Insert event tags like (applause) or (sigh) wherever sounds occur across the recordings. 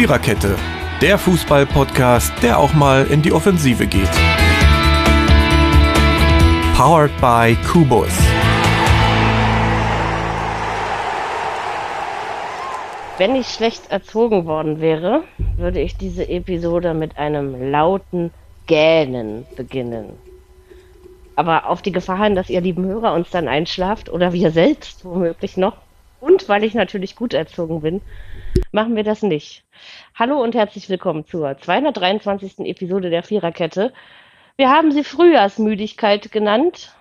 Viererkette, der Fußball-Podcast, der auch mal in die Offensive geht. Powered by Kubus. Wenn ich schlecht erzogen worden wäre, würde ich diese Episode mit einem lauten Gähnen beginnen. Aber auf die Gefahr hin, dass ihr lieben Hörer uns dann einschlaft oder wir selbst womöglich noch, und weil ich natürlich gut erzogen bin, machen wir das nicht. Hallo und herzlich willkommen zur 223. Episode der Viererkette. Wir haben sie Frühjahrsmüdigkeit genannt.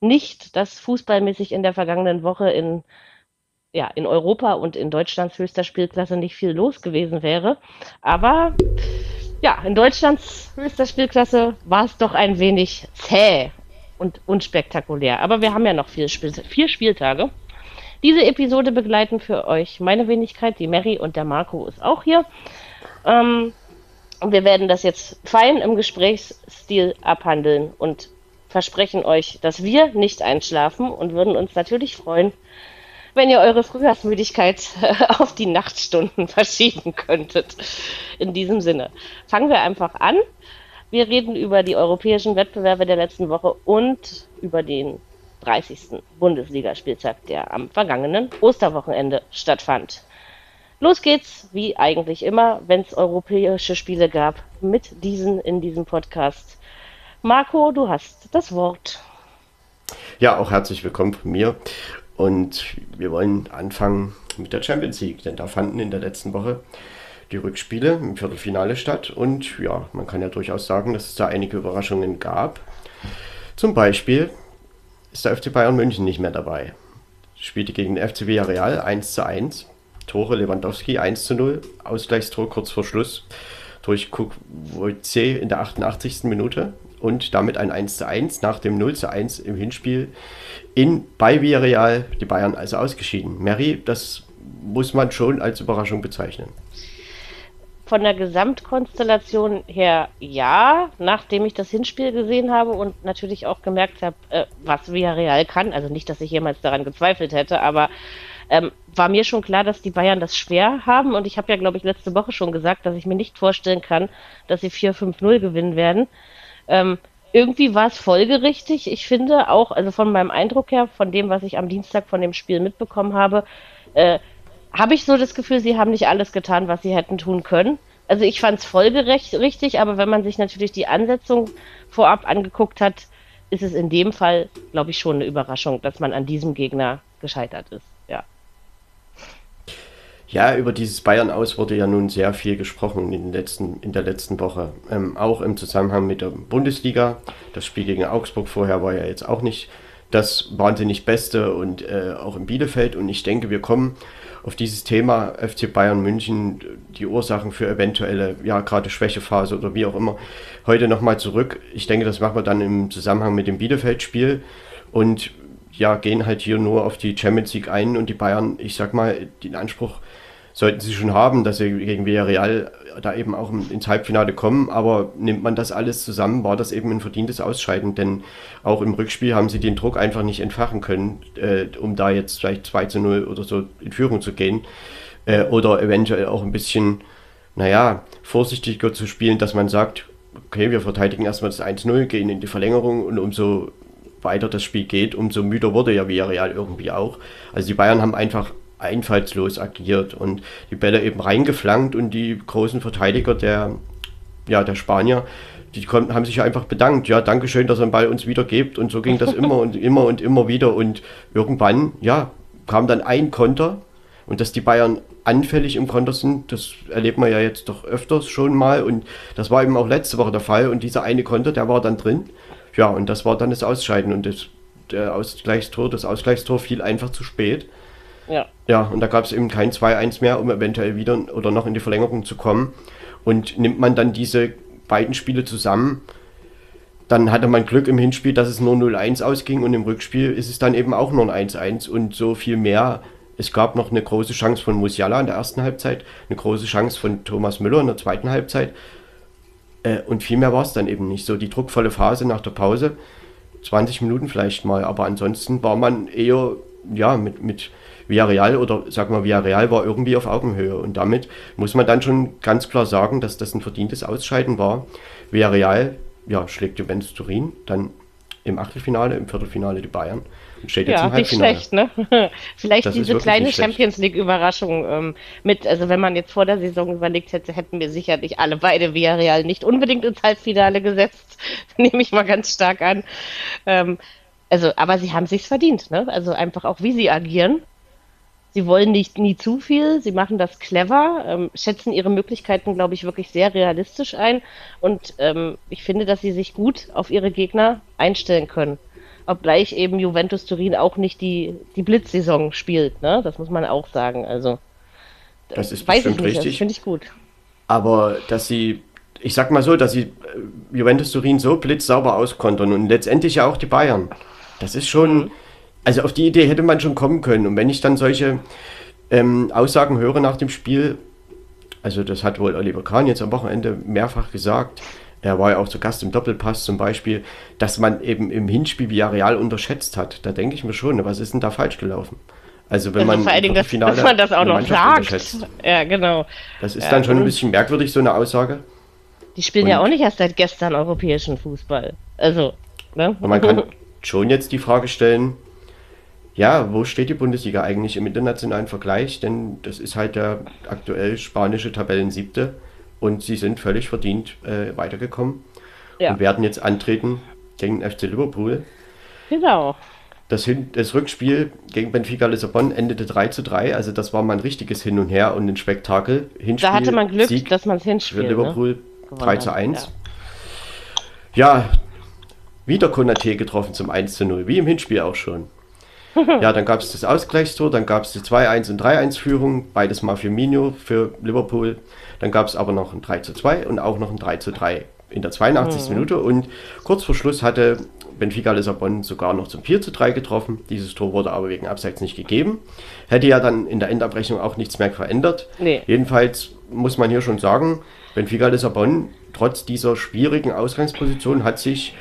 Nicht, dass fußballmäßig in der vergangenen Woche in ja, in Europa und in Deutschlands höchster Spielklasse nicht viel los gewesen wäre. Aber ja, in Deutschlands höchster Spielklasse war es doch ein wenig zäh und unspektakulär. Aber wir haben ja noch vier, Spiel vier Spieltage. Diese Episode begleiten für euch meine Wenigkeit, die Mary und der Marco ist auch hier. Ähm, wir werden das jetzt fein im Gesprächsstil abhandeln und versprechen euch, dass wir nicht einschlafen und würden uns natürlich freuen, wenn ihr eure Frühjahrsmüdigkeit (laughs) auf die Nachtstunden verschieben könntet. In diesem Sinne. Fangen wir einfach an. Wir reden über die europäischen Wettbewerbe der letzten Woche und über den 30. Bundesligaspieltag, der am vergangenen Osterwochenende stattfand. Los geht's, wie eigentlich immer, wenn es europäische Spiele gab, mit diesen in diesem Podcast. Marco, du hast das Wort. Ja, auch herzlich willkommen von mir. Und wir wollen anfangen mit der Champions League, denn da fanden in der letzten Woche die Rückspiele im Viertelfinale statt. Und ja, man kann ja durchaus sagen, dass es da einige Überraschungen gab. Zum Beispiel ist der FC Bayern München nicht mehr dabei. Spielte gegen den FC Villarreal 1 zu 1. Tore Lewandowski 1 zu 0. Ausgleichstor kurz vor Schluss durch Kukwoce in der 88. Minute und damit ein 1 zu 1 nach dem 0 zu 1 im Hinspiel in, bei Villarreal, die Bayern also ausgeschieden. Mary, das muss man schon als Überraschung bezeichnen. Von der Gesamtkonstellation her ja, nachdem ich das Hinspiel gesehen habe und natürlich auch gemerkt habe, äh, was Villarreal kann. Also nicht, dass ich jemals daran gezweifelt hätte, aber ähm, war mir schon klar, dass die Bayern das schwer haben. Und ich habe ja, glaube ich, letzte Woche schon gesagt, dass ich mir nicht vorstellen kann, dass sie 4-5-0 gewinnen werden. Ähm, irgendwie war es folgerichtig. Ich finde auch, also von meinem Eindruck her, von dem, was ich am Dienstag von dem Spiel mitbekommen habe, äh, habe ich so das Gefühl, sie haben nicht alles getan, was sie hätten tun können. Also ich fand es folgerichtig, aber wenn man sich natürlich die Ansetzung vorab angeguckt hat, ist es in dem Fall, glaube ich, schon eine Überraschung, dass man an diesem Gegner gescheitert ist. Ja. Ja, über dieses Bayern aus wurde ja nun sehr viel gesprochen in, letzten, in der letzten Woche. Ähm, auch im Zusammenhang mit der Bundesliga. Das Spiel gegen Augsburg vorher war ja jetzt auch nicht das wahnsinnig Beste und äh, auch in Bielefeld. Und ich denke, wir kommen auf dieses Thema FC Bayern München, die Ursachen für eventuelle, ja, gerade Schwächephase oder wie auch immer, heute nochmal zurück. Ich denke, das machen wir dann im Zusammenhang mit dem Bielefeld-Spiel. Und ja, gehen halt hier nur auf die Champions League ein und die Bayern, ich sag mal, den Anspruch sollten sie schon haben, dass sie gegen Villarreal da eben auch ins Halbfinale kommen. Aber nimmt man das alles zusammen, war das eben ein verdientes Ausscheiden. Denn auch im Rückspiel haben sie den Druck einfach nicht entfachen können, äh, um da jetzt vielleicht 2 zu 0 oder so in Führung zu gehen. Äh, oder eventuell auch ein bisschen, naja, vorsichtiger zu spielen, dass man sagt, okay, wir verteidigen erstmal das 1-0, gehen in die Verlängerung und umso weiter das Spiel geht, umso müder wurde ja Villarreal irgendwie auch. Also die Bayern haben einfach einfallslos agiert und die Bälle eben reingeflankt und die großen Verteidiger der, ja, der Spanier, die konnten, haben sich einfach bedankt. Ja, Dankeschön, dass ihr den Ball uns wieder gebt. Und so ging das immer und (laughs) immer und immer wieder. Und irgendwann, ja, kam dann ein Konter. Und dass die Bayern anfällig im Konter sind, das erlebt man ja jetzt doch öfters schon mal. Und das war eben auch letzte Woche der Fall. Und dieser eine Konter, der war dann drin. Ja, und das war dann das Ausscheiden. Und das, der Ausgleichstor, das Ausgleichstor fiel einfach zu spät. Ja. Ja, und da gab es eben kein 2-1 mehr, um eventuell wieder oder noch in die Verlängerung zu kommen. Und nimmt man dann diese beiden Spiele zusammen, dann hatte man Glück im Hinspiel, dass es nur 0-1 ausging und im Rückspiel ist es dann eben auch nur ein 1-1 und so viel mehr. Es gab noch eine große Chance von Musiala in der ersten Halbzeit, eine große Chance von Thomas Müller in der zweiten Halbzeit. Äh, und viel mehr war es dann eben nicht. So die druckvolle Phase nach der Pause, 20 Minuten vielleicht mal, aber ansonsten war man eher ja, mit, mit Villarreal oder sag mal, Villarreal war irgendwie auf Augenhöhe. Und damit muss man dann schon ganz klar sagen, dass das ein verdientes Ausscheiden war. Villarreal ja, schlägt Juventus Turin, dann im Achtelfinale, im Viertelfinale die Bayern und steht jetzt Ja, im nicht schlecht, ne? (laughs) Vielleicht Das diese kleine. Champions League-Überraschung ähm, mit, also wenn man jetzt vor der Saison überlegt hätte, hätten wir sicherlich alle beide Villarreal nicht unbedingt ins Halbfinale gesetzt, (laughs) nehme ich mal ganz stark an. Ähm, also, aber sie haben sich's verdient, ne? Also einfach auch, wie sie agieren. Sie wollen nicht nie zu viel, sie machen das clever, ähm, schätzen ihre Möglichkeiten, glaube ich, wirklich sehr realistisch ein. Und ähm, ich finde, dass sie sich gut auf ihre Gegner einstellen können. Obgleich eben Juventus Turin auch nicht die, die Blitzsaison spielt, ne? Das muss man auch sagen. Also, Das ist weiß ich bestimmt nicht, also richtig. finde ich gut. Aber dass sie, ich sag mal so, dass sie äh, Juventus Turin so blitzsauber auskontern und letztendlich ja auch die Bayern. Das ist schon, also auf die Idee hätte man schon kommen können. Und wenn ich dann solche ähm, Aussagen höre nach dem Spiel, also das hat wohl Oliver Kahn jetzt am Wochenende mehrfach gesagt, er war ja auch zu Gast im Doppelpass zum Beispiel, dass man eben im Hinspiel Villarreal unterschätzt hat. Da denke ich mir schon, was ist denn da falsch gelaufen? Also wenn Also man vor allen Dingen, Viertelfinale dass man das auch noch sagt. Ja, genau. Das ist Ja, dann schon ein bisschen merkwürdig, so eine Aussage. Die spielen ja Und- auch nicht erst seit gestern europäischen Fußball. Also, ne? Und man kann (laughs) schon jetzt die Frage stellen, ja, wo steht die Bundesliga eigentlich im internationalen Vergleich? Denn das ist halt der aktuell spanische Tabellensiebte und sie sind völlig verdient äh, weitergekommen ja, und werden jetzt antreten gegen den FC Liverpool. genau. Das, Hin das Rückspiel gegen Benfica Lissabon endete 3 zu 3, also das war mal ein richtiges Hin und Her und ein Spektakel. Hinspiel, Da hatte man Glück, Sieg dass man es hinspielt. Ne? Liverpool Gewonnen 3 zu hat, 1. Ja, wieder Konate getroffen zum 1 zu 0, wie im Hinspiel auch schon. Ja, dann gab es das Ausgleichstor, dann gab es die 2-1 und 3-1-Führung, beides mal für Minho, für Liverpool. Dann gab es aber noch ein 3 zu 2 und auch noch ein 3 zu 3 in der 82. Minute. Und kurz vor Schluss hatte Benfica Lissabon sogar noch zum 4 zu 3 getroffen. Dieses Tor wurde aber wegen Abseits nicht gegeben. Hätte ja dann in der Endabrechnung auch nichts mehr verändert. Nee. Jedenfalls muss man hier schon sagen, Benfica Lissabon, trotz dieser schwierigen Ausgangsposition, hat sich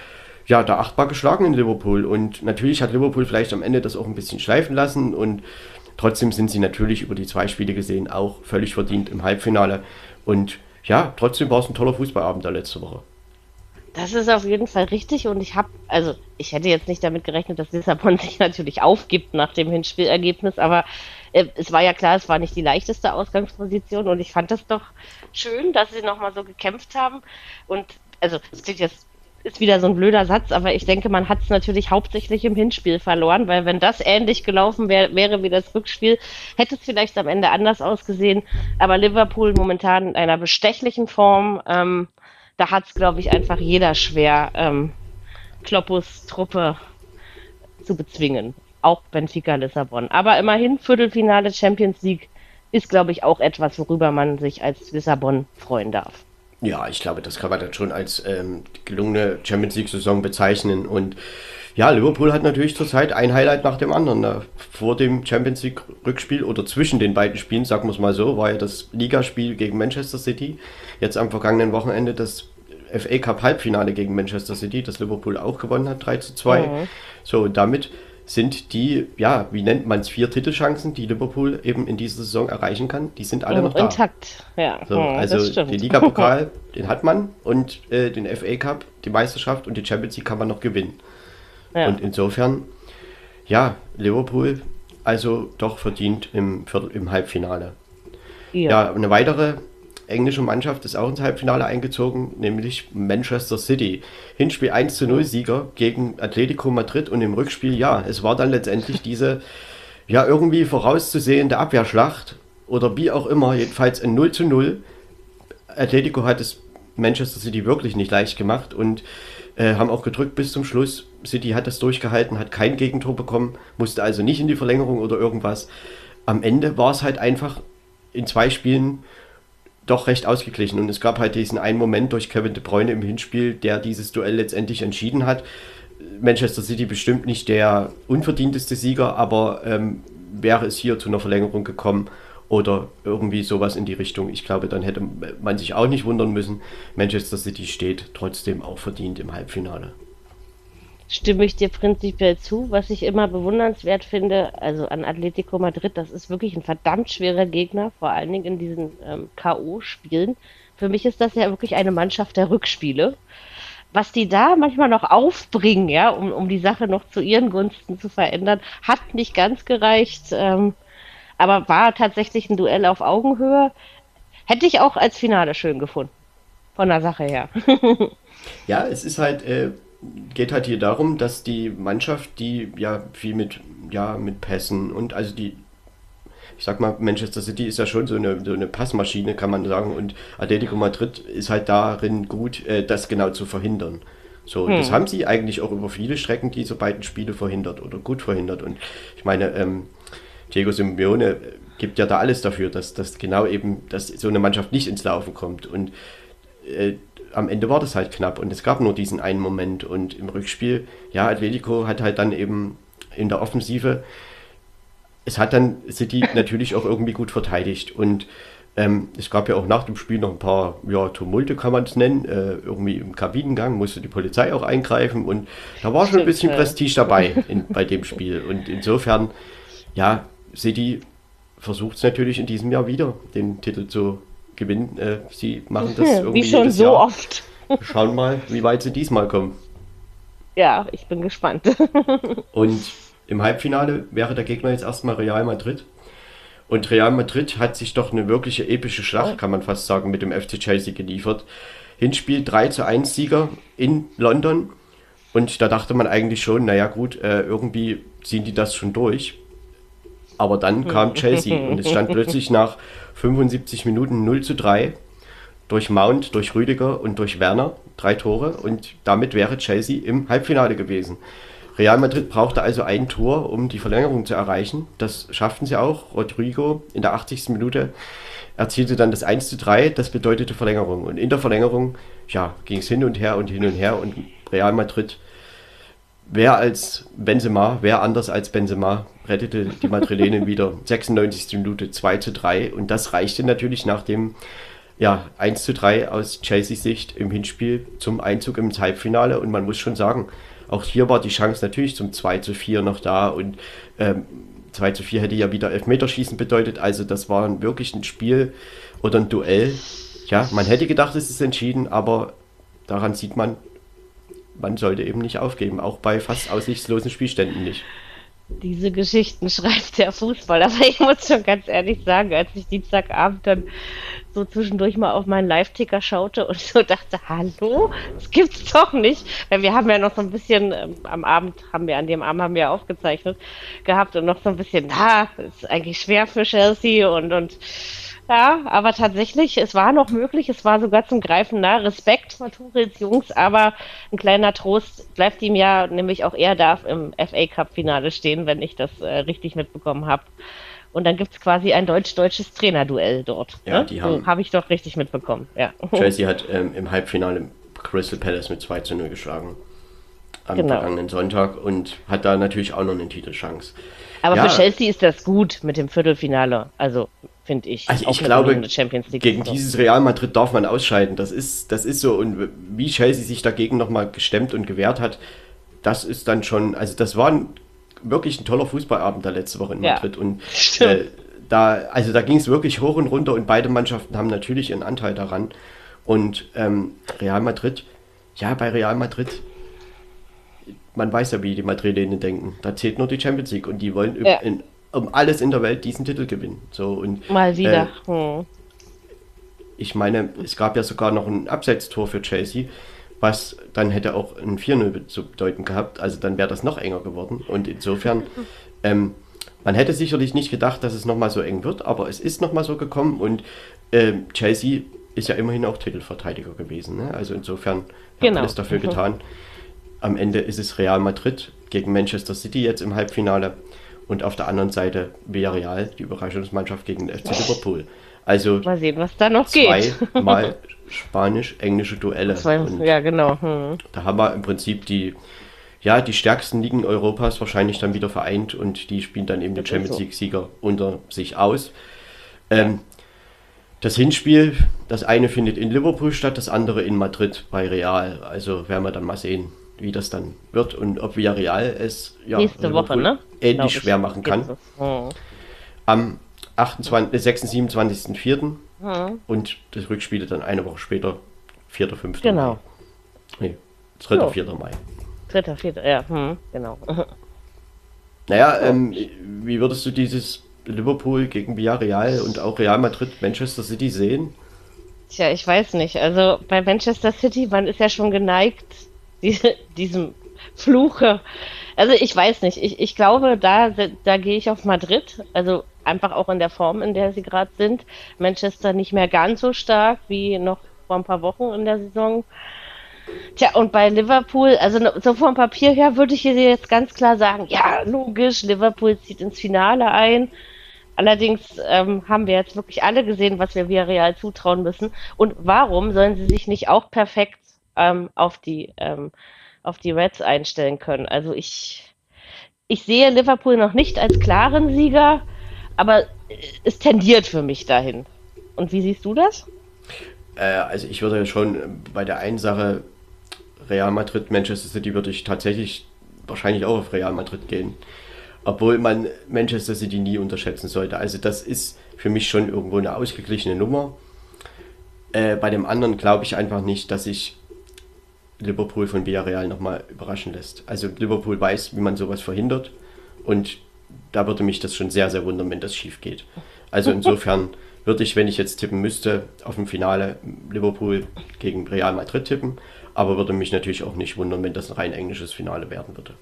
ja da achtbar geschlagen in Liverpool. Und natürlich hat Liverpool vielleicht am Ende das auch ein bisschen schleifen lassen. Und trotzdem sind sie natürlich über die zwei Spiele gesehen auch völlig verdient im Halbfinale. Und ja, trotzdem war es ein toller Fußballabend da letzte Woche. Das ist auf jeden Fall richtig und ich habe, also ich hätte jetzt nicht damit gerechnet, dass Lissabon (laughs) sich natürlich aufgibt nach dem Hinspielergebnis, aber äh, es war ja klar, es war nicht die leichteste Ausgangsposition und ich fand das doch schön, dass sie nochmal so gekämpft haben und also es klingt jetzt ist wieder so ein blöder Satz, aber ich denke, man hat es natürlich hauptsächlich im Hinspiel verloren, weil wenn das ähnlich gelaufen wär, wäre wie das Rückspiel, hätte es vielleicht am Ende anders ausgesehen. Aber Liverpool momentan in einer bestechlichen Form, ähm, da hat es, glaube ich, einfach jeder schwer, ähm, Kloppus Truppe zu bezwingen. Auch Benfica Lissabon. Aber immerhin, Viertelfinale Champions League ist, glaube ich, auch etwas, worüber man sich als Lissabon freuen darf. Ja, ich glaube, das kann man dann schon als ähm, gelungene Champions League-Saison bezeichnen. Und ja, Liverpool hat natürlich zurzeit ein Highlight nach dem anderen. Ne? Vor dem Champions League-Rückspiel oder zwischen den beiden Spielen, sagen wir es mal so, war ja das Ligaspiel gegen Manchester City. Jetzt am vergangenen Wochenende das FA Cup Halbfinale gegen Manchester City, das Liverpool auch gewonnen hat, 3 zu 2. Mhm. So, damit sind die, ja, wie nennt man es, vier Titelchancen, die Liverpool eben in dieser Saison erreichen kann, die sind alle noch da. Intakt, ja. So, Hm, das also den Ligapokal, (laughs) den hat man und äh, den FA Cup, die Meisterschaft und die Champions League kann man noch gewinnen. Ja. Und insofern, ja, Liverpool also doch verdient im, Viertel, im Halbfinale. ja. Ja, eine weitere englische Mannschaft ist auch ins Halbfinale eingezogen, nämlich Manchester City. Hinspiel 1 zu 0 Sieger gegen Atletico Madrid und im Rückspiel, ja, es war dann letztendlich (laughs) diese ja irgendwie vorauszusehende Abwehrschlacht oder wie auch immer, jedenfalls ein 0 zu 0. Atletico hat es Manchester City wirklich nicht leicht gemacht und äh, haben auch gedrückt bis zum Schluss. City hat das durchgehalten, hat kein Gegentor bekommen, musste also nicht in die Verlängerung oder irgendwas. Am Ende war es halt einfach in zwei Spielen doch recht ausgeglichen. Und es gab halt diesen einen Moment durch Kevin De Bruyne im Hinspiel, der dieses Duell letztendlich entschieden hat. Manchester City bestimmt nicht der unverdienteste Sieger, aber ähm, wäre es hier zu einer Verlängerung gekommen oder irgendwie sowas in die Richtung, ich glaube, dann hätte man sich auch nicht wundern müssen. Manchester City steht trotzdem auch verdient im Halbfinale. Stimme ich dir prinzipiell zu. Was ich immer bewundernswert finde, also an Atletico Madrid, das ist wirklich ein verdammt schwerer Gegner, vor allen Dingen in diesen ähm, K.O.-Spielen. Für mich ist das ja wirklich eine Mannschaft der Rückspiele. Was die da manchmal noch aufbringen, ja, um, um die Sache noch zu ihren Gunsten zu verändern, hat nicht ganz gereicht, ähm, aber war tatsächlich ein Duell auf Augenhöhe. Hätte ich auch als Finale schön gefunden. Von der Sache her. (laughs) ja, es ist halt, äh, geht halt hier darum, dass die Mannschaft, die ja viel mit, ja, mit Pässen und also die ich sag mal, Manchester City ist ja schon so eine, so eine Passmaschine, kann man sagen. Und Atletico Madrid ist halt darin gut, äh, das genau zu verhindern. So, hm. das haben sie eigentlich auch über viele Strecken diese beiden Spiele verhindert oder gut verhindert. Und ich meine, ähm, Diego Simeone gibt ja da alles dafür, dass, dass genau eben, dass so eine Mannschaft nicht ins Laufen kommt. Und äh, am Ende war das halt knapp und es gab nur diesen einen Moment. Und im Rückspiel, ja, Atletico hat halt dann eben in der Offensive es hat dann City (laughs) natürlich auch irgendwie gut verteidigt und ähm, es gab ja auch nach dem Spiel noch ein paar ja, Tumulte, kann man es nennen. Äh, irgendwie im Kabinengang musste die Polizei auch eingreifen und da war schon ein bisschen Prestige dabei (laughs) in, bei dem Spiel. Und insofern, ja, City versucht es natürlich in diesem Jahr wieder, den Titel zu gewinnen. Äh, sie machen das irgendwie Wie schon so Jahr. oft. Schauen mal, wie weit sie diesmal kommen. Ja, ich bin gespannt. (laughs) und im Halbfinale wäre der Gegner jetzt erstmal Real Madrid. Und Real Madrid hat sich doch eine wirkliche epische Schlacht, kann man fast sagen, mit dem FC Chelsea geliefert. Hinspiel 3 zu 1 Sieger in London. Und da dachte man eigentlich schon, naja gut, äh, irgendwie ziehen die das schon durch. Aber dann kam Chelsea und es stand (laughs) plötzlich nach 75 Minuten 0 zu 3 durch Mount, durch Rüdiger und durch Werner, drei Tore. Und damit wäre Chelsea im Halbfinale gewesen. Real Madrid brauchte also ein Tor, um die Verlängerung zu erreichen. Das schafften sie auch. Rodrigo in der 80. Minute erzielte dann das 1 zu 3, das bedeutete Verlängerung. Und in der Verlängerung, ja, ging es hin und her und hin und her und Real Madrid, wer als Benzema, wer anders als Benzema, rettete die Madrilenen (laughs) wieder. 96. Minute 2 zu 3 und das reichte natürlich nach dem ja, 1 zu 3 aus Chelseas Sicht im Hinspiel zum Einzug ins Halbfinale und man muss schon sagen, auch hier war die Chance natürlich zum 2 zu 4 noch da und ähm, 2 zu 4 hätte ja wieder Elfmeterschießen bedeutet. Also das war wirklich ein Spiel oder ein Duell. Ja, man hätte gedacht, es ist entschieden, aber daran sieht man, man sollte eben nicht aufgeben, auch bei fast aussichtslosen Spielständen nicht. Diese Geschichten (laughs) schreibt der Fußball, aber ich muss schon ganz ehrlich sagen, als ich Dienstagabend dann so zwischendurch mal auf meinen Live-Ticker schaute und so dachte, hallo, das gibt's doch nicht. Weil wir haben ja noch so ein bisschen, ähm, am Abend haben wir, an dem Abend haben wir aufgezeichnet gehabt und noch so ein bisschen, na, ist eigentlich schwer für Chelsea und, und ja, aber tatsächlich, es war noch möglich, es war sogar zum Greifen nah. Respekt vor Turils Jungs, aber ein kleiner Trost bleibt ihm ja, nämlich auch er darf im FA Cup-Finale stehen, wenn ich das äh, richtig mitbekommen habe. Und dann gibt es quasi ein deutsch-deutsches Trainerduell dort. Ja, ne? die haben. So, habe ich doch richtig mitbekommen, ja. (laughs) Chelsea hat ähm, im Halbfinale Crystal Palace mit 2 zu 0 geschlagen. Am genau. vergangenen Sonntag und hat da natürlich auch noch eine Titelchance. Aber ja. für Chelsea ist das gut mit dem Viertelfinale. Also finde ich. Also ich glaube, gegen dieses Real Madrid darf man ausscheiden. Das ist, das ist so. Und wie Chelsea sich dagegen nochmal gestemmt und gewehrt hat, das ist dann schon, also das war ein, wirklich ein toller Fußballabend da letzte Woche in Madrid. Ja, und (laughs) äh, da, also da ging es wirklich hoch und runter und beide Mannschaften haben natürlich ihren Anteil daran. Und ähm, Real Madrid, ja, bei Real Madrid, man weiß ja, wie die Madrilenen denken. Da zählt nur die Champions League und die wollen ja. in, um alles in der Welt diesen Titel gewinnen. So, und, Mal wieder. Äh, hm. Ich meine, es gab ja sogar noch ein Abseitstor für Chelsea, was dann hätte auch ein 4-0 zu bedeuten gehabt. Also dann wäre das noch enger geworden. Und insofern, (laughs) ähm, man hätte sicherlich nicht gedacht, dass es nochmal so eng wird, aber es ist nochmal so gekommen und äh, Chelsea ist ja immerhin auch Titelverteidiger gewesen. Ne? Also insofern genau. hat alles dafür mhm. getan. Am Ende ist es Real Madrid gegen Manchester City jetzt im Halbfinale und auf der anderen Seite Villarreal, die Überraschungsmannschaft gegen den FC Liverpool. Also mal sehen, was da noch zwei geht. Mal (laughs) spanisch-englische Duelle. Zwei, ja, genau. Hm. Da haben wir im Prinzip die, ja, die stärksten Ligen Europas wahrscheinlich dann wieder vereint und die spielen dann eben die Champions League-Sieger unter sich aus. Ähm, das Hinspiel, das eine findet in Liverpool statt, das andere in Madrid bei Real. Also werden wir dann mal sehen, wie das dann wird und ob Villarreal es ja, nächste Woche ne? ähnlich schwer machen kann. Hm. Am 28, 26. 27.04. Hm. und das Rückspiel dann eine Woche später, 4. 5. Genau. Mai. Nee, 3. So. 4. Mai. 3. 4. ja, hm, genau. (laughs) Naja, ähm, wie würdest du dieses Liverpool gegen Villarreal und auch Real Madrid, Manchester City sehen? Tja, ich weiß nicht. Also bei Manchester City, man ist ja schon geneigt, diesem Fluche. Also ich weiß nicht. Ich, ich glaube, da, da gehe ich auf Madrid. Also einfach auch in der Form, in der sie gerade sind. Manchester nicht mehr ganz so stark wie noch vor ein paar Wochen in der Saison. Tja, und bei Liverpool, also so vom Papier her würde ich hier jetzt ganz klar sagen, ja, logisch, Liverpool zieht ins Finale ein. Allerdings ähm, haben wir jetzt wirklich alle gesehen, was wir Villarreal zutrauen müssen. Und warum sollen sie sich nicht auch perfekt ähm, auf die ähm, auf die Reds einstellen können? Also ich ich sehe Liverpool noch nicht als klaren Sieger, aber es tendiert für mich dahin. Und wie siehst du das? Äh, also ich würde schon bei der einen Sache Real Madrid, Manchester City würde ich tatsächlich wahrscheinlich auch auf Real Madrid gehen obwohl man Manchester City nie unterschätzen sollte. Also das ist für mich schon irgendwo eine ausgeglichene Nummer. Äh, bei dem anderen glaube ich einfach nicht, dass sich Liverpool von Villarreal nochmal überraschen lässt. Also Liverpool weiß, wie man sowas verhindert und da würde mich das schon sehr, sehr wundern, wenn das schief geht. Also insofern würde ich, wenn ich jetzt tippen müsste, auf dem Finale Liverpool gegen Real Madrid tippen, aber würde mich natürlich auch nicht wundern, wenn das ein rein englisches Finale werden würde.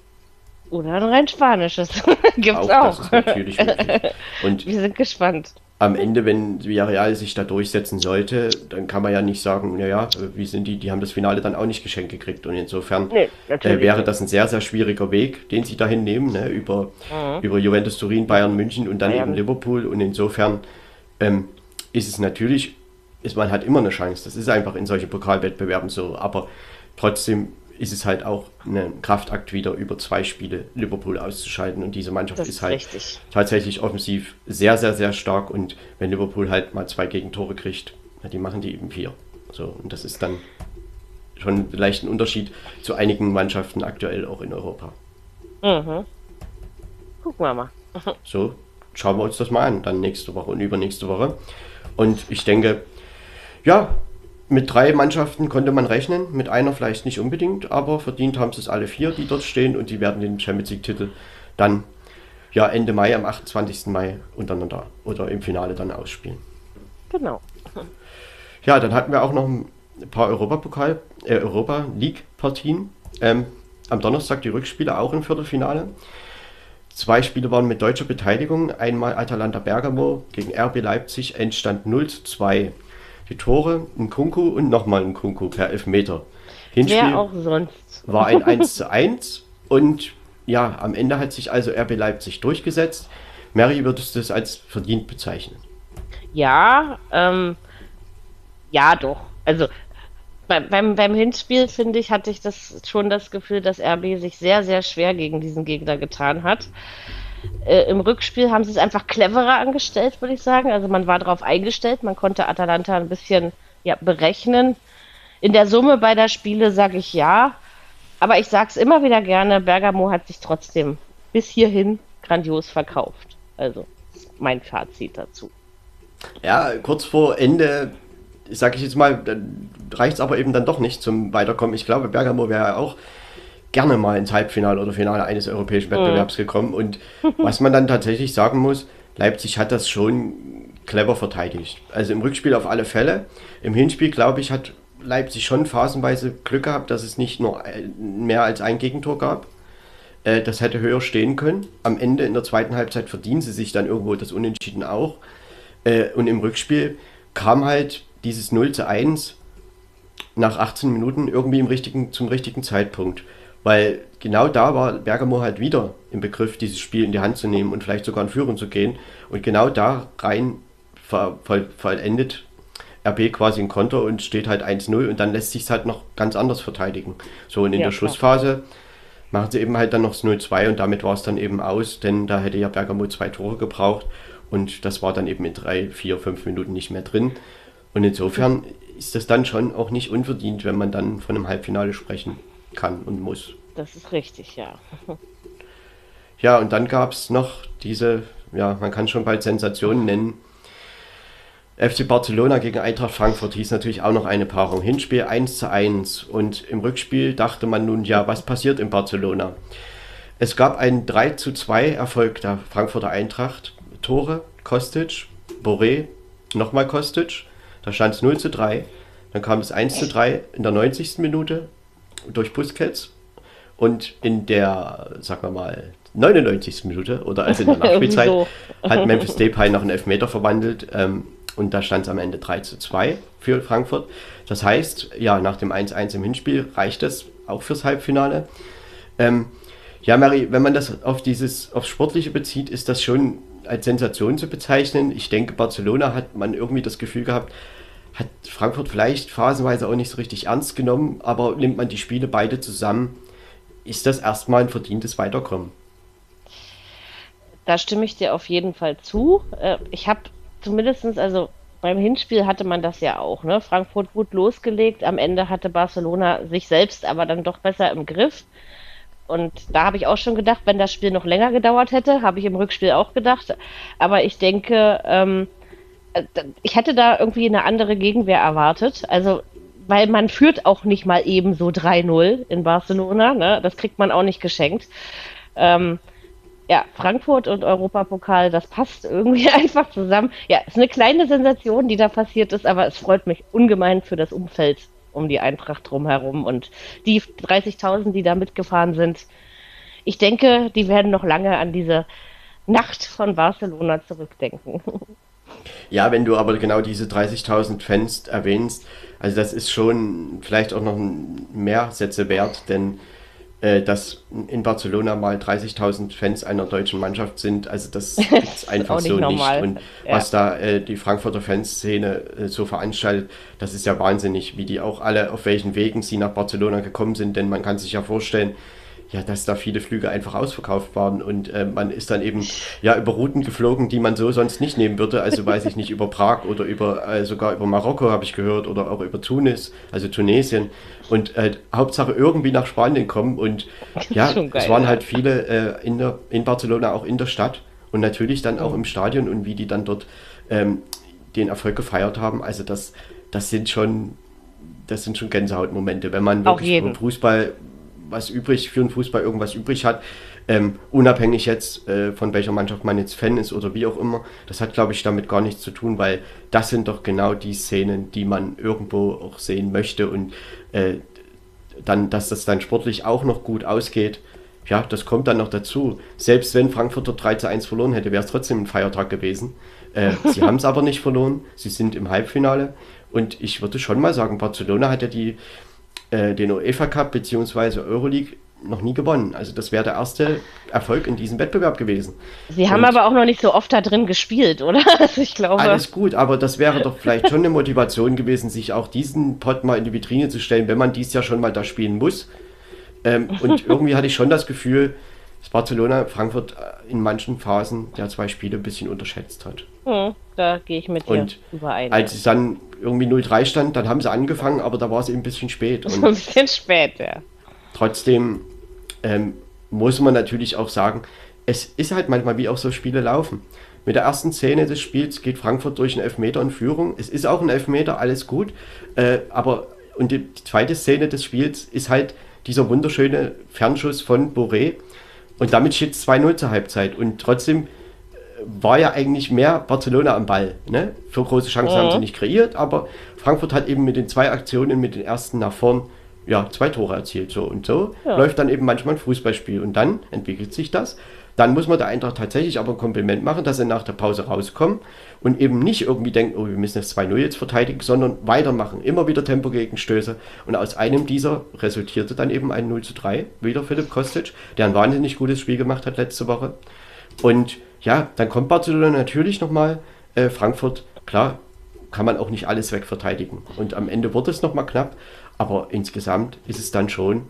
Oder ein rein spanisches. (laughs) Gibt's auch. auch. Natürlich möglich. Und wir sind gespannt. Am Ende, wenn Villarreal sich da durchsetzen sollte, dann kann man ja nicht sagen, naja, wie sind die, die haben das Finale dann auch nicht geschenkt gekriegt. Und insofern nee, äh, wäre das ein sehr, sehr schwieriger Weg, den sie dahin nehmen, ne? über, mhm. über Juventus Turin, Bayern München und dann Bayern. eben Liverpool. Und insofern ähm, ist es natürlich, ist, man hat immer eine Chance. Das ist einfach in solchen Pokalwettbewerben so. Aber trotzdem ist es halt auch ein Kraftakt wieder über zwei Spiele Liverpool auszuscheiden und diese Mannschaft ist, ist, halt richtig. tatsächlich offensiv sehr, sehr, sehr stark und wenn Liverpool halt mal zwei Gegentore kriegt, die machen die eben vier. So, und das ist dann schon vielleicht ein Unterschied zu einigen Mannschaften aktuell auch in Europa. Mhm. Gucken wir mal. (laughs) so, schauen wir uns das mal an, dann nächste Woche und übernächste Woche. Und ich denke, ja, mit drei Mannschaften konnte man rechnen, mit einer vielleicht nicht unbedingt, aber verdient haben sie es alle vier, die dort stehen und die werden den Champions League-Titel dann ja Ende Mai, am 28. Mai untereinander oder im Finale dann ausspielen. Genau. Ja, dann hatten wir auch noch ein paar Europapokal, äh, Europa League-Partien. Ähm, am Donnerstag die Rückspiele auch im Viertelfinale. Zwei Spiele waren mit deutscher Beteiligung. Einmal Atalanta Bergamo gegen RB Leipzig, Endstand 0 zu 2 die Tore, ein Kunku und nochmal ein Kunku per Elfmeter. Hinspiel Wer auch sonst. war ein (laughs) 1 zu 1 und ja, am Ende hat sich also RB Leipzig durchgesetzt. Mary, würdest du es als verdient bezeichnen? Ja, ähm, ja doch. Also beim, beim Hinspiel, finde ich, hatte ich das schon das Gefühl, dass RB sich sehr, sehr schwer gegen diesen Gegner getan hat. Äh, Im Rückspiel haben sie es einfach cleverer angestellt, würde ich sagen. Also man war darauf eingestellt, man konnte Atalanta ein bisschen ja, berechnen. In der Summe beider Spiele sage ich ja. Aber ich sage es immer wieder gerne, Bergamo hat sich trotzdem bis hierhin grandios verkauft. Also mein Fazit dazu. Ja, kurz vor Ende, sage ich jetzt mal, reicht es aber eben dann doch nicht zum Weiterkommen. Ich glaube, Bergamo wäre auch gerne mal ins Halbfinale oder Finale eines europäischen Wettbewerbs mhm. gekommen. Und (laughs) was man dann tatsächlich sagen muss, Leipzig hat das schon clever verteidigt. Also im Rückspiel auf alle Fälle. Im Hinspiel, glaube ich, hat Leipzig schon phasenweise Glück gehabt, dass es nicht nur mehr als ein Gegentor gab. Äh, das hätte höher stehen können. Am Ende in der zweiten Halbzeit verdienen sie sich dann irgendwo das Unentschieden auch. Äh, und im Rückspiel kam halt dieses 0 zu 1 nach 18 Minuten irgendwie im richtigen, zum richtigen Zeitpunkt. Weil genau da war Bergamo halt wieder im Begriff, dieses Spiel in die Hand zu nehmen und vielleicht sogar in Führung zu gehen. Und genau da rein vollendet RB quasi ein Konter und steht halt 1-0 und dann lässt sich es halt noch ganz anders verteidigen. So und in ja, der Schlussphase machen sie eben halt dann noch das 0-2 und damit war es dann eben aus, denn da hätte ja Bergamo zwei Tore gebraucht und das war dann eben in drei, vier, fünf Minuten nicht mehr drin. Und insofern ist das dann schon auch nicht unverdient, wenn man dann von einem Halbfinale sprechen kann und muss. Das ist richtig, ja. (laughs) Ja, und dann gab es noch diese, ja, man kann schon bald Sensationen nennen. FC Barcelona gegen Eintracht Frankfurt hieß natürlich auch noch eine Paarung. Hinspiel 1 zu 1 und im Rückspiel dachte man nun, ja, was passiert in Barcelona? Es gab einen 3 zu 2 Erfolg der Frankfurter Eintracht. Tore, Kostic, Boré, nochmal Kostic. Da stand es 0 zu 3. Dann kam es 1 zu 3 in der 90. Minute durch Busquets. Und in der, sagen wir mal, 99. Minute oder also in der (laughs) Nachspielzeit so. hat Memphis Depay noch einen Elfmeter verwandelt. Ähm, und da stand es am Ende 3 zu 2 für Frankfurt. Das heißt, ja, nach dem 1-1 im Hinspiel reicht es auch fürs Halbfinale. Ähm, ja, Mary, wenn man das auf dieses, aufs Sportliche bezieht, ist das schon als Sensation zu bezeichnen. Ich denke, Barcelona hat man irgendwie das Gefühl gehabt, hat Frankfurt vielleicht phasenweise auch nicht so richtig ernst genommen, aber nimmt man die Spiele beide zusammen, ist das erstmal ein verdientes Weiterkommen. Da stimme ich dir auf jeden Fall zu. Äh, ich habe zumindest, also beim Hinspiel hatte man das ja auch. Ne? Frankfurt gut losgelegt, am Ende hatte Barcelona sich selbst aber dann doch besser im Griff. Und da habe ich auch schon gedacht, wenn das Spiel noch länger gedauert hätte, habe ich im Rückspiel auch gedacht. Aber ich denke, ähm, äh, ich hätte da irgendwie eine andere Gegenwehr erwartet. Also, weil man führt auch nicht mal eben so 3-0 in Barcelona. Ne? Das kriegt man auch nicht geschenkt. Ähm, ja, Frankfurt und Europapokal, das passt irgendwie (laughs) einfach zusammen. Ja, ist eine kleine Sensation, die da passiert ist, aber es freut mich ungemein für das Umfeld um die Eintracht drumherum und die 30.000, die da mitgefahren sind. Ich denke, die werden noch lange an diese Nacht von Barcelona zurückdenken. (laughs) Ja, wenn du aber genau diese 30.000 Fans erwähnst, also das ist schon vielleicht auch noch mehr Sätze wert, denn äh, dass in Barcelona mal 30.000 Fans einer deutschen Mannschaft sind. Also das (laughs) ist einfach nicht so normal. nicht. Und ja. was da äh, die Frankfurter Fanszene äh, so veranstaltet, das ist ja wahnsinnig, wie die auch alle, auf welchen Wegen sie nach Barcelona gekommen sind. Denn man kann sich ja vorstellen, ja, dass da viele Flüge einfach ausverkauft waren und äh, man ist dann eben ja über Routen geflogen, die man so sonst nicht nehmen würde. Also weiß ich nicht (laughs) über Prag oder über äh, sogar über Marokko habe ich gehört oder auch über Tunis, also Tunesien und äh, Hauptsache irgendwie nach Spanien kommen und (laughs) ja, geil, es waren halt viele äh, in der in Barcelona auch in der Stadt und natürlich dann auch im Stadion und wie die dann dort ähm, den Erfolg gefeiert haben. Also das das sind schon das sind schon Gänsehautmomente, wenn man wirklich Fußball was übrig, für den Fußball irgendwas übrig hat. Ähm, unabhängig jetzt äh, von welcher Mannschaft man jetzt Fan ist oder wie auch immer, das hat glaube ich damit gar nichts zu tun, weil das sind doch genau die Szenen, die man irgendwo auch sehen möchte und äh, dann, dass das dann sportlich auch noch gut ausgeht, ja, das kommt dann noch dazu. Selbst wenn Frankfurt dort 3 zu 1 verloren hätte, wäre es trotzdem ein Feiertag gewesen. Äh, (laughs) sie haben es aber nicht verloren, sie sind im Halbfinale und ich würde schon mal sagen, Barcelona hat ja die äh, den UEFA Cup bzw. Euroleague noch nie gewonnen. Also das wäre der erste Erfolg in diesem Wettbewerb gewesen. Sie haben Und aber auch noch nicht so oft da drin gespielt, oder? (laughs) Also ich glaube. Alles gut, aber das wäre doch vielleicht schon eine Motivation gewesen, sich auch diesen Pot mal in die Vitrine zu stellen, wenn man dies ja schon mal da spielen muss. Ähm, und (laughs) irgendwie hatte ich schon das Gefühl, dass Barcelona Frankfurt äh, in manchen Phasen der zwei Spiele ein bisschen unterschätzt hat. Hm, da gehe ich mit dir und überein. Als es dann irgendwie 0-3 stand, dann haben sie angefangen, aber da war es eben ein bisschen spät. Und ein bisschen spät, ja. Trotzdem ähm, muss man natürlich auch sagen, es ist halt manchmal, wie auch so Spiele laufen. Mit der ersten Szene des Spiels geht Frankfurt durch einen Elfmeter in Führung. Es ist auch ein Elfmeter, alles gut. Äh, aber und die, die, zweite Szene des Spiels ist halt dieser wunderschöne Fernschuss von Boré. Und damit steht es 2-0 zur Halbzeit. Und trotzdem war ja eigentlich mehr Barcelona am Ball. Ne? Für große Chancen mhm. haben sie nicht kreiert, aber Frankfurt hat eben mit den zwei Aktionen, mit den ersten nach vorn, ja, zwei Tore erzielt. So und so ja. läuft dann eben manchmal ein Fußballspiel und dann entwickelt sich das. Dann muss man der Eintracht tatsächlich aber ein Kompliment machen, dass sie nach der Pause rauskommen und eben nicht irgendwie denken, oh, wir müssen das 2-0 jetzt verteidigen, sondern weitermachen. Immer wieder Tempo-Gegenstöße. Und aus einem dieser resultierte dann eben ein 0 3, wieder Philipp Kostic, der ein wahnsinnig gutes Spiel gemacht hat letzte Woche. Und ja, dann kommt Barcelona natürlich nochmal. Äh, Frankfurt, klar, kann man auch nicht alles wegverteidigen. Und am Ende wurde es nochmal knapp, aber insgesamt ist es dann schon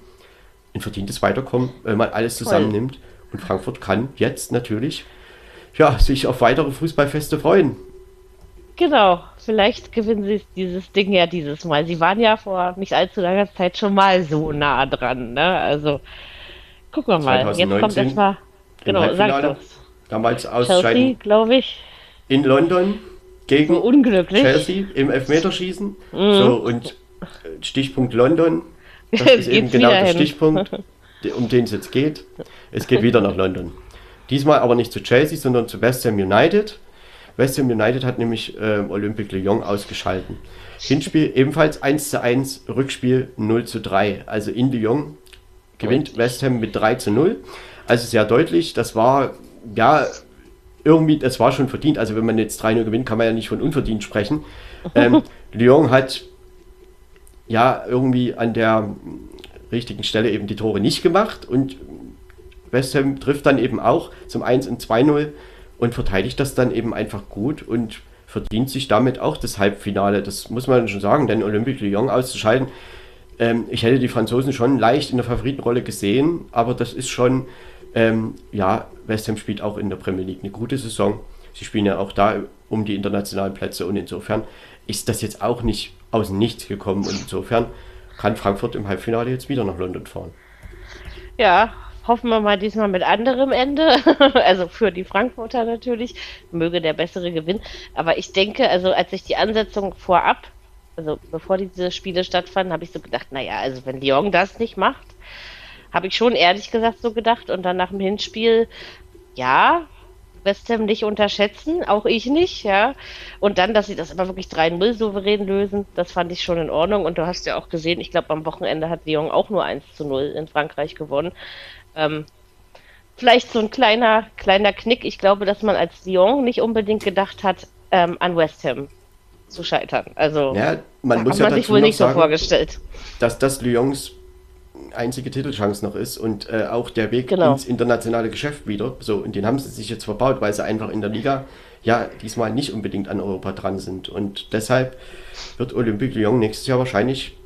ein verdientes Weiterkommen, wenn man alles zusammennimmt. Und Frankfurt kann jetzt natürlich ja, sich auf weitere Fußballfeste freuen. Genau, vielleicht gewinnen sie dieses Ding ja dieses Mal. Sie waren ja vor nicht allzu langer Zeit schon mal so nah dran, ne? Also gucken wir mal. 2019 Jetzt kommt erstmal. Genau. Damals ausscheiden. glaube ich. In London gegen so unglücklich. Chelsea im Elfmeterschießen. Mhm. So, und Stichpunkt London. Das (laughs) ist eben genau der. Stichpunkt, (laughs) um den es jetzt geht. Es geht wieder nach London. Diesmal aber nicht zu Chelsea, sondern zu West Ham United. West Ham United hat nämlich äh, Olympique Lyon ausgeschalten. Hinspiel ebenfalls 1 zu 1, Rückspiel 0 zu 3. Also in Lyon gewinnt West Ham mit 3 zu 0. Also sehr deutlich. Das war, ja, irgendwie, das war schon verdient. Also wenn man jetzt 3-0 gewinnt, kann man ja nicht von unverdient sprechen. Ähm, (laughs) Lyon hat ja irgendwie an der richtigen Stelle eben die Tore nicht gemacht und West Ham trifft dann eben auch zum 1 und 2-0 und verteidigt das dann eben einfach gut und verdient sich damit auch das Halbfinale. Das muss man schon sagen, denn Olympique Lyon auszuschalten, ähm, ich hätte die Franzosen schon leicht in der Favoritenrolle gesehen, aber das ist schon, ähm, ja, West Ham spielt auch in der Premier League eine gute Saison. Sie spielen ja auch da um die internationalen Plätze und insofern ist das jetzt auch nicht aus nichts gekommen und insofern kann Frankfurt im Halbfinale jetzt wieder nach London fahren. Ja, Hoffen wir mal diesmal mit anderem Ende. (laughs) also für die Frankfurter natürlich. Möge der bessere gewinnen. Aber ich denke, also als ich die Ansetzung vorab, also bevor diese Spiele stattfanden, habe ich so gedacht, naja, also wenn Lyon das nicht macht, habe ich schon ehrlich gesagt so gedacht. Und dann nach dem Hinspiel, ja, West Ham nicht unterschätzen, auch ich nicht, ja. Und dann, dass sie das aber wirklich 3-0 souverän lösen, das fand ich schon in Ordnung. Und du hast ja auch gesehen, ich glaube, am Wochenende hat Lyon auch nur 1 0 in Frankreich gewonnen. Ähm, vielleicht so ein kleiner, kleiner Knick. Ich glaube, dass man als Lyon nicht unbedingt gedacht hat, ähm, an West Ham zu scheitern. Also ja, man muss ja man sich wohl nicht sagen, so vorgestellt. Dass das Lyons einzige Titelchance noch ist und äh, auch der Weg genau. ins internationale Geschäft wieder. So, und den haben sie sich jetzt verbaut, weil sie einfach in der Liga ja diesmal nicht unbedingt an Europa dran sind. Und deshalb wird Olympique Lyon nächstes Jahr wahrscheinlich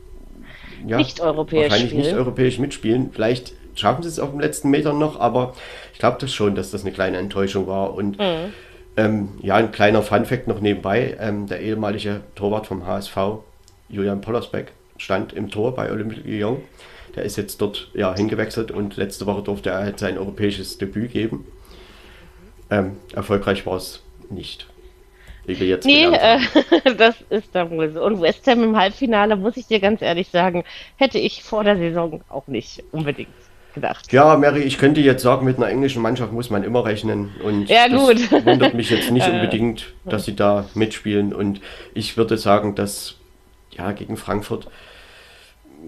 ja, nicht europäisch wahrscheinlich spielen. nicht europäisch mitspielen. Vielleicht schaffen sie es auf dem letzten Meter noch, aber ich glaube das schon, dass das eine kleine Enttäuschung war. Und mhm. ähm, ja, ein kleiner Funfact noch nebenbei: ähm, Der ehemalige Torwart vom HSV, Julian Pollersbeck, stand im Tor bei Olympique Lyon. Der ist jetzt dort ja, hingewechselt und letzte Woche durfte er halt sein europäisches Debüt geben. Ähm, erfolgreich war es nicht. Wie wir jetzt nee, äh, (laughs) das ist dann wohl so. Und West Ham im Halbfinale, muss ich dir ganz ehrlich sagen, hätte ich vor der Saison auch nicht unbedingt gedacht. Ja, Mary, ich könnte jetzt sagen, mit einer englischen Mannschaft muss man immer rechnen. Und ja, gut. das wundert mich jetzt nicht (laughs) äh. unbedingt, dass sie da mitspielen. Und ich würde sagen, dass ja gegen Frankfurt.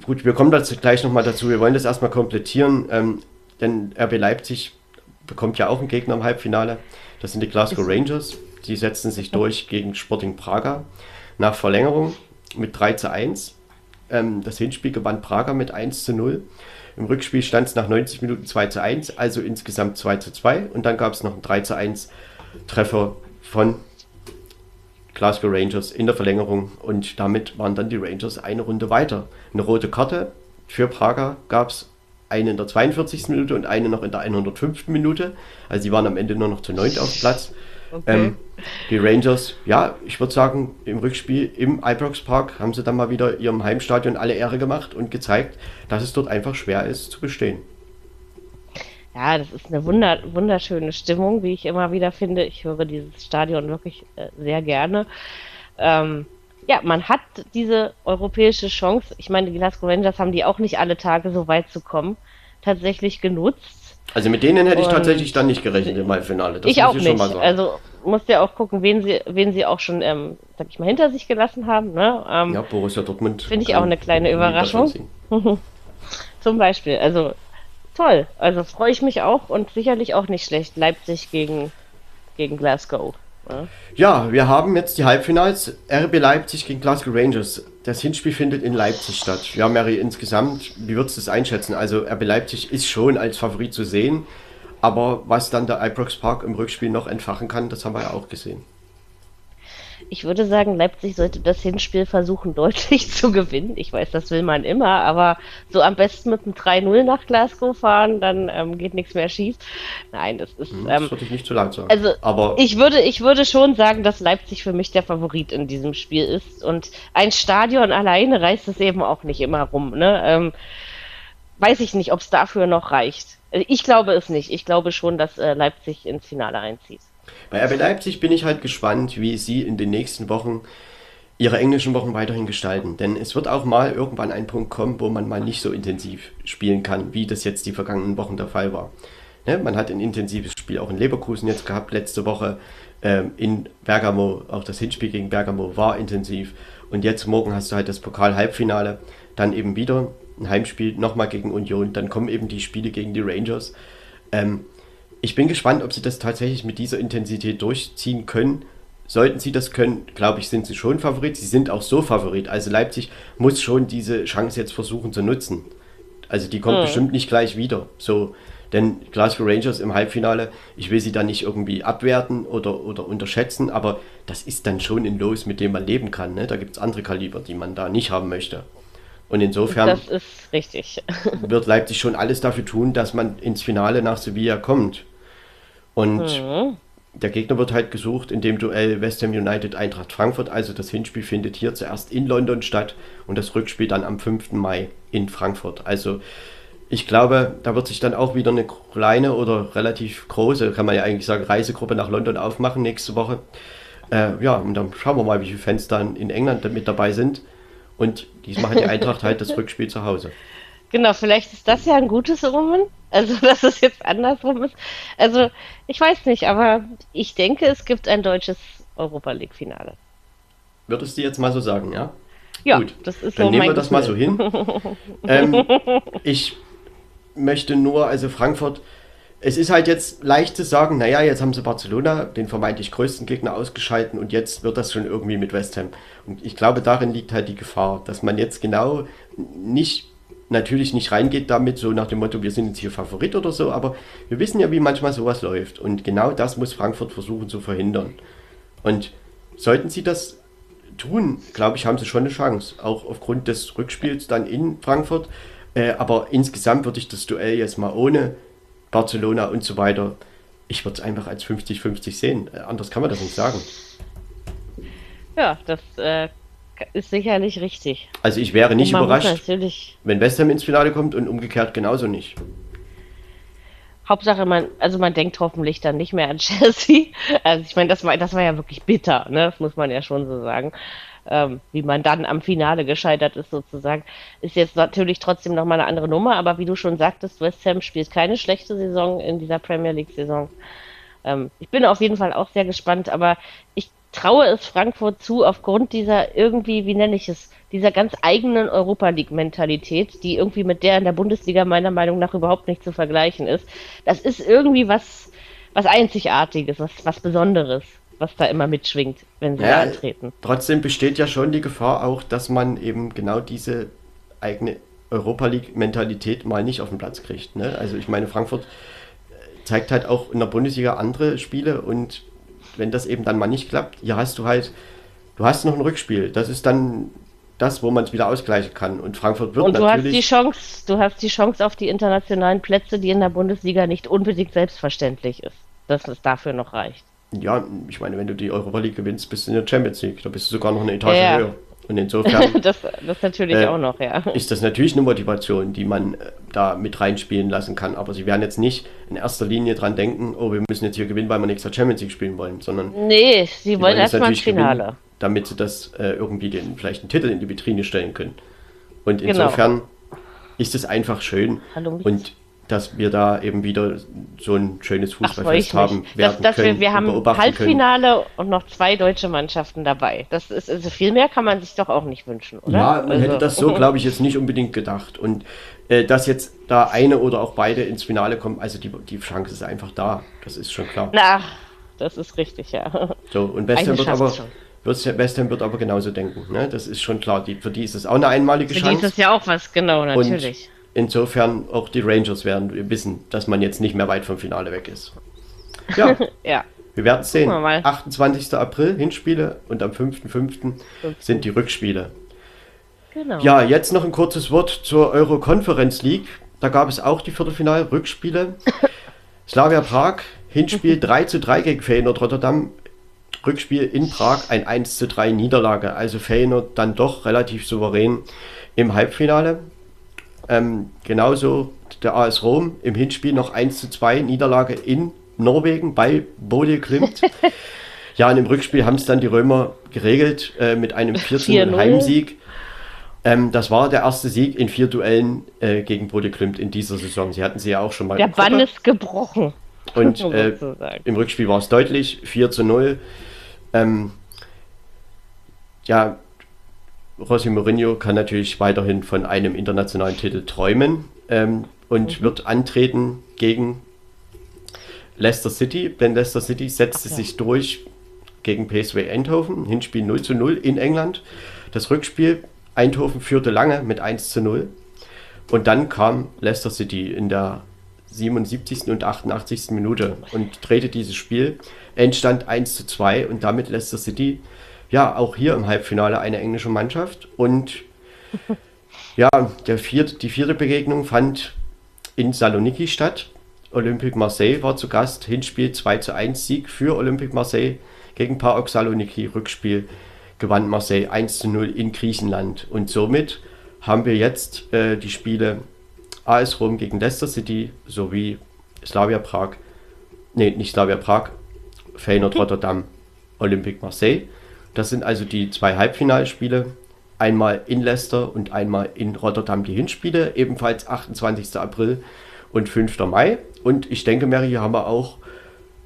Gut, wir kommen dazu gleich nochmal dazu. Wir wollen das erstmal komplettieren, ähm, denn RB Leipzig bekommt ja auch einen Gegner im Halbfinale. Das sind die Glasgow Rangers. Die setzen sich durch gegen Sporting Praga nach Verlängerung mit 3 zu 1. Ähm, das Hinspiel gewann Praga mit 1 zu 0. Im Rückspiel stand es nach 90 Minuten 2 zu 1, also insgesamt 2 zu 2. Und dann gab es noch einen 3 zu 1 Treffer von Glasgow Rangers in der Verlängerung. Und damit waren dann die Rangers eine Runde weiter. Eine rote Karte für Prager gab es eine in der 42. Minute und eine noch in der 105. Minute. Also sie waren am Ende nur noch zu 9 auf dem Platz. Okay. Ähm, die Rangers, ja, ich würde sagen, im Rückspiel im Ibrox Park haben sie dann mal wieder ihrem Heimstadion alle Ehre gemacht und gezeigt, dass es dort einfach schwer ist zu bestehen. Ja, das ist eine wunder wunderschöne Stimmung, wie ich immer wieder finde. Ich höre dieses Stadion wirklich äh, sehr gerne. Ähm, ja, man hat diese europäische Chance. Ich meine, die Glasgow Rangers haben die auch nicht alle Tage so weit zu kommen, tatsächlich genutzt. Also mit denen hätte ich tatsächlich dann nicht gerechnet im Halbfinale. Das ich auch ich nicht. Also musst ja auch gucken, wen sie, wen sie auch schon, ähm, sag ich mal, hinter sich gelassen haben. Ne? Ähm, ja, Borussia Dortmund. Finde ich auch eine kleine Überraschung. (laughs) Zum Beispiel. Also toll. Also freue ich mich auch und sicherlich auch nicht schlecht. Leipzig gegen, gegen Glasgow. Ja. ja, wir haben jetzt die Halbfinals. RB Leipzig gegen Glasgow Rangers. Das Hinspiel findet in Leipzig statt. Ja, Mary, insgesamt, wie würdest du das einschätzen? Also RB Leipzig ist schon als Favorit zu sehen, aber was dann der Ibrox Park im Rückspiel noch entfachen kann, das haben wir ja auch gesehen. Ich würde sagen, Leipzig sollte das Hinspiel versuchen, (laughs) deutlich zu gewinnen. Ich weiß, das will man immer, aber so am besten mit einem 3-0 nach Glasgow fahren, dann ähm, geht nichts mehr schief. Nein, das ist. Hm, das ähm, würde ich nicht zu laut sagen. Also, aber ich würde, ich würde schon sagen, dass Leipzig für mich der Favorit in diesem Spiel ist. Und ein Stadion alleine reißt es eben auch nicht immer rum. Ne? Ähm, weiß ich nicht, ob es dafür noch reicht. Also ich glaube es nicht. Ich glaube schon, dass äh, Leipzig ins Finale einzieht. Bei RB Leipzig bin ich halt gespannt, wie sie in den nächsten Wochen ihre englischen Wochen weiterhin gestalten. Denn es wird auch mal irgendwann ein Punkt kommen, wo man mal nicht so intensiv spielen kann, wie das jetzt die vergangenen Wochen der Fall war. Ne? Man hat ein intensives Spiel auch in Leverkusen jetzt gehabt, letzte Woche ähm, in Bergamo, auch das Hinspiel gegen Bergamo war intensiv. Und jetzt morgen hast du halt das Pokal-Halbfinale, dann eben wieder ein Heimspiel, nochmal gegen Union, dann kommen eben die Spiele gegen die Rangers. Ähm, ich bin gespannt, ob sie das tatsächlich mit dieser Intensität durchziehen können. Sollten sie das können, glaube ich, sind sie schon Favorit. Sie sind auch so Favorit. Also Leipzig muss schon diese Chance jetzt versuchen zu nutzen. Also die kommt mhm. bestimmt nicht gleich wieder. So, denn Glasgow Rangers im Halbfinale, ich will sie da nicht irgendwie abwerten oder, oder unterschätzen, aber das ist dann schon ein Los, mit dem man leben kann. Ne? Da gibt es andere Kaliber, die man da nicht haben möchte. Und insofern das ist richtig. (laughs) wird Leipzig schon alles dafür tun, dass man ins Finale nach Sevilla kommt. Und mhm. der Gegner wird halt gesucht in dem Duell West Ham United Eintracht Frankfurt. Also das Hinspiel findet hier zuerst in London statt und das Rückspiel dann am 5. Mai in Frankfurt. Also ich glaube, da wird sich dann auch wieder eine kleine oder relativ große, kann man ja eigentlich sagen, Reisegruppe nach London aufmachen nächste Woche. Äh, ja, und dann schauen wir mal, wie viele Fans dann in England mit dabei sind. Und diesmal hat die Eintracht halt das (laughs) Rückspiel zu Hause. Genau, vielleicht ist das ja ein gutes Omen. Also, (laughs) dass es jetzt andersrum ist. Also, ich weiß nicht, aber ich denke, es gibt ein deutsches Europa League-Finale. Würdest du jetzt mal so sagen, ja? Ja, Gut. das ist Dann so nehmen wir das Gefühl. mal so hin. ähm, (laughs) ich möchte nur, also Frankfurt, es ist halt jetzt leicht zu sagen, naja, jetzt haben sie Barcelona, den vermeintlich größten Gegner, ausgeschalten und jetzt wird das schon irgendwie mit West Ham. Und ich glaube, darin liegt halt die Gefahr, dass man jetzt genau nicht, natürlich nicht reingeht damit, so nach dem Motto, wir sind jetzt hier Favorit oder so, aber wir wissen ja, wie manchmal sowas läuft. Und genau das muss Frankfurt versuchen zu verhindern. Und sollten sie das tun, glaube ich, haben sie schon eine Chance. Auch aufgrund des Rückspiels dann in Frankfurt. Äh, aber insgesamt würde ich das Duell jetzt mal ohne Barcelona und so weiter, ich würde es einfach als 50-50 sehen. Äh, anders kann man das nicht sagen. Ja, das äh, ist sicherlich richtig. Also ich wäre nicht überrascht, wenn West Ham ins Finale kommt und umgekehrt genauso nicht. Hauptsache, man, also man denkt hoffentlich dann nicht mehr an (laughs) Chelsea. Also ich meine, das war, das war ja wirklich bitter, ne? Das muss man ja schon so sagen ähm, wie man dann am Finale gescheitert ist sozusagen, ist jetzt natürlich trotzdem nochmal eine andere Nummer, aber wie du schon sagtest, West Ham spielt keine schlechte Saison in dieser Premier League-Saison. Ähm, ich bin auf jeden Fall auch sehr gespannt, aber ich traue es Frankfurt zu, aufgrund dieser irgendwie, wie nenne ich es, dieser ganz eigenen Europa League-Mentalität, die irgendwie mit der in der Bundesliga meiner Meinung nach überhaupt nicht zu vergleichen ist. Das ist irgendwie was, was Einzigartiges, was, was Besonderes was da immer mitschwingt, wenn sie ja, antreten. Trotzdem besteht ja schon die Gefahr auch, dass man eben genau diese eigene Europa League-Mentalität mal nicht auf den Platz kriegt. Ne? Also ich meine, Frankfurt äh, zeigt halt auch in der Bundesliga andere Spiele und wenn das eben dann mal nicht klappt, ja hast du halt, du hast noch ein Rückspiel. Das ist dann das, wo man es wieder ausgleichen kann. Und Frankfurt wird und du natürlich. Hast die Chance, du hast die Chance auf die internationalen Plätze, die in der Bundesliga nicht unbedingt selbstverständlich ist, dass es dafür noch reicht. Ja, ich meine, wenn du die Europa League gewinnst, bist du in der Champions League. Da bist du sogar noch eine Etage ja. höher. Und insofern. (laughs) das, das natürlich äh, auch noch, ja. Ist das natürlich eine Motivation, die man äh, da mit reinspielen lassen kann. Aber sie werden jetzt nicht in erster Linie dran denken, oh, wir müssen jetzt hier gewinnen, weil wir nächster Champions League spielen wollen, sondern. Nee, sie, sie wollen erstmal ins Finale. Gewinnen, damit sie das äh, irgendwie den, vielleicht einen Titel in die Vitrine stellen können. Und genau. insofern genau. ist es einfach schön. Hallo, und dass wir da eben wieder so ein schönes Fußballfest Ach, haben werden dass, dass können. Wir, wir haben Halbfinale können. und noch zwei deutsche Mannschaften dabei. Das ist also viel mehr kann man sich doch auch nicht wünschen, oder? Ja, man also. hätte das so, glaube ich, jetzt nicht unbedingt gedacht. Und äh, dass jetzt da eine oder auch beide ins Finale kommen, also die, die Chance ist einfach da. Das ist schon klar. Na, das ist richtig, ja. So, und West Ham wird aber. Wird, West Ham wird aber genauso denken. Ne? Das ist schon klar. Die, für die ist es auch eine einmalige für Chance. Für die ist es ja auch was, genau, natürlich. Insofern auch die Rangers werden wissen, dass man jetzt nicht mehr weit vom Finale weg ist. Ja. (laughs) ja. Wir werden sehen. wir mal. 28. April Hinspiele und am 5.5. sind die Rückspiele. Genau. Ja, jetzt noch ein kurzes Wort zur Euro Conference League. Da gab es auch die Viertelfinal-Rückspiele. (laughs) Slavia Prag, Hinspiel 3 zu 3 gegen Feyenoord Rotterdam. Rückspiel in Prag ein 1 zu 3 Niederlage. Also Feyenoord dann doch relativ souverän im Halbfinale. Ähm, genauso der AS Rom im Hinspiel noch 1 zu 2 Niederlage in Norwegen bei Bodø Klimt. (laughs) ja, und im Rückspiel haben es dann die Römer geregelt äh, mit einem 4 zu 0 4-0. Heimsieg. Ähm, das war der erste Sieg in vier Duellen äh, gegen Bodø Klimt in dieser Saison. Sie hatten sie ja auch schon mal Der. Bann ist gebrochen. Und (laughs) äh, im Rückspiel war es deutlich, 4 zu 0. Ähm, ja, Rossi Mourinho kann natürlich weiterhin von einem internationalen Titel träumen ähm, und Mhm. wird antreten gegen Leicester City, denn Leicester City setzte ja. sich durch gegen PSV Eindhoven, Hinspiel 0 zu 0 in England. Das Rückspiel, Eindhoven führte lange mit 1 zu 0. Und dann kam Leicester City in der 77. und 88. Minute und drehte dieses Spiel. Endstand 1 zu 2 und damit Leicester City ja auch hier im Halbfinale eine englische Mannschaft. Und (laughs) ja, der vierte, die vierte Begegnung fand in Saloniki statt. Olympique Marseille war zu Gast. Hinspiel 2 zu 1 Sieg für Olympique Marseille gegen PAOK Saloniki. Rückspiel gewann Marseille 1 zu 0 in Griechenland. Und somit haben wir jetzt äh, die Spiele AS Rom gegen Leicester City sowie Slavia Prag, nee, nicht Slavia Prag, Feyenoord Rotterdam, Olympique Marseille. Das sind also die zwei Halbfinalspiele. Einmal in Leicester und einmal in Rotterdam die Hinspiele, ebenfalls 28. April und 5. Mai. Und ich denke, Mary, hier haben wir auch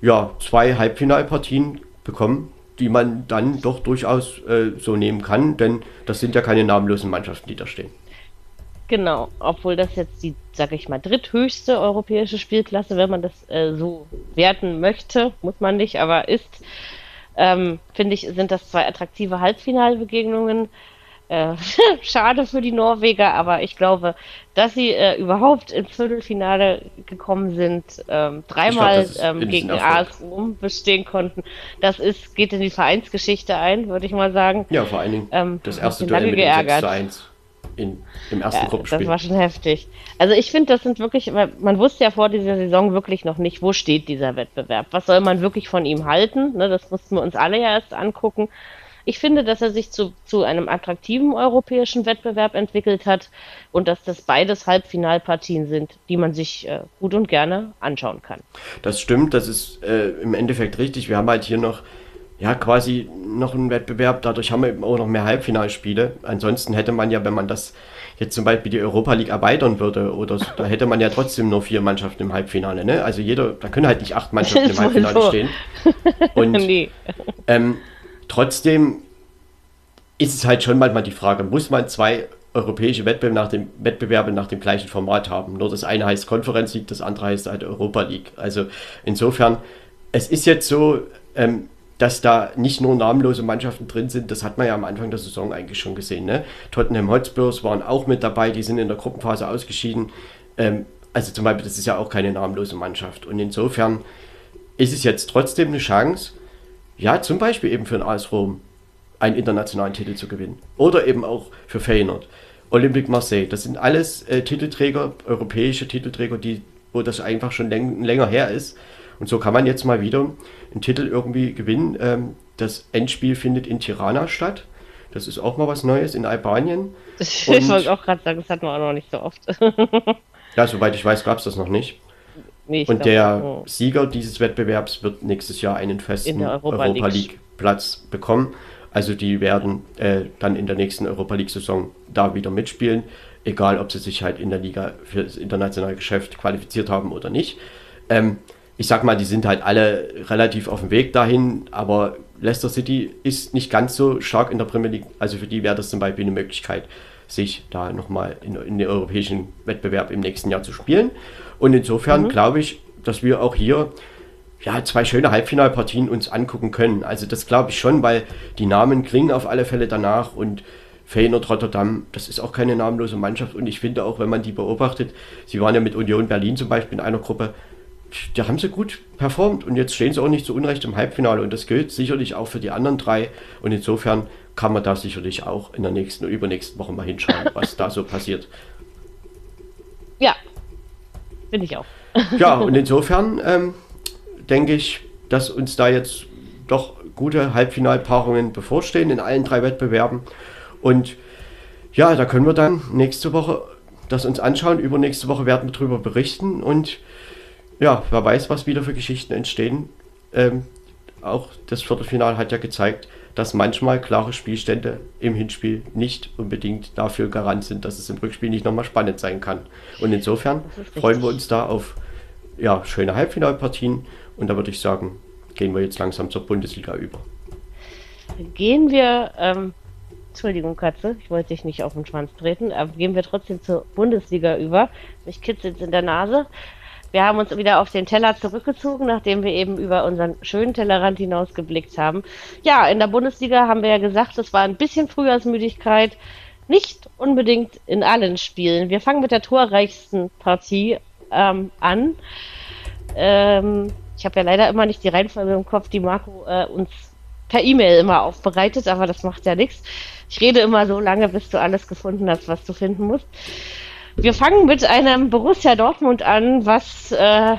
ja, zwei Halbfinalpartien bekommen, die man dann doch durchaus äh, so nehmen kann, denn das sind ja keine namenlosen Mannschaften, die da stehen. Genau, obwohl das jetzt die, sag ich mal, dritthöchste europäische Spielklasse, wenn man das äh, so werten möchte, muss man nicht, aber ist, ähm, finde ich, sind das zwei attraktive Halbfinalbegegnungen. Äh, (laughs) schade für die Norweger, aber ich glaube, dass sie äh, überhaupt ins Viertelfinale gekommen sind, ähm, dreimal ist ähm, gegen. AS Rom bestehen konnten, das ist, geht in die Vereinsgeschichte ein, würde ich mal sagen. Ja, vor allen Dingen Ähm, das erste Duell mit dem 6 geärgert. zu 1 in, im ersten Ja, Gruppenspiel. das war schon heftig. Also ich finde, das sind wirklich, weil man wusste ja vor dieser Saison wirklich noch nicht, wo steht dieser Wettbewerb. Was soll man wirklich von ihm halten? Ne, das mussten wir uns alle ja erst angucken. Ich finde, dass er sich zu, zu einem attraktiven europäischen Wettbewerb entwickelt hat und dass das beides Halbfinalpartien sind, die man sich äh, gut und gerne anschauen kann. Das stimmt, das ist äh, im Endeffekt richtig. Wir haben halt hier noch, ja, quasi noch einen Wettbewerb, dadurch haben wir eben auch noch mehr Halbfinalspiele. Ansonsten hätte man ja, wenn man das jetzt zum Beispiel die Europa League erweitern würde, oder so, da hätte man ja trotzdem nur vier Mannschaften im Halbfinale, ne? Also jeder, da können halt nicht acht Mannschaften (laughs) im Halbfinale so. stehen. (laughs) Und nee. ähm, trotzdem ist es halt schon manchmal die Frage, muss man zwei europäische Wettbewerbe nach dem, Wettbewerbe nach dem gleichen Format haben? Nur das eine heißt Conference League, das andere heißt halt Europa League. Also insofern, es ist jetzt so, ähm, dass da nicht nur namenlose Mannschaften drin sind, das hat man ja am Anfang der Saison eigentlich schon gesehen. Ne? Tottenham Hotspurs waren auch mit dabei, die sind in der Gruppenphase ausgeschieden. Ähm, also zum Beispiel, das ist ja auch keine namenlose Mannschaft. Und insofern ist es jetzt trotzdem eine Chance, ja, zum Beispiel eben für den AS Rom einen internationalen Titel zu gewinnen. Oder eben auch für Feyenoord. Olympique Marseille, das sind alles äh, Titelträger, europäische Titelträger, die, wo das einfach schon läng länger her ist. Und so kann man jetzt mal wieder einen Titel irgendwie gewinnen. Ähm, das Endspiel findet in Tirana statt. Das ist auch mal was Neues in Albanien. (laughs) Ich Und- wollte auch gerade sagen, das hatten wir auch noch nicht so oft. (laughs) Ja, soweit ich weiß, gab es das noch nicht. nee, ich Und der oh. Sieger dieses Wettbewerbs wird nächstes Jahr einen festen Europa Europa, League. Platz bekommen. Also die werden äh, dann in der nächsten Europa League Saison da wieder mitspielen, egal ob sie sich halt in der Liga für das internationale Geschäft qualifiziert haben oder nicht. Ähm, ich sag mal, die sind halt alle relativ auf dem Weg dahin, aber Leicester City ist nicht ganz so stark in der Premier League. Also für die wäre das zum Beispiel eine Möglichkeit, sich da nochmal in, in den europäischen Wettbewerb im nächsten Jahr zu spielen. Und insofern glaube ich, dass wir auch hier ja, zwei schöne Halbfinalpartien uns angucken können. Also das glaube ich schon, weil die Namen klingen auf alle Fälle danach und Feyenoord Rotterdam, das ist auch keine namenlose Mannschaft und ich finde auch, wenn man die beobachtet, sie waren ja mit Union Berlin zum Beispiel in einer Gruppe, da haben sie gut performt und jetzt stehen sie auch nicht zu Unrecht im Halbfinale und das gilt sicherlich auch für die anderen drei und insofern kann man da sicherlich auch in der nächsten oder übernächsten Woche mal hinschauen, (laughs) was da so passiert. Ja, finde ich auch. Ja, (laughs) und insofern ähm, denke ich, dass uns da jetzt doch gute Halbfinalpaarungen bevorstehen in allen drei Wettbewerben und ja, da können wir dann nächste Woche das uns anschauen. Übernächste Woche werden wir darüber berichten und ja, wer weiß, was wieder für Geschichten entstehen. Ähm, auch das Viertelfinale hat ja gezeigt, dass manchmal klare Spielstände im Hinspiel nicht unbedingt dafür garant sind, dass es im Rückspiel nicht nochmal spannend sein kann. Und insofern freuen wir uns da auf ja, schöne Halbfinalpartien. Und da würde ich sagen, gehen wir jetzt langsam zur Bundesliga über. Gehen wir ähm, Entschuldigung, Katze, ich wollte dich nicht auf den Schwanz treten, aber gehen wir trotzdem zur Bundesliga über. Mich kitzelt in der Nase. Wir haben uns wieder auf den Teller zurückgezogen, nachdem wir eben über unseren schönen Tellerrand hinausgeblickt haben. Ja, in der Bundesliga haben wir ja gesagt, es war ein bisschen Frühjahrsmüdigkeit. Nicht unbedingt in allen Spielen. Wir fangen mit der torreichsten Partie ähm, an. Ähm, ich habe ja leider immer nicht die Reihenfolge im Kopf, die Marco äh, uns per E-Mail immer aufbereitet, aber das macht ja nichts. Ich rede immer so lange, bis du alles gefunden hast, was du finden musst. Wir fangen mit einem Borussia Dortmund an, was äh,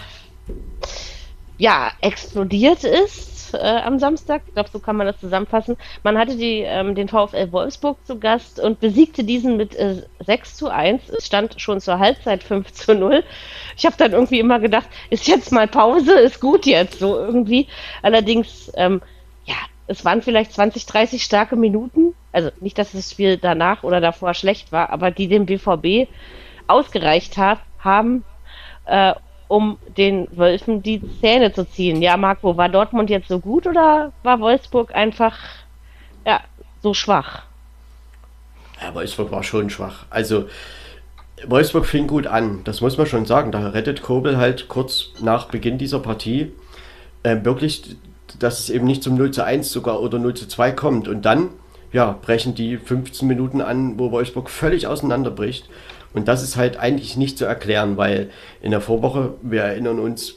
ja explodiert ist äh, am Samstag. Ich glaube, so kann man das zusammenfassen. Man hatte die, ähm, den VfL Wolfsburg zu Gast und besiegte diesen mit äh, 6 zu 1. Es stand schon zur Halbzeit 5 zu 0. Ich habe dann irgendwie immer gedacht, ist jetzt mal Pause, ist gut jetzt so irgendwie. Allerdings, ähm, ja, es waren vielleicht 20, 30 starke Minuten. Also nicht, dass das Spiel danach oder davor schlecht war, aber die dem BVB ausgereicht hat, haben, äh, um den Wölfen die Zähne zu ziehen. Ja, Marco, war Dortmund jetzt so gut oder war Wolfsburg einfach ja, so schwach? Ja, Wolfsburg war schon schwach. Also Wolfsburg fing gut an, das muss man schon sagen. Da rettet Kobel halt kurz nach Beginn dieser Partie äh, wirklich dass es eben nicht zum 0 zu 1 sogar oder 0 zu 2 kommt. Und dann, ja, brechen die 15 Minuten an, wo Wolfsburg völlig auseinanderbricht. Und das ist halt eigentlich nicht zu erklären, weil in der Vorwoche, wir erinnern uns,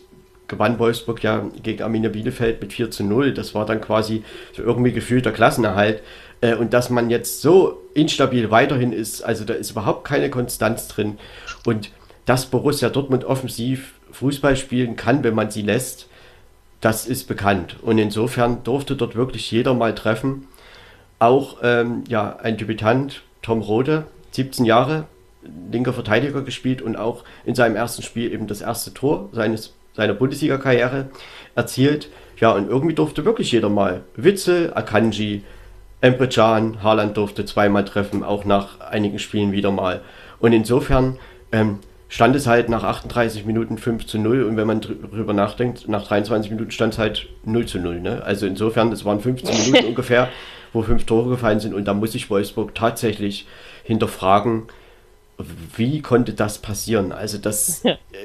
gewann Wolfsburg ja gegen Arminia Bielefeld mit 4 zu 0. Das war dann quasi so irgendwie gefühlter Klassenerhalt. Äh, und dass man jetzt so instabil weiterhin ist, also da ist überhaupt keine Konstanz drin. Und dass Borussia Dortmund offensiv Fußball spielen kann, wenn man sie lässt, das ist bekannt. Und insofern durfte dort wirklich jeder mal treffen. Auch ähm, ja, ein Debütant, Tom Rode, 17 Jahre, linker Verteidiger gespielt und auch in seinem ersten Spiel eben das erste Tor seines, seiner Bundesliga-Karriere erzielt. Ja, und irgendwie durfte wirklich jeder mal. Witzel, Akanji, Emre Can, Haaland durfte zweimal treffen, auch nach einigen Spielen wieder mal. Und insofern ähm, stand es halt nach 38 Minuten 5 zu 0 und wenn man drüber nachdenkt, nach 23 Minuten stand es halt 0 zu 0. Ne? Also insofern, es waren 15 (laughs) Minuten ungefähr, wo fünf Tore gefallen sind und da muss sich Wolfsburg tatsächlich hinterfragen, wie konnte das passieren? Also das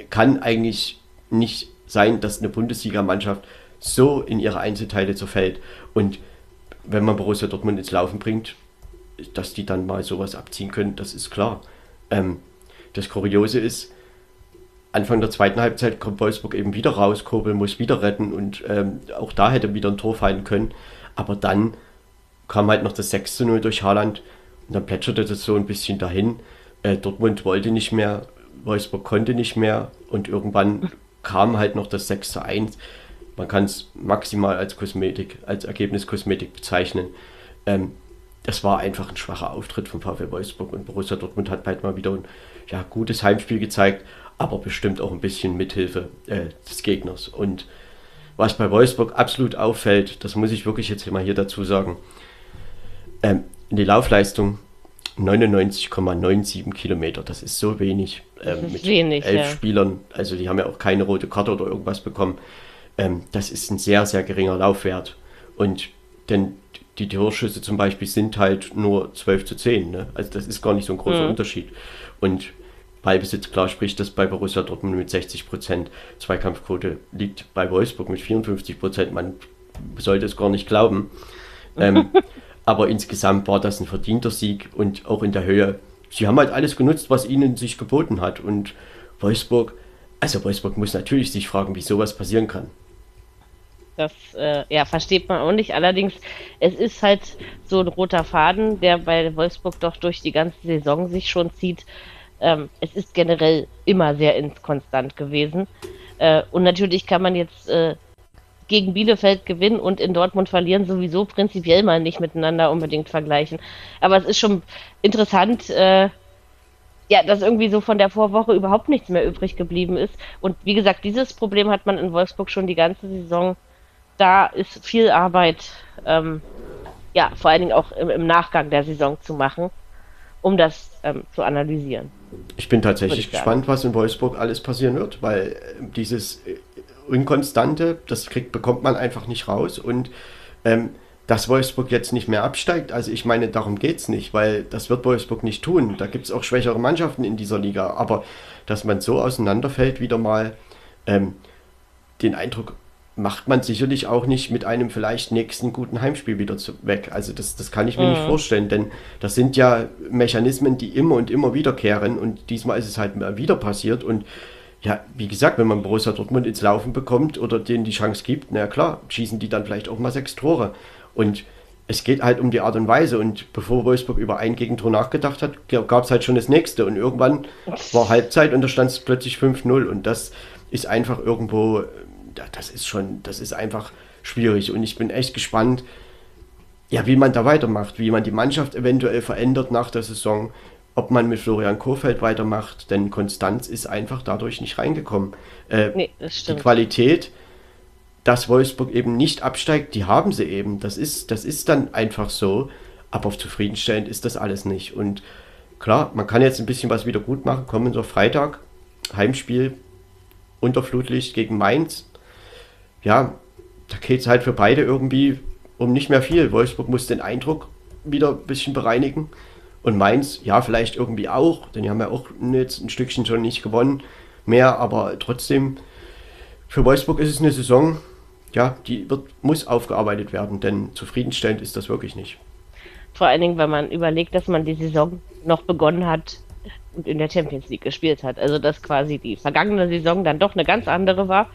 kann eigentlich nicht sein, dass eine Bundesligamannschaft so in ihre Einzelteile zerfällt und wenn man Borussia Dortmund ins Laufen bringt, dass die dann mal sowas abziehen können, das ist klar. Ähm, das Kuriose ist, Anfang der zweiten Halbzeit kommt Wolfsburg eben wieder raus, Kobel muss wieder retten und ähm, auch da hätte wieder ein Tor fallen können. Aber dann kam halt noch das 6 zu 0 durch Haaland und dann plätscherte das so ein bisschen dahin. Äh, Dortmund wollte nicht mehr, Wolfsburg konnte nicht mehr und irgendwann (laughs) kam halt noch das 6 zu 1. Man kann es maximal als Kosmetik, als Ergebniskosmetik bezeichnen. Ähm, das war einfach ein schwacher Auftritt von VfL Wolfsburg und Borussia Dortmund hat halt mal wieder ein ja, gutes Heimspiel gezeigt, aber bestimmt auch ein bisschen Mithilfe äh, des Gegners. Und was bei Wolfsburg absolut auffällt, das muss ich wirklich jetzt mal hier dazu sagen, ähm, die Laufleistung 99,97 Kilometer, das ist so wenig. Ähm, mit wenig, elf ja. Spielern, also die haben ja auch keine rote Karte oder irgendwas bekommen. Ähm, das ist ein sehr, sehr geringer Laufwert. Und denn die Torschüsse zum Beispiel sind halt nur 12 zu 10. Ne? Also das ist gar nicht so ein großer mhm. Unterschied. Und Ballbesitz, klar spricht das bei Borussia Dortmund mit 60 Prozent. Zweikampfquote liegt bei Wolfsburg mit 54 Prozent. Man sollte es gar nicht glauben. ähm, (laughs) aber insgesamt war das ein verdienter Sieg und auch in der Höhe. Sie haben halt alles genutzt, was ihnen sich geboten hat. Und Wolfsburg Also Wolfsburg muss natürlich sich fragen, wie sowas passieren kann. Das äh, ja, versteht man auch nicht. Allerdings, es ist halt so ein roter Faden, der bei Wolfsburg doch durch die ganze Saison sich schon zieht. Ähm, es ist generell immer sehr inkonstant gewesen. Äh, und natürlich kann man jetzt äh, gegen Bielefeld gewinnen und in Dortmund verlieren sowieso prinzipiell mal nicht miteinander unbedingt vergleichen. Aber es ist schon interessant, äh, ja, dass irgendwie so von der Vorwoche überhaupt nichts mehr übrig geblieben ist. Und wie gesagt, dieses Problem hat man in Wolfsburg schon die ganze Saison. Da ist viel Arbeit, ähm, ja, vor allen Dingen auch im, im, Nachgang der Saison zu machen, um das ähm, zu analysieren. Ich bin tatsächlich ich gespannt, was in Wolfsburg alles passieren wird, weil äh, dieses äh, Unkonstante, das kriegt, bekommt man einfach nicht raus und ähm, dass Wolfsburg jetzt nicht mehr absteigt, also ich meine, darum geht es nicht, weil das wird Wolfsburg nicht tun. Da gibt es auch schwächere Mannschaften in dieser Liga, aber dass man so auseinanderfällt, wieder mal, ähm, den Eindruck macht man sicherlich auch nicht mit einem vielleicht nächsten guten Heimspiel wieder zu, weg. Also das, das kann ich mir mhm. nicht vorstellen, denn das sind ja Mechanismen, die immer und immer wiederkehren und diesmal ist es halt mal wieder passiert und ja, wie gesagt, wenn man Borussia Dortmund ins Laufen bekommt oder denen die Chance gibt, na klar, schießen die dann vielleicht auch mal sechs Tore. Und es geht halt um die Art und Weise. Und bevor Wolfsburg über ein Gegentor nachgedacht hat, gab es halt schon das nächste. Und irgendwann war Halbzeit und da stand es plötzlich 5-0. Und das ist einfach irgendwo, das ist schon, das ist einfach schwierig. Und ich bin echt gespannt, ja, wie man da weitermacht, wie man die Mannschaft eventuell verändert nach der Saison, ob man mit Florian Kohfeldt weitermacht, denn Konstanz ist einfach dadurch nicht reingekommen. Äh, nee, die Qualität dass Wolfsburg eben nicht absteigt, die haben sie eben. Das ist, das ist dann einfach so. Aber zufriedenstellend ist das alles nicht. Und klar, man kann jetzt ein bisschen was wieder gut machen. Kommender Freitag, Heimspiel unter Flutlicht gegen Mainz. Ja, da geht es halt für beide irgendwie um nicht mehr viel. Wolfsburg muss den Eindruck wieder ein bisschen bereinigen. Und Mainz, ja, vielleicht irgendwie auch, denn die haben ja auch jetzt ein Stückchen schon nicht gewonnen mehr, aber trotzdem, für Wolfsburg ist es eine Saison, ja, die wird, muss aufgearbeitet werden, denn zufriedenstellend ist das wirklich nicht. Vor allen Dingen, wenn man überlegt, dass man die Saison noch begonnen hat und in der Champions League gespielt hat. Also dass quasi die vergangene Saison dann doch eine ganz andere war.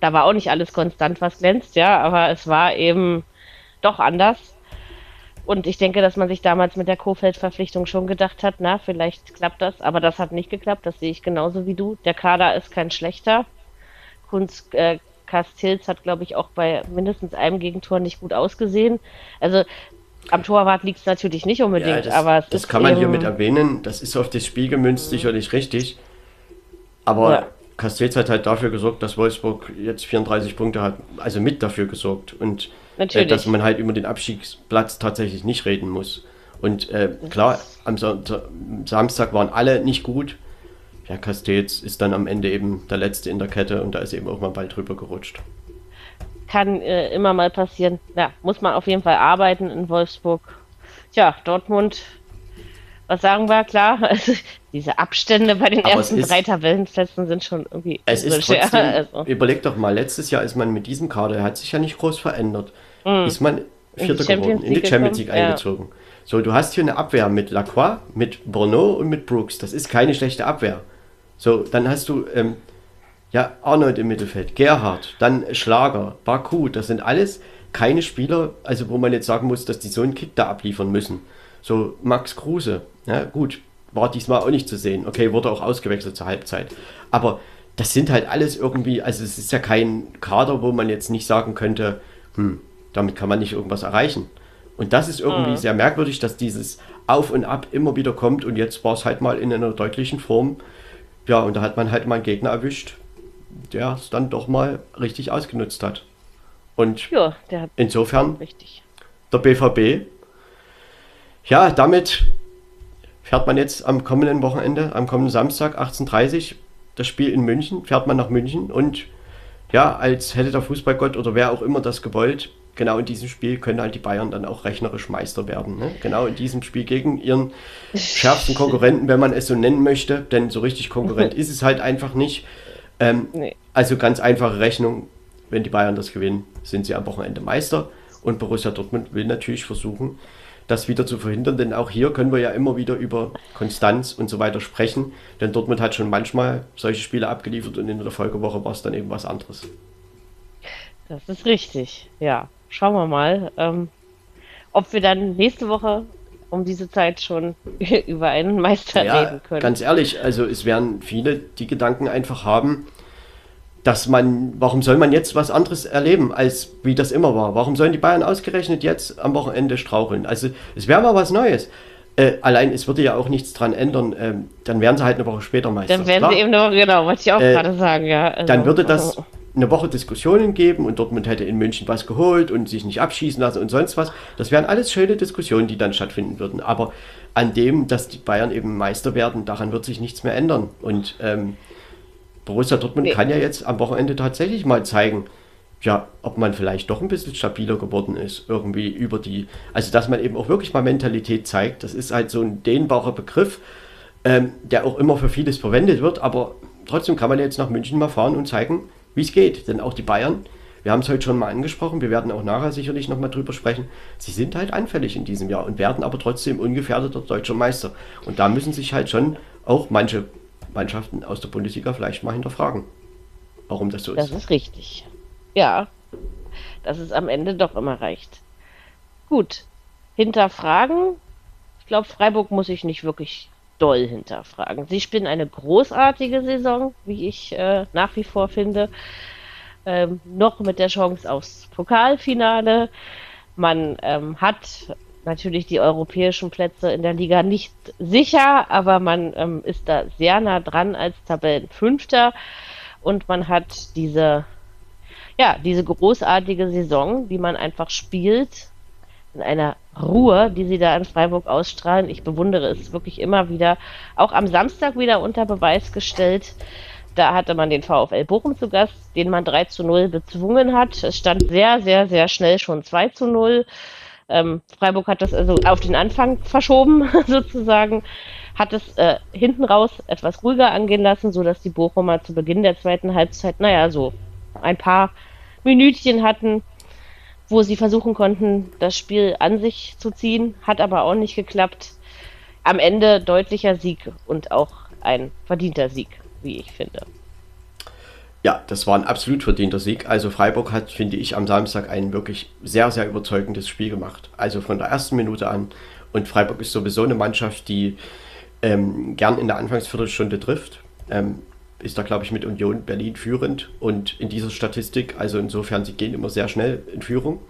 Da war auch nicht alles konstant, was glänzt, ja, aber es war eben doch anders. Und ich denke, dass man sich damals mit der Kofeld-Verpflichtung schon gedacht hat, na, vielleicht klappt das, aber das hat nicht geklappt, das sehe ich genauso wie du. Der Kader ist kein schlechter. Kunst, äh, hat, glaube ich, auch bei mindestens einem Gegentor nicht gut ausgesehen. Also am Torwart liegt es natürlich nicht unbedingt, ja, das, aber das kann man hier mit erwähnen. Das ist auf das Spiel gemünzt sicherlich richtig. Aber ja. Castells hat halt dafür gesorgt, dass Wolfsburg jetzt 34 Punkte hat, also mit dafür gesorgt und äh, dass man halt über den Abstiegsplatz tatsächlich nicht reden muss. Und äh, klar, am Samstag waren alle nicht gut ja, Castells ist dann am Ende eben der Letzte in der Kette und da ist eben auch mal Ball drüber gerutscht. Kann äh, immer mal passieren. Ja, muss man auf jeden Fall arbeiten in Wolfsburg. Tja, Dortmund, was sagen wir? Klar, (laughs) also, diese Abstände bei den Aber ersten ist, drei Tabellenplätzen sind schon irgendwie. Es ist trotzdem, also. Überleg doch mal, letztes Jahr ist man mit diesem Kader, hat sich ja nicht groß verändert. Mm. Ist man Vierter geworden, in die Champions League ja. eingezogen. So, du hast hier eine Abwehr mit Lacroix, mit Bruno und mit Brooks. Das ist keine schlechte Abwehr. So, dann hast du ähm, ja Arnold im Mittelfeld, Gerhard, dann Schlager, Baku, das sind alles keine Spieler, also wo man jetzt sagen muss, dass die so einen Kick da abliefern müssen. So, Max Kruse, ja gut, war diesmal auch nicht zu sehen. Okay, wurde auch ausgewechselt zur Halbzeit. Aber das sind halt alles irgendwie, also es ist ja kein Kader, wo man jetzt nicht sagen könnte, hm, damit kann man nicht irgendwas erreichen. Und das ist irgendwie mhm. sehr merkwürdig, dass dieses Auf und Ab immer wieder kommt und jetzt war es halt mal in einer deutlichen Form ja, und da hat man halt mal einen Gegner erwischt, der es dann doch mal richtig ausgenutzt hat. Und ja, insofern richtig. der BVB, ja, damit fährt man jetzt am kommenden Wochenende, am kommenden Samstag 18.30 Uhr, das Spiel in München, fährt man nach München und ja, als hätte der Fußballgott oder wer auch immer das gewollt, genau in diesem Spiel können halt die Bayern dann auch rechnerisch Meister werden. Ne? Genau in diesem Spiel gegen ihren schärfsten Konkurrenten, wenn man es so nennen möchte, denn so richtig Konkurrent (laughs) ist es halt einfach nicht. Ähm, nee. Also ganz einfache Rechnung, wenn die Bayern das gewinnen, sind sie am Wochenende Meister und Borussia Dortmund will natürlich versuchen, das wieder zu verhindern, denn auch hier können wir ja immer wieder über Konstanz und so weiter sprechen, denn Dortmund hat schon manchmal solche Spiele abgeliefert und in der Folgewoche war es dann eben was anderes. Das ist richtig, ja. Schauen wir mal, ähm, ob wir dann nächste Woche um diese Zeit schon (laughs) über einen Meister ja, reden können. Ganz ehrlich, also es werden viele die Gedanken einfach haben, dass man, warum soll man jetzt was anderes erleben, als wie das immer war? Warum sollen die Bayern ausgerechnet jetzt am Wochenende straucheln? Also es wäre mal was Neues. Äh, allein es würde ja auch nichts dran ändern. Ähm, dann wären sie halt eine Woche später Meister. Dann werden sie eben noch, genau, wollte ich auch äh, gerade sagen, ja. Also, dann würde das also. Eine Woche Diskussionen geben und Dortmund hätte in München was geholt und sich nicht abschießen lassen und sonst was. Das wären alles schöne Diskussionen, die dann stattfinden würden. Aber an dem, dass die Bayern eben Meister werden, daran wird sich nichts mehr ändern. Und ähm, Borussia Dortmund nee. kann ja jetzt am Wochenende tatsächlich mal zeigen, ja, ob man vielleicht doch ein bisschen stabiler geworden ist, irgendwie über die, also dass man eben auch wirklich mal Mentalität zeigt. Das ist halt so ein dehnbarer Begriff, ähm, der auch immer für vieles verwendet wird, aber trotzdem kann man jetzt nach München mal fahren und zeigen, wie es geht. Denn auch die Bayern, wir haben es heute schon mal angesprochen, wir werden auch nachher sicherlich nochmal drüber sprechen, sie sind halt anfällig in diesem Jahr und werden aber trotzdem ungefährdeter deutscher Meister. Und da müssen sich halt schon auch manche Mannschaften aus der Bundesliga vielleicht mal hinterfragen, warum das so ist. Das ist richtig. Ja, dass es am Ende doch immer reicht. Gut, hinterfragen. Ich glaube, Freiburg muss ich nicht wirklich doll hinterfragen. Sie spielen eine großartige Saison, wie ich äh, nach wie vor finde. Ähm, noch mit der Chance aufs Pokalfinale. Man ähm, hat natürlich die europäischen Plätze in der Liga nicht sicher, aber man ähm, ist da sehr nah dran als Tabellenfünfter und man hat diese, ja, diese großartige Saison, die man einfach spielt, in einer Ruhe, die sie da in Freiburg ausstrahlen. Ich bewundere es wirklich immer wieder. Auch am Samstag wieder unter Beweis gestellt. Da hatte man den VfL Bochum zu Gast, den man 3 zu 0 bezwungen hat. Es stand sehr, sehr, sehr schnell schon 2 zu 0. Ähm, Freiburg hat das also auf den Anfang verschoben, (laughs) sozusagen, hat es äh, hinten raus etwas ruhiger angehen lassen, sodass die Bochumer zu Beginn der zweiten Halbzeit, naja, so ein paar Minütchen hatten, wo sie versuchen konnten, das Spiel an sich zu ziehen, hat aber auch nicht geklappt. Am Ende deutlicher Sieg und auch ein verdienter Sieg, wie ich finde. Ja, das war ein absolut verdienter Sieg. Also Freiburg hat, finde ich, am Samstag ein wirklich sehr, sehr überzeugendes Spiel gemacht. Also von der ersten Minute an. Und Freiburg ist sowieso eine Mannschaft, die ähm, gern in der Anfangsviertelstunde trifft. Ähm, ist da, glaube ich, mit Union Berlin führend und in dieser Statistik, also insofern, sie gehen immer sehr schnell in Führung.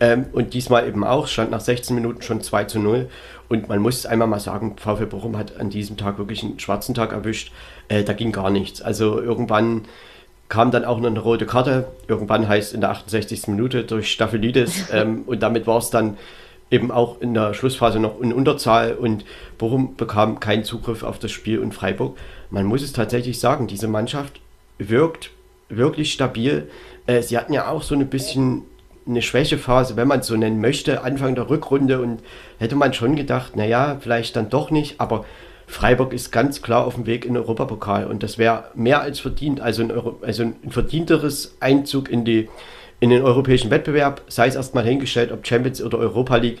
Ähm, und diesmal eben auch, stand nach 16 Minuten schon 2 zu 0. Und man muss einmal mal sagen, VfL Bochum hat an diesem Tag wirklich einen schwarzen Tag erwischt. Äh, da ging gar nichts. Also irgendwann kam dann auch noch eine rote Karte. Irgendwann heißt in der 68. Minute durch Staphylides. (laughs) Ähm, und damit war es dann eben auch in der Schlussphase noch in Unterzahl und Bochum bekam keinen Zugriff auf das Spiel und Freiburg. Man muss es tatsächlich sagen, diese Mannschaft wirkt wirklich stabil. Äh, sie hatten ja auch so ein bisschen eine Schwächephase, wenn man es so nennen möchte, Anfang der Rückrunde und hätte man schon gedacht, naja, vielleicht dann doch nicht, aber Freiburg ist ganz klar auf dem Weg in den Europapokal und das wäre mehr als verdient, also ein, Euro, also ein verdienteres Einzug in, die, in den europäischen Wettbewerb, sei es erstmal hingestellt, ob Champions oder Europa League.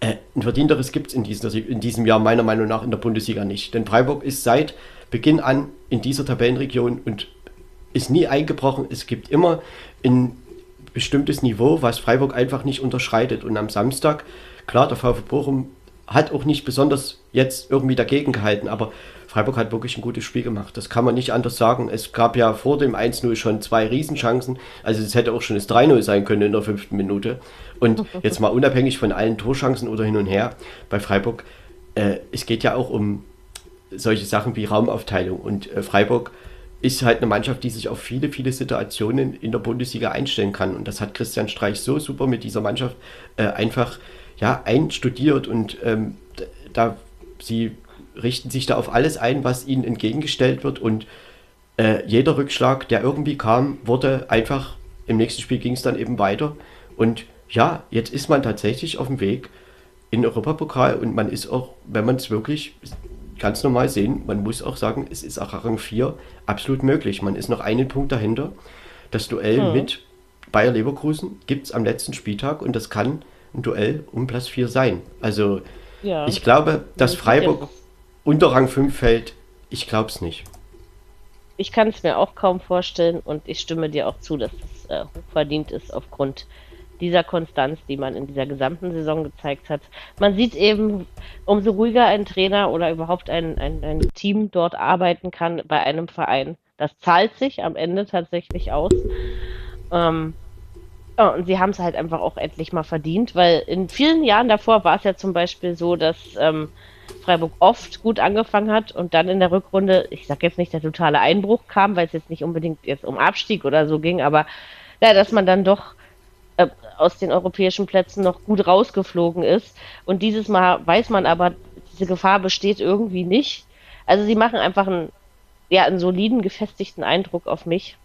Äh, ein verdienteres gibt es in, in diesem Jahr meiner Meinung nach in der Bundesliga nicht. Denn Freiburg ist seit Beginn an in dieser Tabellenregion und ist nie eingebrochen. Es gibt immer ein bestimmtes Niveau, was Freiburg einfach nicht unterschreitet. Und am Samstag, klar, der VfB Bochum hat auch nicht besonders jetzt irgendwie dagegen gehalten, aber Freiburg hat wirklich ein gutes Spiel gemacht. Das kann man nicht anders sagen. Es gab ja vor dem 1-0 schon zwei Riesenchancen. Also es hätte auch schon das 3-0 sein können in der fünften Minute. Und (laughs) jetzt mal unabhängig von allen Torchancen oder hin und her, bei Freiburg, äh, es geht ja auch um solche Sachen wie Raumaufteilung. Und äh, Freiburg ist halt eine Mannschaft, die sich auf viele, viele Situationen in der Bundesliga einstellen kann. Und das hat Christian Streich so super mit dieser Mannschaft äh, einfach ja, einstudiert und ähm, da sie richten sich da auf alles ein, was ihnen entgegengestellt wird und äh, jeder Rückschlag, der irgendwie kam, wurde einfach, im nächsten Spiel ging es dann eben weiter und ja, jetzt ist man tatsächlich auf dem Weg in den Europapokal und man ist auch, wenn man es wirklich ganz normal sehen, man muss auch sagen, es ist auch Rang 4 absolut möglich. Man ist noch einen Punkt dahinter. Das Duell hm. mit Bayer Leverkusen gibt es am letzten Spieltag und das kann ein Duell um Platz 4 sein. Also Ja. ich glaube, dass Freiburg unter Rang 5 fällt. Ich glaube es nicht. Ich kann es mir auch kaum vorstellen und ich stimme dir auch zu, dass es äh, hochverdient ist aufgrund dieser Konstanz, die man in dieser gesamten Saison gezeigt hat. Man sieht eben, umso ruhiger ein Trainer oder überhaupt ein, ein, ein Team dort arbeiten kann bei einem Verein. Das zahlt sich am Ende tatsächlich aus. Ähm, ja, und sie haben es halt einfach auch endlich mal verdient, weil in vielen Jahren davor war es ja zum Beispiel so, dass ähm, Freiburg oft gut angefangen hat und dann in der Rückrunde, ich sag jetzt nicht der totale Einbruch kam, weil es jetzt nicht unbedingt jetzt um Abstieg oder so ging, aber ja, dass man dann doch äh, aus den europäischen Plätzen noch gut rausgeflogen ist. Und dieses Mal weiß man aber, diese Gefahr besteht irgendwie nicht. Also sie machen einfach einen, ja, einen soliden, gefestigten Eindruck auf mich.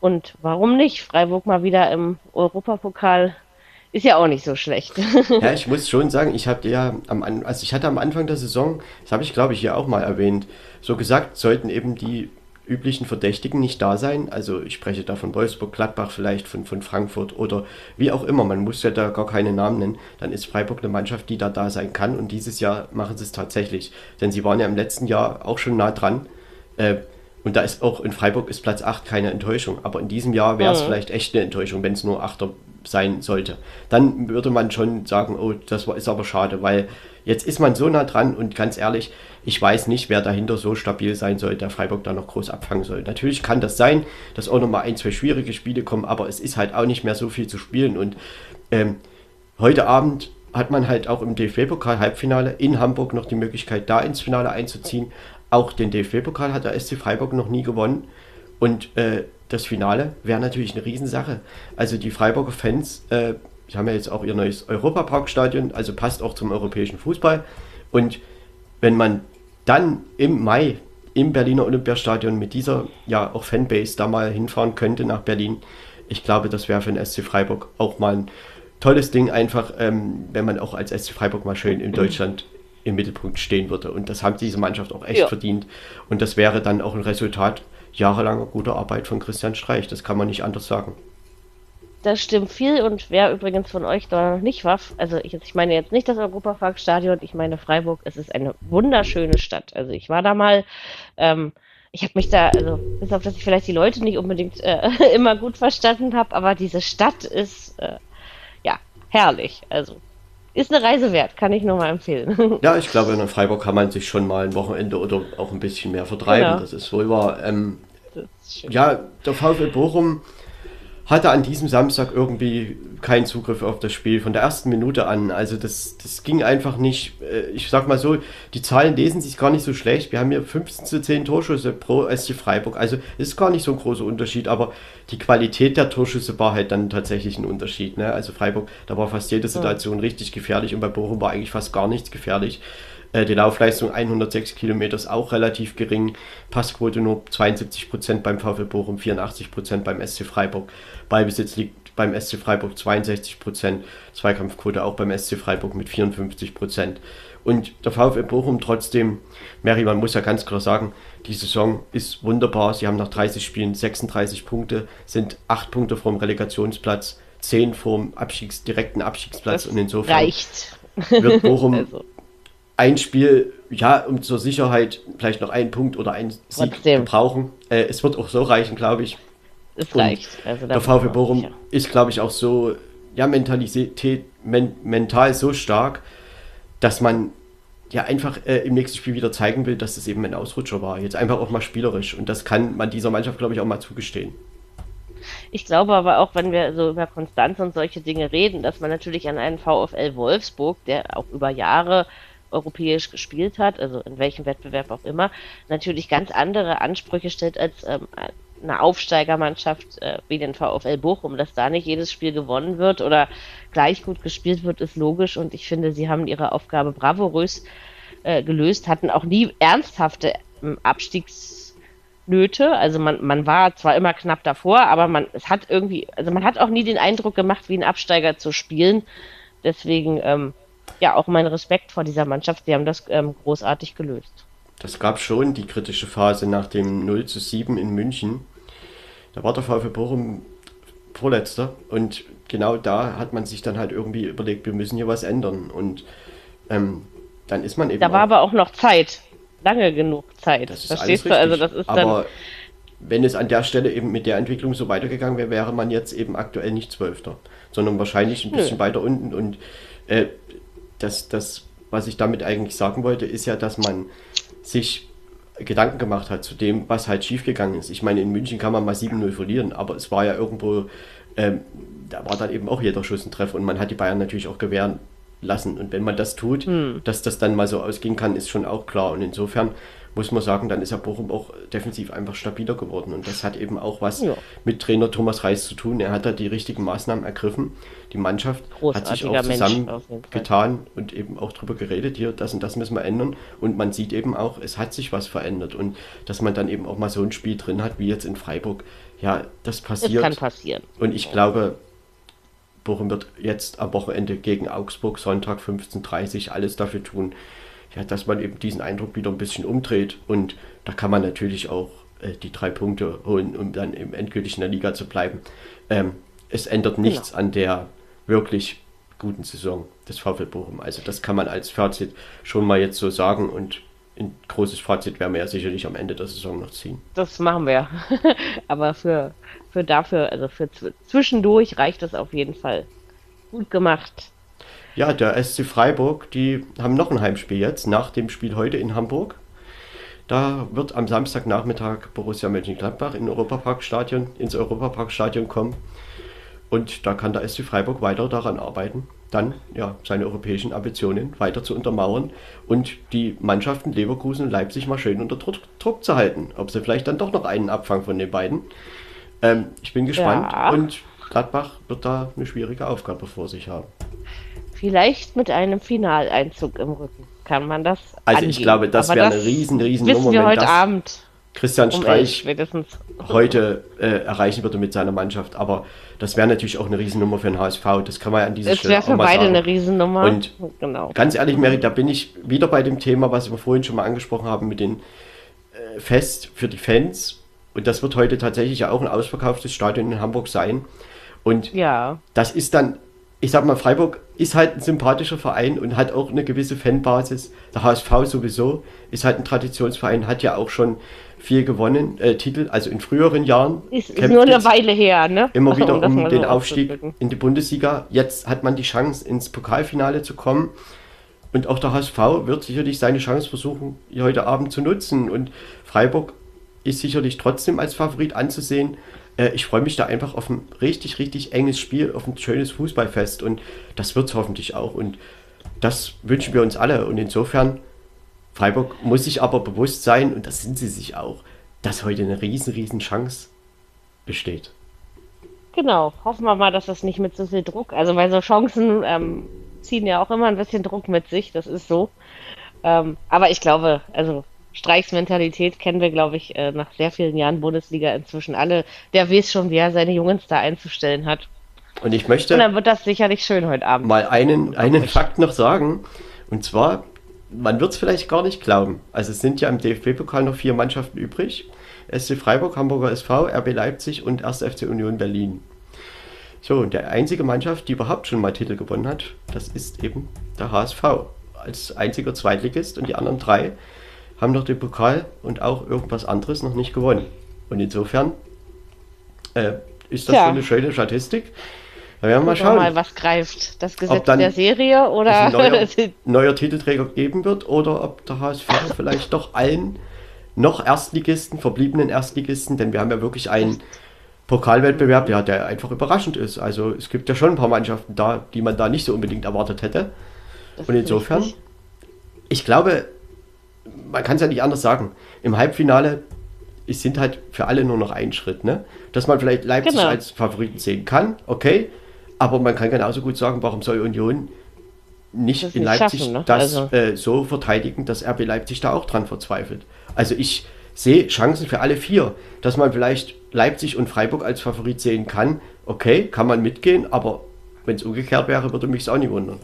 Und warum nicht? Freiburg mal wieder im Europapokal ist ja auch nicht so schlecht. (laughs) Ja, ich muss schon sagen, ich hatte ja am also ich hatte am Anfang der Saison, das habe ich glaube ich hier auch mal erwähnt, so gesagt, sollten eben die üblichen Verdächtigen nicht da sein. Also ich spreche da von Wolfsburg, Gladbach, vielleicht von, von Frankfurt oder wie auch immer. Man muss ja da gar keine Namen nennen. Dann ist Freiburg eine Mannschaft, die da da sein kann. Und dieses Jahr machen sie es tatsächlich. Denn sie waren ja im letzten Jahr auch schon nah dran. Äh, und da ist auch in Freiburg ist Platz 8 keine Enttäuschung. Aber in diesem Jahr wäre es Mhm. vielleicht echt eine Enttäuschung, wenn es nur Achter sein sollte. Dann würde man schon sagen, oh, das war, ist aber schade, weil jetzt ist man so nah dran und ganz ehrlich, ich weiß nicht, wer dahinter so stabil sein soll, der Freiburg da noch groß abfangen soll. Natürlich kann das sein, dass auch nochmal ein, zwei schwierige Spiele kommen, aber es ist halt auch nicht mehr so viel zu spielen und ähm, heute Abend hat man halt auch im DFB-Pokal-Halbfinale in Hamburg noch die Möglichkeit, da ins Finale einzuziehen. Auch den DFB-Pokal hat der SC Freiburg noch nie gewonnen. Und äh, das Finale wäre natürlich eine Riesensache. Also die Freiburger Fans, äh, haben ja jetzt auch ihr neues Europaparkstadion, also passt auch zum europäischen Fußball. Und wenn man dann im Mai im Berliner Olympiastadion mit dieser ja auch Fanbase da mal hinfahren könnte nach Berlin, ich glaube, das wäre für den SC Freiburg auch mal ein tolles Ding, einfach ähm, wenn man auch als SC Freiburg mal schön in Deutschland im Mittelpunkt stehen würde. Und das haben diese Mannschaft auch echt Ja. verdient. Und das wäre dann auch ein Resultat jahrelanger guter Arbeit von Christian Streich. Das kann man nicht anders sagen. Das stimmt viel und wer übrigens von euch da noch nicht war, also ich, ich meine jetzt nicht das Europaparkstadion, ich meine Freiburg, es ist eine wunderschöne Stadt. Also ich war da mal, ähm, ich habe mich da, also bis auf dass ich vielleicht die Leute nicht unbedingt äh, (laughs) immer gut verstanden habe, aber diese Stadt ist äh, ja herrlich. Also ist eine Reise wert, kann ich nur mal empfehlen. (laughs) Ja, ich glaube, in Freiburg kann man sich schon mal ein Wochenende oder auch ein bisschen mehr vertreiben. Genau. Das ist wohl wahr. Ähm, ja, der VfL Bochum hatte an diesem Samstag irgendwie keinen Zugriff auf das Spiel von der ersten Minute an. Also das, das ging einfach nicht. Äh, Ich sag mal so, die Zahlen lesen sich gar nicht so schlecht. Wir haben hier 15 zu 10 Torschüsse pro SC Freiburg. Also ist gar nicht so ein großer Unterschied, aber die Qualität der Torschüsse war halt dann tatsächlich ein Unterschied. Ne? Also Freiburg, da war fast jede Situation richtig gefährlich und bei Bochum war eigentlich fast gar nichts gefährlich. Äh, Die Laufleistung 106 Kilometer ist auch relativ gering. Passquote nur 72 Prozent beim VfL Bochum, 84 Prozent beim SC Freiburg. Ballbesitz liegt beim SC Freiburg 62 Prozent. Zweikampfquote auch beim SC Freiburg mit 54 Prozent. Und der VfL Bochum trotzdem, Mary, man muss ja ganz klar sagen, die Saison ist wunderbar. Sie haben nach 30 Spielen 36 Punkte, sind 8 Punkte vom Relegationsplatz, 10 vom Abstiegs, direkten Abstiegsplatz Das und insofern reicht. wird Bochum (laughs) Also ein Spiel, ja, um zur Sicherheit vielleicht noch einen Punkt oder einen Sieg Trotzdem. brauchen. Äh, es wird auch so reichen, glaube ich. Reicht. Also Der mir Bochum sicher. ist, glaube ich, auch so, ja, Mentalität, men, mental so stark, dass man ja einfach äh, im nächsten Spiel wieder zeigen will, dass es eben ein Ausrutscher war. Jetzt einfach auch mal spielerisch. Und das kann man dieser Mannschaft, glaube ich, auch mal zugestehen. Ich glaube aber auch, wenn wir so über Konstanz und solche Dinge reden, dass man natürlich an einen VfL Wolfsburg, der auch über Jahre europäisch gespielt hat, also in welchem Wettbewerb auch immer, natürlich ganz andere Ansprüche stellt als ähm, eine Aufsteigermannschaft äh, wie den VfL Bochum, dass da nicht jedes Spiel gewonnen wird oder gleich gut gespielt wird, ist logisch und ich finde, sie haben ihre Aufgabe bravourös äh, gelöst, hatten auch nie ernsthafte ähm, Abstiegsnöte. Also man, man war zwar immer knapp davor, aber man es hat irgendwie, also man hat auch nie den Eindruck gemacht, wie ein Absteiger zu spielen. Deswegen ähm, ja auch mein Respekt vor dieser Mannschaft. Sie haben das ähm, großartig gelöst. Das gab schon die kritische Phase nach dem 0 zu 7 in München. Da war der VfL Bochum Vorletzter. Und genau da hat man sich dann halt irgendwie überlegt, wir müssen hier was ändern. Und ähm, dann ist man eben. Da war aber auch noch Zeit. Lange genug Zeit. Das ist Verstehst alles du? Also das ist aber dann. wenn es an der Stelle eben mit der Entwicklung so weitergegangen wäre, wäre man jetzt eben aktuell nicht Zwölfter, sondern wahrscheinlich ein Nö. bisschen weiter unten. Und äh, das, das, was ich damit eigentlich sagen wollte, ist ja, dass man sich Gedanken gemacht hat zu dem, was halt schiefgegangen ist. Ich meine, in München kann man mal 7-0 verlieren, aber es war ja irgendwo, ähm, da war dann eben auch jeder Schuss ein Treffer und man hat die Bayern natürlich auch gewähren lassen. Und wenn man das tut, dass das dann mal so ausgehen kann, ist schon auch klar. Und insofern muss man sagen, dann ist ja Bochum auch defensiv einfach stabiler geworden. Und das hat eben auch was Ja. mit Trainer Thomas Reis zu tun. Er hat da die richtigen Maßnahmen ergriffen. Die Mannschaft hat sich auch Mensch, zusammen auf jeden Fall. getan und eben auch drüber geredet, hier, das und das müssen wir ändern. Und man sieht eben auch, es hat sich was verändert. Und dass man dann eben auch mal so ein Spiel drin hat, wie jetzt in Freiburg, ja, das passiert. kann passieren. Und ich glaube, Bochum wird jetzt am Wochenende gegen Augsburg, Sonntag 15.30 Uhr, alles dafür tun, ja, dass man eben diesen Eindruck wieder ein bisschen umdreht. Und da kann man natürlich auch äh, die drei Punkte holen, um dann eben endgültig in der Liga zu bleiben. Ähm, es ändert nichts an der wirklich guten Saison des VfL Bochum. Also das kann man als Fazit schon mal jetzt so sagen. Und ein großes Fazit werden wir ja sicherlich am Ende der Saison noch ziehen. Das machen wir. (laughs) Aber für, für dafür, also für zw- zwischendurch reicht das auf jeden Fall. Gut gemacht. Ja, der SC Freiburg, die haben noch ein Heimspiel jetzt, nach dem Spiel heute in Hamburg. Da wird am Samstagnachmittag Borussia Mönchengladbach in Europaparkstadion, ins Europaparkstadion kommen. Und da kann der SC Freiburg weiter daran arbeiten, dann ja, seine europäischen Ambitionen weiter zu untermauern und die Mannschaften Leverkusen und Leipzig mal schön unter Druck, Druck zu halten. Ob sie vielleicht dann doch noch einen abfangen von den beiden. Ähm, ich bin gespannt Ja. und Gladbach wird da eine schwierige Aufgabe vor sich haben. Vielleicht mit einem Finaleinzug im Rücken kann man das. Also angehen. ich glaube, das wäre eine riesen, riesen Wissen Nummer, wir heute das Abend Christian um Streich spätestens. heute äh, erreichen würde mit seiner Mannschaft. Aber das wäre natürlich auch eine Riesennummer für den HSV. Das kann man ja an dieser Es Stelle wäre auch für mal beide sagen. eine Riesennummer. Und genau. Ganz ehrlich, Mary, da bin ich wieder bei dem Thema, was wir vorhin schon mal angesprochen haben, mit den äh, Fest für die Fans. Und das wird heute tatsächlich ja auch ein ausverkauftes Stadion in Hamburg sein. Und Ja, das ist dann, ich sag mal, Freiburg ist halt ein sympathischer Verein und hat auch eine gewisse Fanbasis. Der HSV sowieso ist halt ein Traditionsverein, hat ja auch schon viel gewonnen, äh, Titel, also in früheren Jahren. ist, ist nur eine Weile her, ne? Immer wieder das um den Aufstieg in die Bundesliga. Jetzt hat man die Chance, ins Pokalfinale zu kommen. Und auch der HSV wird sicherlich seine Chance versuchen, hier heute Abend zu nutzen. Und Freiburg ist sicherlich trotzdem als Favorit anzusehen. Äh, Ich freue mich da einfach auf ein richtig, richtig enges Spiel, auf ein schönes Fußballfest. Und das wird es hoffentlich auch. Und das wünschen wir uns alle. Und insofern, Freiburg muss sich aber bewusst sein, und das sind sie sich auch, dass heute eine riesen, riesen Chance besteht. Genau, hoffen wir mal, dass das nicht mit so viel Druck, also weil so Chancen ähm, ziehen ja auch immer ein bisschen Druck mit sich, das ist so. Ähm, aber ich glaube, also Streichs Mentalität kennen wir, glaube ich, äh, nach sehr vielen Jahren Bundesliga inzwischen alle. Der weiß schon, wie er seine Jungs da einzustellen hat. Und ich möchte. Und dann wird das sicherlich schön heute Abend. mal einen, einen Fakt noch sagen. Und zwar, man wird es vielleicht gar nicht glauben. Also es sind ja im DFB-Pokal noch vier Mannschaften übrig. SC Freiburg, Hamburger SV, RB Leipzig und 1. FC Union Berlin. So, und der einzige Mannschaft, die überhaupt schon mal Titel gewonnen hat, das ist eben der HSV. Als einziger Zweitligist und die anderen drei haben noch den Pokal und auch irgendwas anderes noch nicht gewonnen. Und insofern äh, ist das Tja. so eine schöne Statistik. Da werden wir mal schauen mal, was greift. Das Gesetz der Serie oder neuer, (laughs) neuer Titelträger geben wird oder ob der HSV vielleicht doch allen noch Erstligisten, verbliebenen Erstligisten, denn wir haben ja wirklich einen Pokalwettbewerb, ja, der einfach überraschend ist. Also es gibt ja schon ein paar Mannschaften da, die man da nicht so unbedingt erwartet hätte. Das Und insofern, richtig. ich glaube, man kann es ja nicht anders sagen. Im Halbfinale es sind halt für alle nur noch ein Schritt, ne? Dass man vielleicht Leipzig Genau. als Favoriten sehen kann, okay. Aber man kann genauso gut sagen, warum soll Union nicht Das in nicht Leipzig schaffen, ne? das Also- äh, so verteidigen, dass RB Leipzig da auch dran verzweifelt. Also ich sehe Chancen für alle vier, dass man vielleicht Leipzig und Freiburg als Favorit sehen kann. Okay, kann man mitgehen, aber wenn es umgekehrt wäre, würde mich es auch nicht wundern.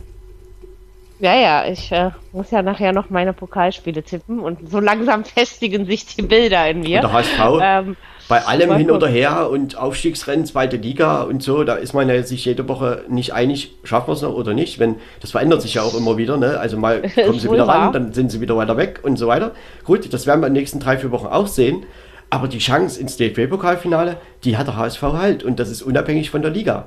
Ja, ja, ich äh, muss ja nachher noch meine Pokalspiele tippen und so langsam (laughs) festigen sich die Bilder in mir. Und der HSV, ähm, bei allem hin oder her und Aufstiegsrennen, zweite Liga und so, da ist man ja sich jede Woche nicht einig, schaffen wir es noch oder nicht. Wenn, das verändert sich ja auch immer wieder, ne? Also mal (laughs) kommen sie wieder ran, dann sind sie wieder weiter weg und so weiter. Gut, das werden wir in den nächsten drei, vier Wochen auch sehen. Aber die Chance ins DFB-Pokalfinale, die hat der HSV halt und das ist unabhängig von der Liga.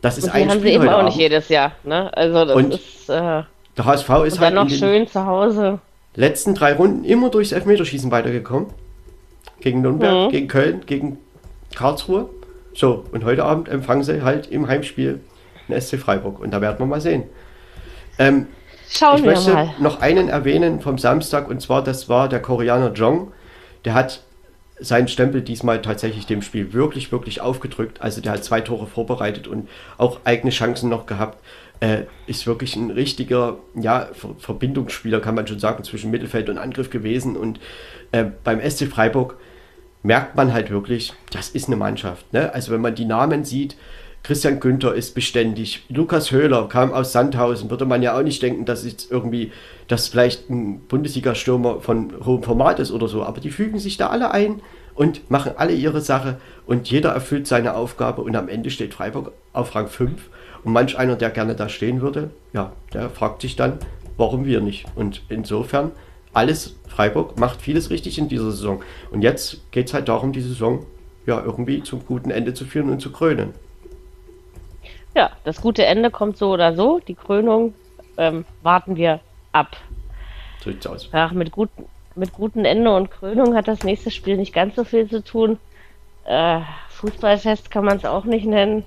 Das ist und die ein haben Spiel sie eben auch nicht jedes Jahr. Ne? Also das und ist. Äh der HSV ist und halt dann noch schön zu Hause. Letzten drei Runden immer durchs Elfmeterschießen weitergekommen. Gegen Nürnberg, mhm. gegen Köln, gegen Karlsruhe. So, und heute Abend empfangen sie halt im Heimspiel den SC Freiburg. Und da werden wir mal sehen. Ähm, Schauen ich wir möchte mal. noch einen erwähnen vom Samstag, und zwar, das war der Koreaner Jong. Der hat seinen Stempel diesmal tatsächlich dem Spiel wirklich, wirklich aufgedrückt. Also der hat zwei Tore vorbereitet und auch eigene Chancen noch gehabt äh, ist wirklich ein richtiger ja, Ver Verbindungsspieler, kann man schon sagen, zwischen Mittelfeld und Angriff gewesen. Und äh, beim SC Freiburg merkt man halt wirklich, das ist eine Mannschaft. Ne? Also wenn man die Namen sieht, Christian Günther ist beständig, Lukas Höhler kam aus Sandhausen, würde man ja auch nicht denken, dass jetzt irgendwie das vielleicht ein Bundesliga-Stürmer von hohem Format ist oder so, aber die fügen sich da alle ein und machen alle ihre Sache und jeder erfüllt seine Aufgabe und am Ende steht Freiburg auf Rang 5 und manch einer, der gerne da stehen würde, ja, der fragt sich dann, warum wir nicht. Und insofern, alles, Freiburg macht vieles richtig in dieser Saison. Und jetzt geht es halt darum, die Saison ja irgendwie zum guten Ende zu führen und zu krönen. Ja, das gute Ende kommt so oder so. Die Krönung ähm, warten wir ab. So sieht's aus. Ach, mit, gut, mit gutem Ende und Krönung hat das nächste Spiel nicht ganz so viel zu tun. Äh, Fußballfest kann man es auch nicht nennen.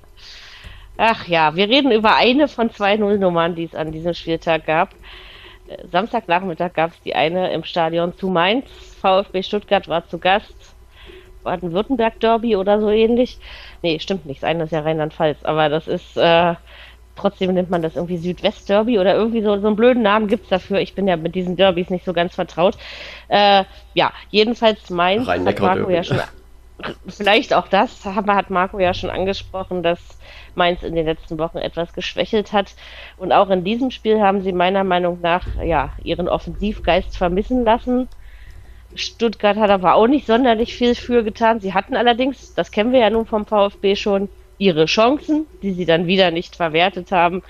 Ach ja, wir reden über eine von zwei Nullnummern, die es an diesem Spieltag gab. Samstagnachmittag gab es die eine im Stadion zu Mainz. VfB Stuttgart war zu Gast. Baden-Württemberg-Derby oder so ähnlich. Nee, stimmt nicht. Das eine ist ja Rheinland-Pfalz. Aber das ist, äh, trotzdem nennt man das irgendwie Südwest-Derby oder irgendwie so, so einen blöden Namen gibt es dafür. Ich bin ja mit diesen Derbys nicht so ganz vertraut. Äh, ja, jedenfalls Mainz hat Marco ja schon vielleicht auch das, hat Marco ja schon angesprochen, dass Mainz in den letzten Wochen etwas geschwächelt hat. Und auch in diesem Spiel haben sie meiner Meinung nach ja, ihren Offensivgeist vermissen lassen. Stuttgart hat aber auch nicht sonderlich viel für getan. Sie hatten allerdings, das kennen wir ja nun vom VfB schon, ihre Chancen, die sie dann wieder nicht verwertet haben.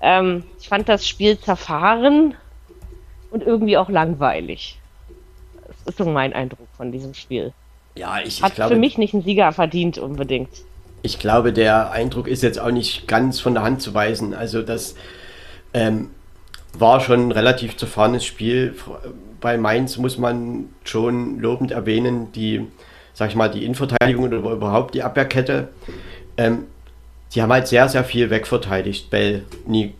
Ähm, ich fand das Spiel zerfahren und irgendwie auch langweilig. Das ist so mein Eindruck von diesem Spiel. Ja, ich, Hat ich glaube, für mich nicht einen Sieger verdient unbedingt. Ich glaube, der Eindruck ist jetzt auch nicht ganz von der Hand zu weisen. Also das ähm, war schon ein relativ zerfahrenes Spiel. Bei Mainz muss man schon lobend erwähnen, die, sag ich mal, die Innenverteidigung oder überhaupt die Abwehrkette. Ähm, die haben halt sehr, sehr viel wegverteidigt. Bell,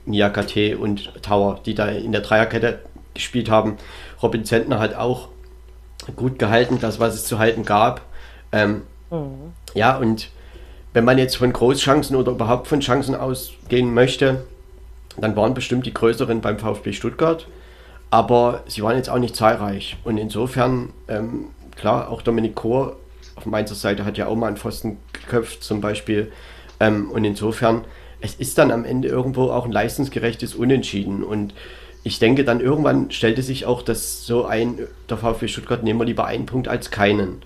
Niakate und Tower, die da in der Dreierkette gespielt haben. Robin Zentner hat auch gut gehalten, das, was es zu halten gab. Ähm, mhm. Ja, und wenn man jetzt von Großchancen oder überhaupt von Chancen ausgehen möchte, dann waren bestimmt die größeren beim VfB Stuttgart, aber sie waren jetzt auch nicht zahlreich. Und insofern, ähm, klar, auch Dominik Kohr auf Mainzer Seite hat ja auch mal einen Pfosten geköpft zum Beispiel. Ähm, und insofern, es ist dann am Ende irgendwo auch ein leistungsgerechtes Unentschieden. Und ich denke, dann irgendwann stellte sich auch das so ein, der VfB Stuttgart nehmen wir lieber einen Punkt als keinen.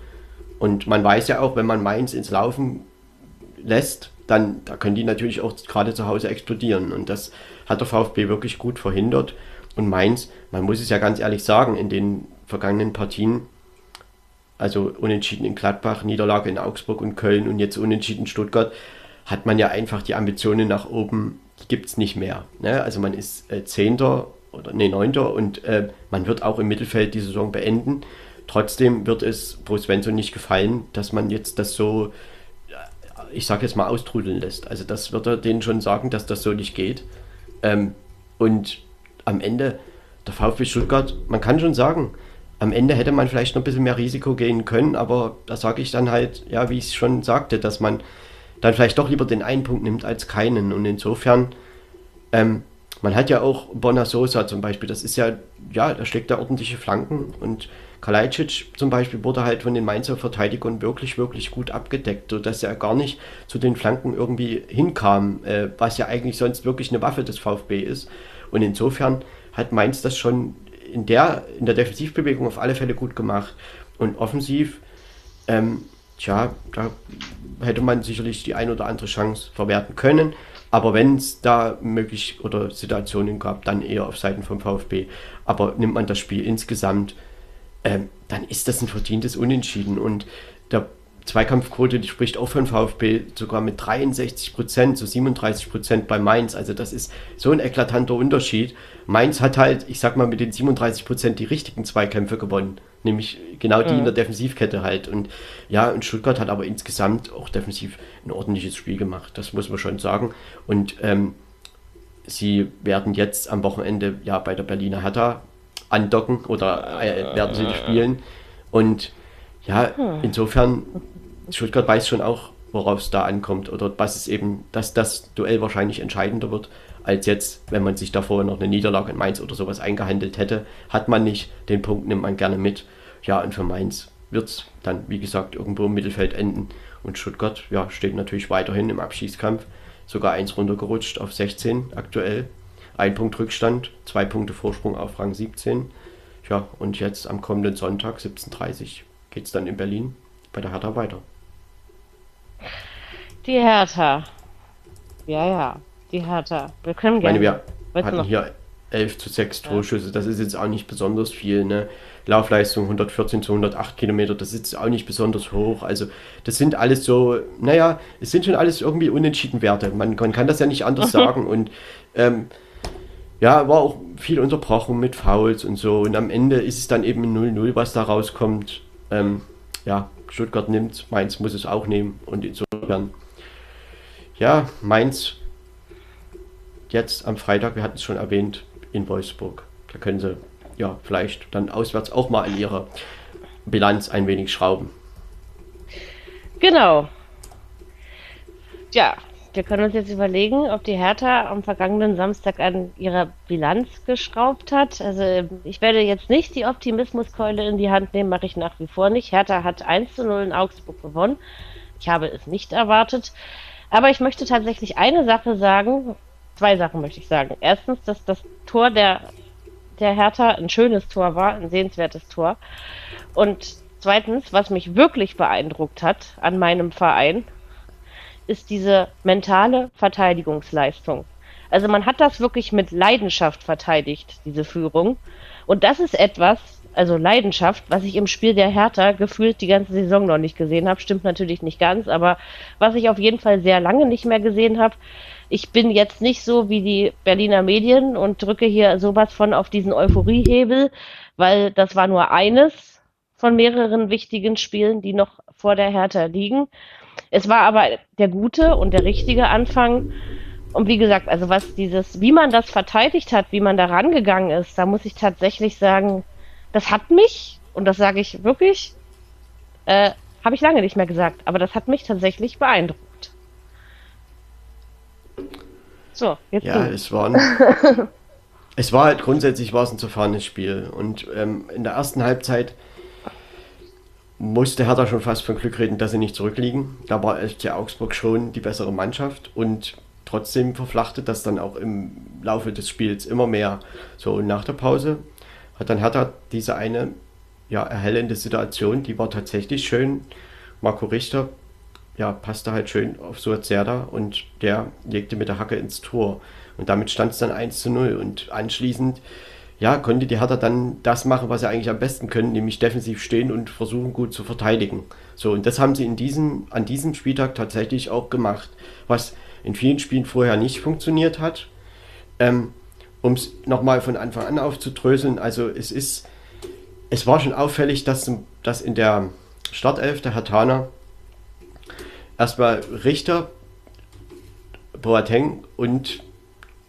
Und man weiß ja auch, wenn man Mainz ins Laufen lässt, dann da können die natürlich auch gerade zu Hause explodieren. Und das hat der VfB wirklich gut verhindert. Und Mainz, man muss es ja ganz ehrlich sagen, in den vergangenen Partien, also unentschieden in Gladbach, Niederlage in Augsburg und Köln und jetzt unentschieden in Stuttgart, hat man ja einfach die Ambitionen nach oben, die gibt es nicht mehr. Ne? Also man ist äh, Zehnter oder nee, Neunter und äh, man wird auch im Mittelfeld die Saison beenden. Trotzdem wird es Bruce Svensson nicht gefallen, dass man jetzt das so ich sage jetzt mal, austrudeln lässt. Also das wird er denen schon sagen, dass das so nicht geht. Ähm, und am Ende, der VfB Stuttgart, man kann schon sagen, am Ende hätte man vielleicht noch ein bisschen mehr Risiko gehen können, aber da sage ich dann halt, ja, wie ich schon sagte, dass man dann vielleicht doch lieber den einen Punkt nimmt als keinen. Und insofern, ähm, man hat ja auch Bonasosa zum Beispiel, das ist ja, ja, da steckt ja ordentliche Flanken und Kalajdzic zum Beispiel wurde halt von den Mainzer Verteidigern wirklich, wirklich gut abgedeckt, sodass er gar nicht zu den Flanken irgendwie hinkam, äh, was ja eigentlich sonst wirklich eine Waffe des VfB ist. Und insofern hat Mainz das schon in der, in der Defensivbewegung auf alle Fälle gut gemacht. Und offensiv, ähm, tja, da hätte man sicherlich die ein oder andere Chance verwerten können. Aber wenn es da möglich oder Situationen gab, dann eher auf Seiten vom VfB. Aber nimmt man das Spiel insgesamt, ähm, dann ist das ein verdientes Unentschieden. Und der Zweikampfquote, die spricht auch von VfB sogar mit 63 Prozent zu so 37 Prozent bei Mainz. Also das ist so ein eklatanter Unterschied. Mainz hat halt, ich sag mal, mit den 37 Prozent die richtigen Zweikämpfe gewonnen. Nämlich genau die mhm. in der Defensivkette halt. Und ja, und Stuttgart hat aber insgesamt auch defensiv ein ordentliches Spiel gemacht. Das muss man schon sagen. Und ähm, sie werden jetzt am Wochenende ja bei der Berliner Hertha andocken oder äh, werden sie spielen. Und ja, hm. insofern, Stuttgart weiß schon auch, worauf es da ankommt oder was es eben, dass das Duell wahrscheinlich entscheidender wird, als jetzt, wenn man sich davor noch eine Niederlage in Mainz oder sowas eingehandelt hätte. Hat man nicht, den Punkt nimmt man gerne mit. Ja, und für Mainz wird es dann, wie gesagt, irgendwo im Mittelfeld enden. Und Stuttgart ja, steht natürlich weiterhin im Abschießkampf. Sogar eins runtergerutscht auf 16 aktuell. Ein Punkt Rückstand, zwei Punkte Vorsprung auf Rang 17. Ja, und jetzt am kommenden Sonntag 17.30 geht es dann in Berlin bei der Hertha weiter. Die Hertha. Ja, ja, die Hertha. Wir können gerne. Ich meine, wir hatten hier 11 zu 6 Torschüsse. Das ist jetzt auch nicht besonders viel. Ne? Laufleistung 114 zu 108 Kilometer, das ist auch nicht besonders hoch. Also das sind alles so, naja, es sind schon alles irgendwie unentschieden Werte. Man, man kann das ja nicht anders (laughs) sagen. Und ähm, ja, war auch viel unterbrochen mit Fouls und so. Und am Ende ist es dann eben 0-0, was da rauskommt. Ähm, ja, Stuttgart nimmt, Mainz muss es auch nehmen. Und insofern, ja, Mainz jetzt am Freitag, wir hatten es schon erwähnt, in Wolfsburg. Da können sie ja vielleicht dann auswärts auch mal in ihrer Bilanz ein wenig schrauben. Genau. Ja, wir können uns jetzt überlegen, ob die Hertha am vergangenen Samstag an ihrer Bilanz geschraubt hat. Also ich werde jetzt nicht die Optimismuskeule in die Hand nehmen, mache ich nach wie vor nicht. Hertha hat 1 zu 0 in Augsburg gewonnen. Ich habe es nicht erwartet. Aber ich möchte tatsächlich eine Sache sagen, zwei Sachen möchte ich sagen. Erstens, dass das Tor der, der Hertha ein schönes Tor war, ein sehenswertes Tor. Und zweitens, was mich wirklich beeindruckt hat an meinem Verein, ist diese mentale Verteidigungsleistung. Also man hat das wirklich mit Leidenschaft verteidigt, diese Führung. Und das ist etwas, also Leidenschaft, was ich im Spiel der Hertha gefühlt die ganze Saison noch nicht gesehen habe. Stimmt natürlich nicht ganz, aber was ich auf jeden Fall sehr lange nicht mehr gesehen habe. Ich bin jetzt nicht so wie die Berliner Medien und drücke hier sowas von auf diesen Euphoriehebel, weil das war nur eines von mehreren wichtigen Spielen, die noch vor der Hertha liegen. Es war aber der gute und der richtige Anfang. Und wie gesagt, also was dieses, wie man das verteidigt hat, wie man da rangegangen ist, da muss ich tatsächlich sagen, das hat mich, und das sage ich wirklich, äh, habe ich lange nicht mehr gesagt, aber das hat mich tatsächlich beeindruckt. So, jetzt. Ja, du. es war ein, (laughs) es war halt grundsätzlich war es ein zerfahrenes Spiel. Und ähm, in der ersten Halbzeit musste Hertha schon fast von Glück reden, dass sie nicht zurückliegen. Da war FC Augsburg schon die bessere Mannschaft und trotzdem verflachte das dann auch im Laufe des Spiels immer mehr. So, und nach der Pause hat dann Hertha diese eine ja, erhellende Situation, die war tatsächlich schön. Marco Richter ja, passte halt schön auf Suazerda und der legte mit der Hacke ins Tor. Und damit stand es dann 1 zu 0. Und anschließend ja, konnte die Hertha dann das machen, was sie eigentlich am besten können, nämlich defensiv stehen und versuchen gut zu verteidigen. So, und das haben sie in diesem, an diesem Spieltag tatsächlich auch gemacht, was in vielen Spielen vorher nicht funktioniert hat. Ähm, um es nochmal von Anfang an aufzudröseln, also es ist, es war schon auffällig, dass, dass in der Startelf der Hertaner erstmal Richter, Boateng und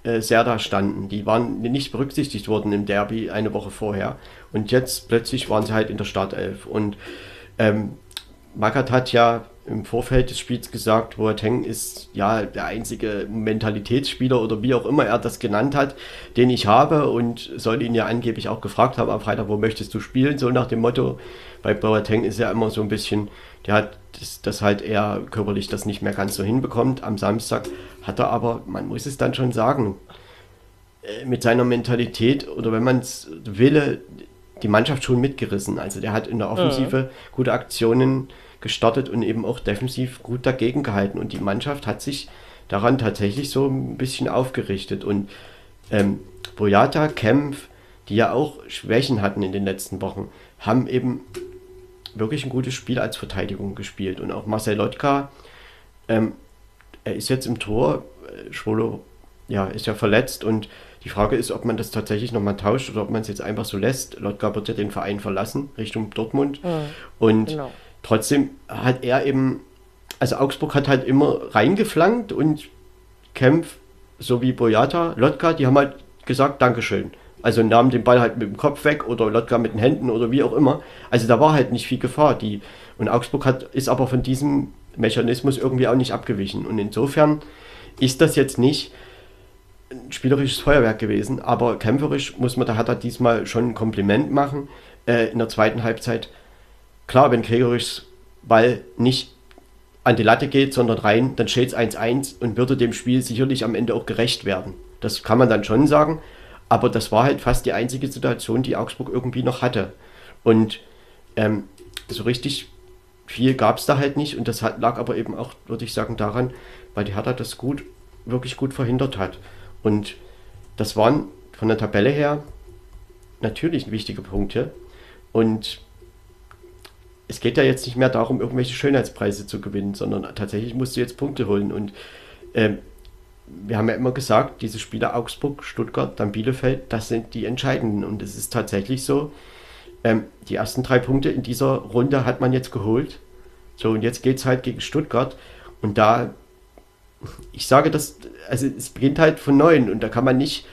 äh, Serda standen. Die waren nicht berücksichtigt worden im Derby eine Woche vorher. Und jetzt plötzlich waren sie halt in der Startelf. Und ähm, Magath hat ja im Vorfeld des Spiels gesagt, Boateng ist ja der einzige Mentalitätsspieler oder wie auch immer er das genannt hat, den ich habe und soll ihn ja angeblich auch gefragt haben am Freitag, wo möchtest du spielen, so nach dem Motto. Bei Boateng ist ja immer so ein bisschen, der hat das, das halt eher körperlich das nicht mehr ganz so hinbekommt. Am Samstag hat er aber, man muss es dann schon sagen, äh, mit seiner Mentalität oder wenn man es will, die Mannschaft schon mitgerissen. Also der hat in der Offensive mhm. gute Aktionen gestartet und eben auch defensiv gut dagegen gehalten. Und die Mannschaft hat sich daran tatsächlich so ein bisschen aufgerichtet. Und ähm, Boyata, Kempf, die ja auch Schwächen hatten in den letzten Wochen, haben eben wirklich ein gutes Spiel als Verteidigung gespielt. Und auch Marcel Lotka, ähm, er ist jetzt im Tor, äh, Schwolo ja, ist ja verletzt und die Frage ist, ob man das tatsächlich nochmal tauscht oder ob man es jetzt einfach so lässt. Lotka wird ja den Verein verlassen, Richtung Dortmund. Mhm, und genau. Trotzdem hat er eben, also Augsburg hat halt immer reingeflankt und Kempf sowie Boyata, Lotka, die haben halt gesagt, Dankeschön. Also nahmen den Ball halt mit dem Kopf weg oder Lotka mit den Händen oder wie auch immer. Also da war halt nicht viel Gefahr. Die, und Augsburg hat, ist aber von diesem Mechanismus irgendwie auch nicht abgewichen. Und insofern ist das jetzt nicht ein spielerisches Feuerwerk gewesen, aber kämpferisch muss man, da hat er diesmal schon ein Kompliment machen äh, in der zweiten Halbzeit. Klar, wenn Gregorichs Ball nicht an die Latte geht, sondern rein, dann steht es 1-1 und würde dem Spiel sicherlich am Ende auch gerecht werden. Das kann man dann schon sagen, aber das war halt fast die einzige Situation, die Augsburg irgendwie noch hatte. Und ähm, so richtig viel gab es da halt nicht und das lag aber eben auch, würde ich sagen, daran, weil die Hertha das gut, wirklich gut verhindert hat. Und das waren von der Tabelle her natürlich wichtige Punkte. Und es geht ja jetzt nicht mehr darum, irgendwelche Schönheitspreise zu gewinnen, sondern tatsächlich musst du jetzt Punkte holen. Und äh, wir haben ja immer gesagt, diese Spiele Augsburg, Stuttgart, dann Bielefeld, das sind die entscheidenden. Und es ist tatsächlich so, ähm, die ersten drei Punkte in dieser Runde hat man jetzt geholt. So, und jetzt geht es halt gegen Stuttgart. Und da ich sage das, also es beginnt halt von neuem und da kann man nicht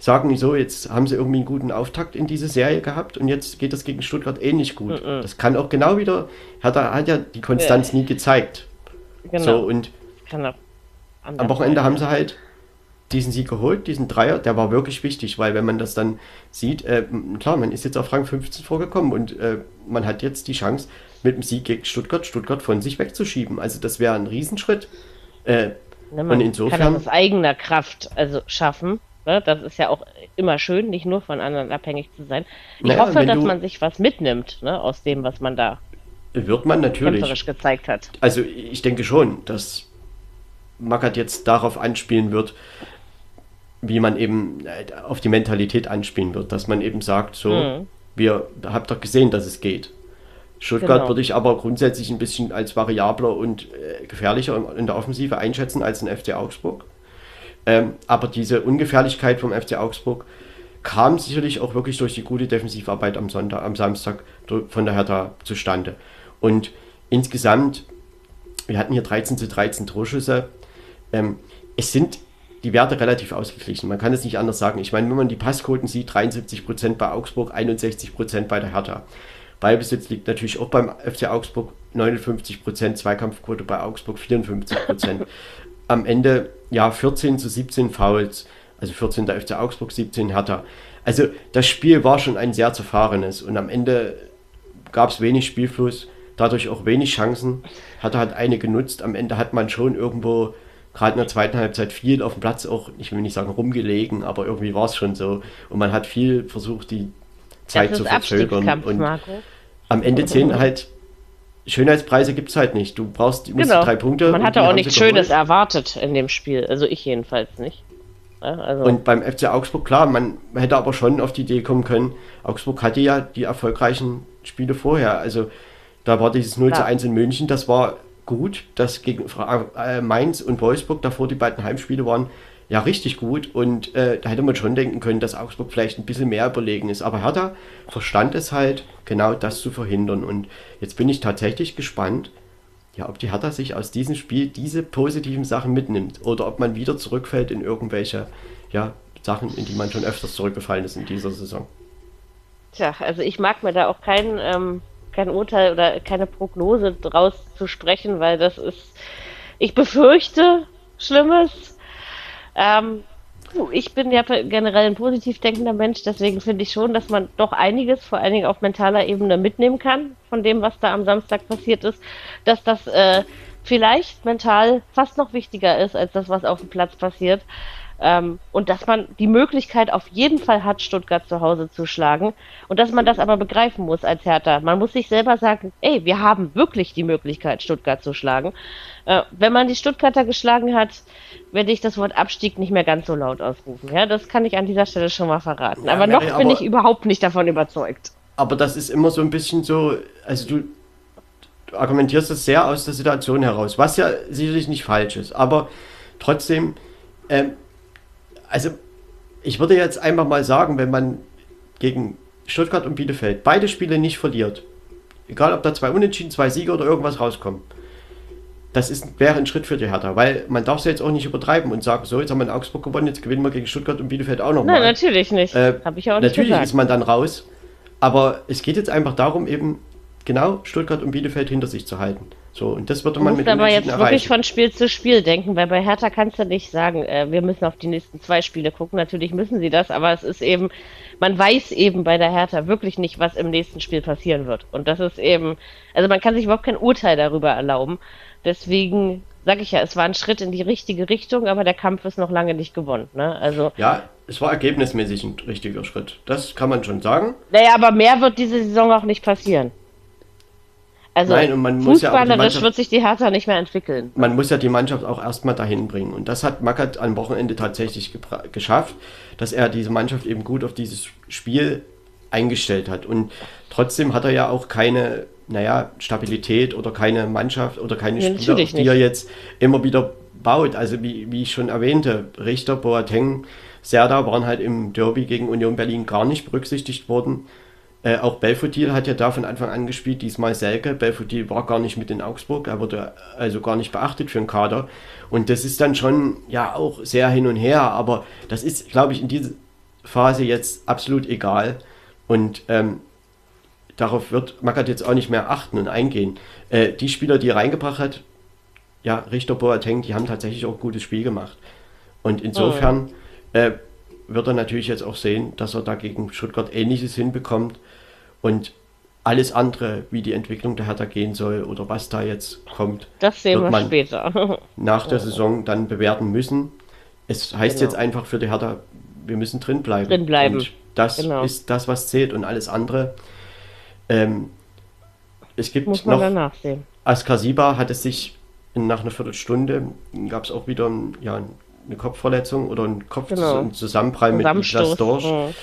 sagen, so, jetzt haben sie irgendwie einen guten Auftakt in diese Serie gehabt und jetzt geht das gegen Stuttgart ähnlich gut. Mm -mm. Das kann auch genau wieder, hat, er, hat ja die Konstanz nie gezeigt. Genau. So, und am Wochenende haben sie halt diesen Sieg geholt, diesen Dreier, der war wirklich wichtig, weil wenn man das dann sieht, äh, klar, man ist jetzt auf Rang 15 vorgekommen und äh, man hat jetzt die Chance, mit dem Sieg gegen Stuttgart, Stuttgart von sich wegzuschieben. Also das wäre ein Riesenschritt. Äh, Ne, man und insofern, kann das aus eigener Kraft also schaffen. Ne? Das ist ja auch immer schön, nicht nur von anderen abhängig zu sein. Ich naja, hoffe, dass man sich was mitnimmt ne, aus dem, was man da wird man natürlich gezeigt hat. Also ich denke schon, dass Mackert jetzt darauf anspielen wird, wie man eben äh, auf die Mentalität anspielen wird, dass man eben sagt, so, mhm. wir habt doch gesehen, dass es geht. Stuttgart genau. würde ich aber grundsätzlich ein bisschen als variabler und äh, gefährlicher in der Offensive einschätzen als den FC Augsburg. Ähm, aber diese Ungefährlichkeit vom FC Augsburg kam sicherlich auch wirklich durch die gute Defensivarbeit am Sonntag, am Samstag von der Hertha zustande. Und insgesamt, wir hatten hier 13 zu 13 Torschüsse. Ähm, es sind die Werte relativ ausgeglichen. Man kann es nicht anders sagen. Ich meine, wenn man die Passquoten sieht, 73% bei Augsburg, 61% bei der Hertha. Ballbesitz liegt natürlich auch beim FC Augsburg 59% Zweikampfquote bei Augsburg 54 (laughs) Am Ende ja 14 zu 17 Fouls, also 14 der FC Augsburg, 17 Hertha. Also das Spiel war schon ein sehr zerfahrenes und am Ende gab es wenig Spielfluss, dadurch auch wenig Chancen. Hertha hat eine genutzt, am Ende hat man schon irgendwo gerade in der zweiten Halbzeit viel auf dem Platz auch, ich will nicht sagen rumgelegen, aber irgendwie war es schon so. Und man hat viel versucht, die Zeit zu verzögern. Und am Ende zählen halt Schönheitspreise gibt es halt nicht. Du brauchst du genau. drei Punkte. Man hatte auch nichts Schönes erwartet in dem Spiel. Also ich jedenfalls nicht. Ja, also. Und beim FC Augsburg, klar, man hätte aber schon auf die Idee kommen können, Augsburg hatte ja die erfolgreichen Spiele vorher. Also da war dieses 0 zu 1 in München, das war gut. Das gegen äh, Mainz und Wolfsburg, davor die beiden Heimspiele waren ja richtig gut und äh, da hätte man schon denken können, dass Augsburg vielleicht ein bisschen mehr überlegen ist. Aber Hertha verstand es halt, genau das zu verhindern. Und jetzt bin ich tatsächlich gespannt, ja, ob die Hertha sich aus diesem Spiel diese positiven Sachen mitnimmt oder ob man wieder zurückfällt in irgendwelche ja, Sachen, in die man schon öfters zurückgefallen ist in dieser Saison. Tja, also ich mag mir da auch kein, ähm, kein Urteil oder keine Prognose draus zu sprechen, weil das ist, ich befürchte Schlimmes ähm, ich bin ja generell ein positiv denkender Mensch, deswegen finde ich schon, dass man doch einiges, vor allen Dingen auf mentaler Ebene, mitnehmen kann von dem, was da am Samstag passiert ist, dass das äh, vielleicht mental fast noch wichtiger ist als das, was auf dem Platz passiert. Ähm, und dass man die Möglichkeit auf jeden Fall hat, Stuttgart zu Hause zu schlagen. Und dass man das aber begreifen muss als Hertha. Man muss sich selber sagen, ey, wir haben wirklich die Möglichkeit, Stuttgart zu schlagen. Äh, wenn man die Stuttgarter geschlagen hat, werde ich das Wort Abstieg nicht mehr ganz so laut ausrufen. Ja, das kann ich an dieser Stelle schon mal verraten. Ja, aber noch bin aber, ich überhaupt nicht davon überzeugt. Aber das ist immer so ein bisschen so, also du, du argumentierst das sehr aus der Situation heraus, was ja sicherlich nicht falsch ist. Aber trotzdem, ähm, also ich würde jetzt einfach mal sagen, wenn man gegen Stuttgart und Bielefeld beide Spiele nicht verliert, egal ob da zwei Unentschieden, zwei Siege oder irgendwas rauskommen, das ist, wäre ein Schritt für die Hertha, weil man darf es jetzt auch nicht übertreiben und sagen, so, jetzt haben wir in Augsburg gewonnen, jetzt gewinnen wir gegen Stuttgart und Bielefeld auch nochmal. Nein, natürlich nicht. Äh, Habe ich auch nicht Natürlich gesagt. ist man dann raus, aber es geht jetzt einfach darum, eben genau Stuttgart und Bielefeld hinter sich zu halten. So, und das würde man mit aber jetzt erreichen. wirklich von Spiel zu Spiel denken, weil bei Hertha kannst du nicht sagen, äh, wir müssen auf die nächsten zwei Spiele gucken. Natürlich müssen sie das, aber es ist eben, man weiß eben bei der Hertha wirklich nicht, was im nächsten Spiel passieren wird. Und das ist eben, also man kann sich überhaupt kein Urteil darüber erlauben. Deswegen sage ich ja, es war ein Schritt in die richtige Richtung, aber der Kampf ist noch lange nicht gewonnen. Ne? Also, ja, es war ergebnismäßig ein richtiger Schritt. Das kann man schon sagen. Naja, aber mehr wird diese Saison auch nicht passieren. Also Nein, und man fußballerisch ja wird sich die Hertha nicht mehr entwickeln. Man muss ja die Mannschaft auch erstmal dahin bringen. Und das hat Mackert am Wochenende tatsächlich geschafft, dass er diese Mannschaft eben gut auf dieses Spiel eingestellt hat. Und trotzdem hat er ja auch keine, naja, Stabilität oder keine Mannschaft oder keine ja, Spieler, die er jetzt immer wieder baut. Also wie, wie ich schon erwähnte, Richter, Boateng, Serda waren halt im Derby gegen Union Berlin gar nicht berücksichtigt worden. Äh, auch Belfodil hat ja da von Anfang an gespielt, diesmal Selke. Belfodil war gar nicht mit in Augsburg, er wurde also gar nicht beachtet für den Kader. Und das ist dann schon ja auch sehr hin und her, aber das ist, glaube ich, in dieser Phase jetzt absolut egal. Und ähm, darauf wird Mackert jetzt auch nicht mehr achten und eingehen. Äh, die Spieler, die er reingebracht hat, ja, Richter Boateng, die haben tatsächlich auch ein gutes Spiel gemacht. Und insofern oh. äh, wird er natürlich jetzt auch sehen, dass er da gegen Stuttgart Ähnliches hinbekommt. Und alles andere, wie die Entwicklung der Hertha gehen soll oder was da jetzt kommt, das sehen wir später. (laughs) nach der Saison dann bewerten müssen. Es heißt genau. jetzt einfach für die Hertha, wir müssen drin bleiben. Drin bleiben. Und das genau. ist das, was zählt und alles andere. Ähm, es gibt Muss man noch. Danach sehen. Askasiba hat es sich nach einer Viertelstunde gab es auch wieder ja, eine Kopfverletzung oder ein Kopfzusammenprall genau. mit Niklas Dorsch. Mhm.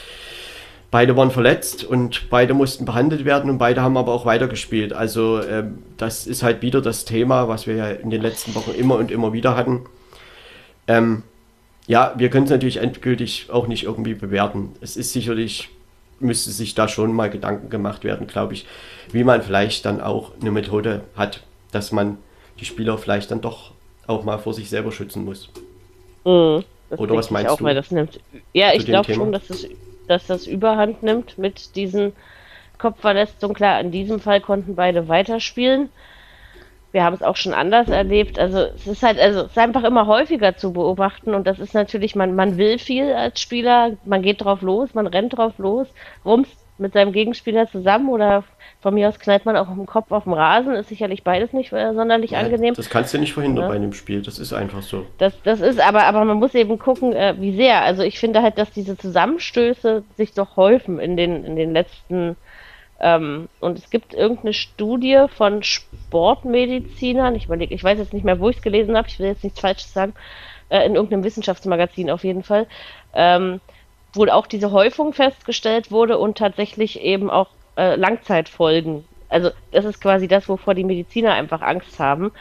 Beide waren verletzt und beide mussten behandelt werden und beide haben aber auch weitergespielt. Also ähm, das ist halt wieder das Thema, was wir ja in den letzten Wochen immer und immer wieder hatten. Ähm, ja, wir können es natürlich endgültig auch nicht irgendwie bewerten. Es ist sicherlich, müsste sich da schon mal Gedanken gemacht werden, glaube ich, wie man vielleicht dann auch eine Methode hat, dass man die Spieler vielleicht dann doch auch mal vor sich selber schützen muss. Mhm, Oder was meinst auch, du? Weil das nimmt, ja, ich glaube schon, dass, es, dass das Überhand nimmt mit diesen Kopfverletzungen. Klar, in diesem Fall konnten beide weiterspielen. Wir haben es auch schon anders erlebt. Also es ist halt, also es ist einfach immer häufiger zu beobachten und das ist natürlich, man, man will viel als Spieler, man geht drauf los, man rennt drauf los, rumst mit seinem Gegenspieler zusammen oder von mir aus knallt man auch im Kopf auf dem Rasen, ist sicherlich beides nicht äh, sonderlich ja, angenehm. Das kannst du nicht verhindern ja. bei einem Spiel, das ist einfach so. Das, das ist, aber, aber man muss eben gucken, äh, wie sehr. Also ich finde halt, dass diese Zusammenstöße sich doch häufen in den, in den letzten ähm, und es gibt irgendeine Studie von Sportmedizinern, ich überlege, ich weiß jetzt nicht mehr, wo ich es gelesen habe, ich will jetzt nichts Falsches sagen, äh, in irgendeinem Wissenschaftsmagazin auf jeden Fall, ähm, wo auch diese Häufung festgestellt wurde und tatsächlich eben auch äh, Langzeitfolgen. Also das ist quasi das, wovor die Mediziner einfach Angst haben.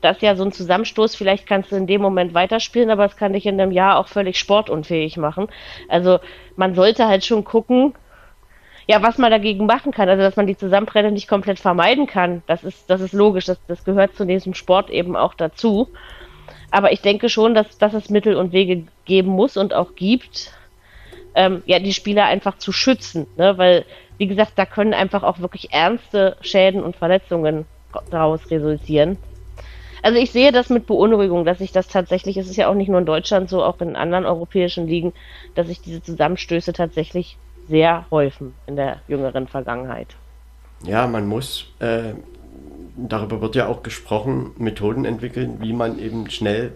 Dass ja so ein Zusammenstoß, vielleicht kannst du in dem Moment weiterspielen, aber es kann dich in einem Jahr auch völlig sportunfähig machen. Also man sollte halt schon gucken, ja, was man dagegen machen kann. Also dass man die Zusammenprelle nicht komplett vermeiden kann, das ist, das ist logisch, das, das gehört zu diesem Sport eben auch dazu. Aber ich denke schon, dass, dass es Mittel und Wege geben muss und auch gibt, ähm, ja, die Spieler einfach zu schützen, ne? weil wie gesagt, da können einfach auch wirklich ernste Schäden und Verletzungen daraus resultieren. Also ich sehe das mit Beunruhigung, dass sich das tatsächlich, es ist ja auch nicht nur in Deutschland so, auch in anderen europäischen Ligen, dass sich diese Zusammenstöße tatsächlich sehr häufen in der jüngeren Vergangenheit. Ja, man muss, äh, darüber wird ja auch gesprochen, Methoden entwickeln, wie man eben schnell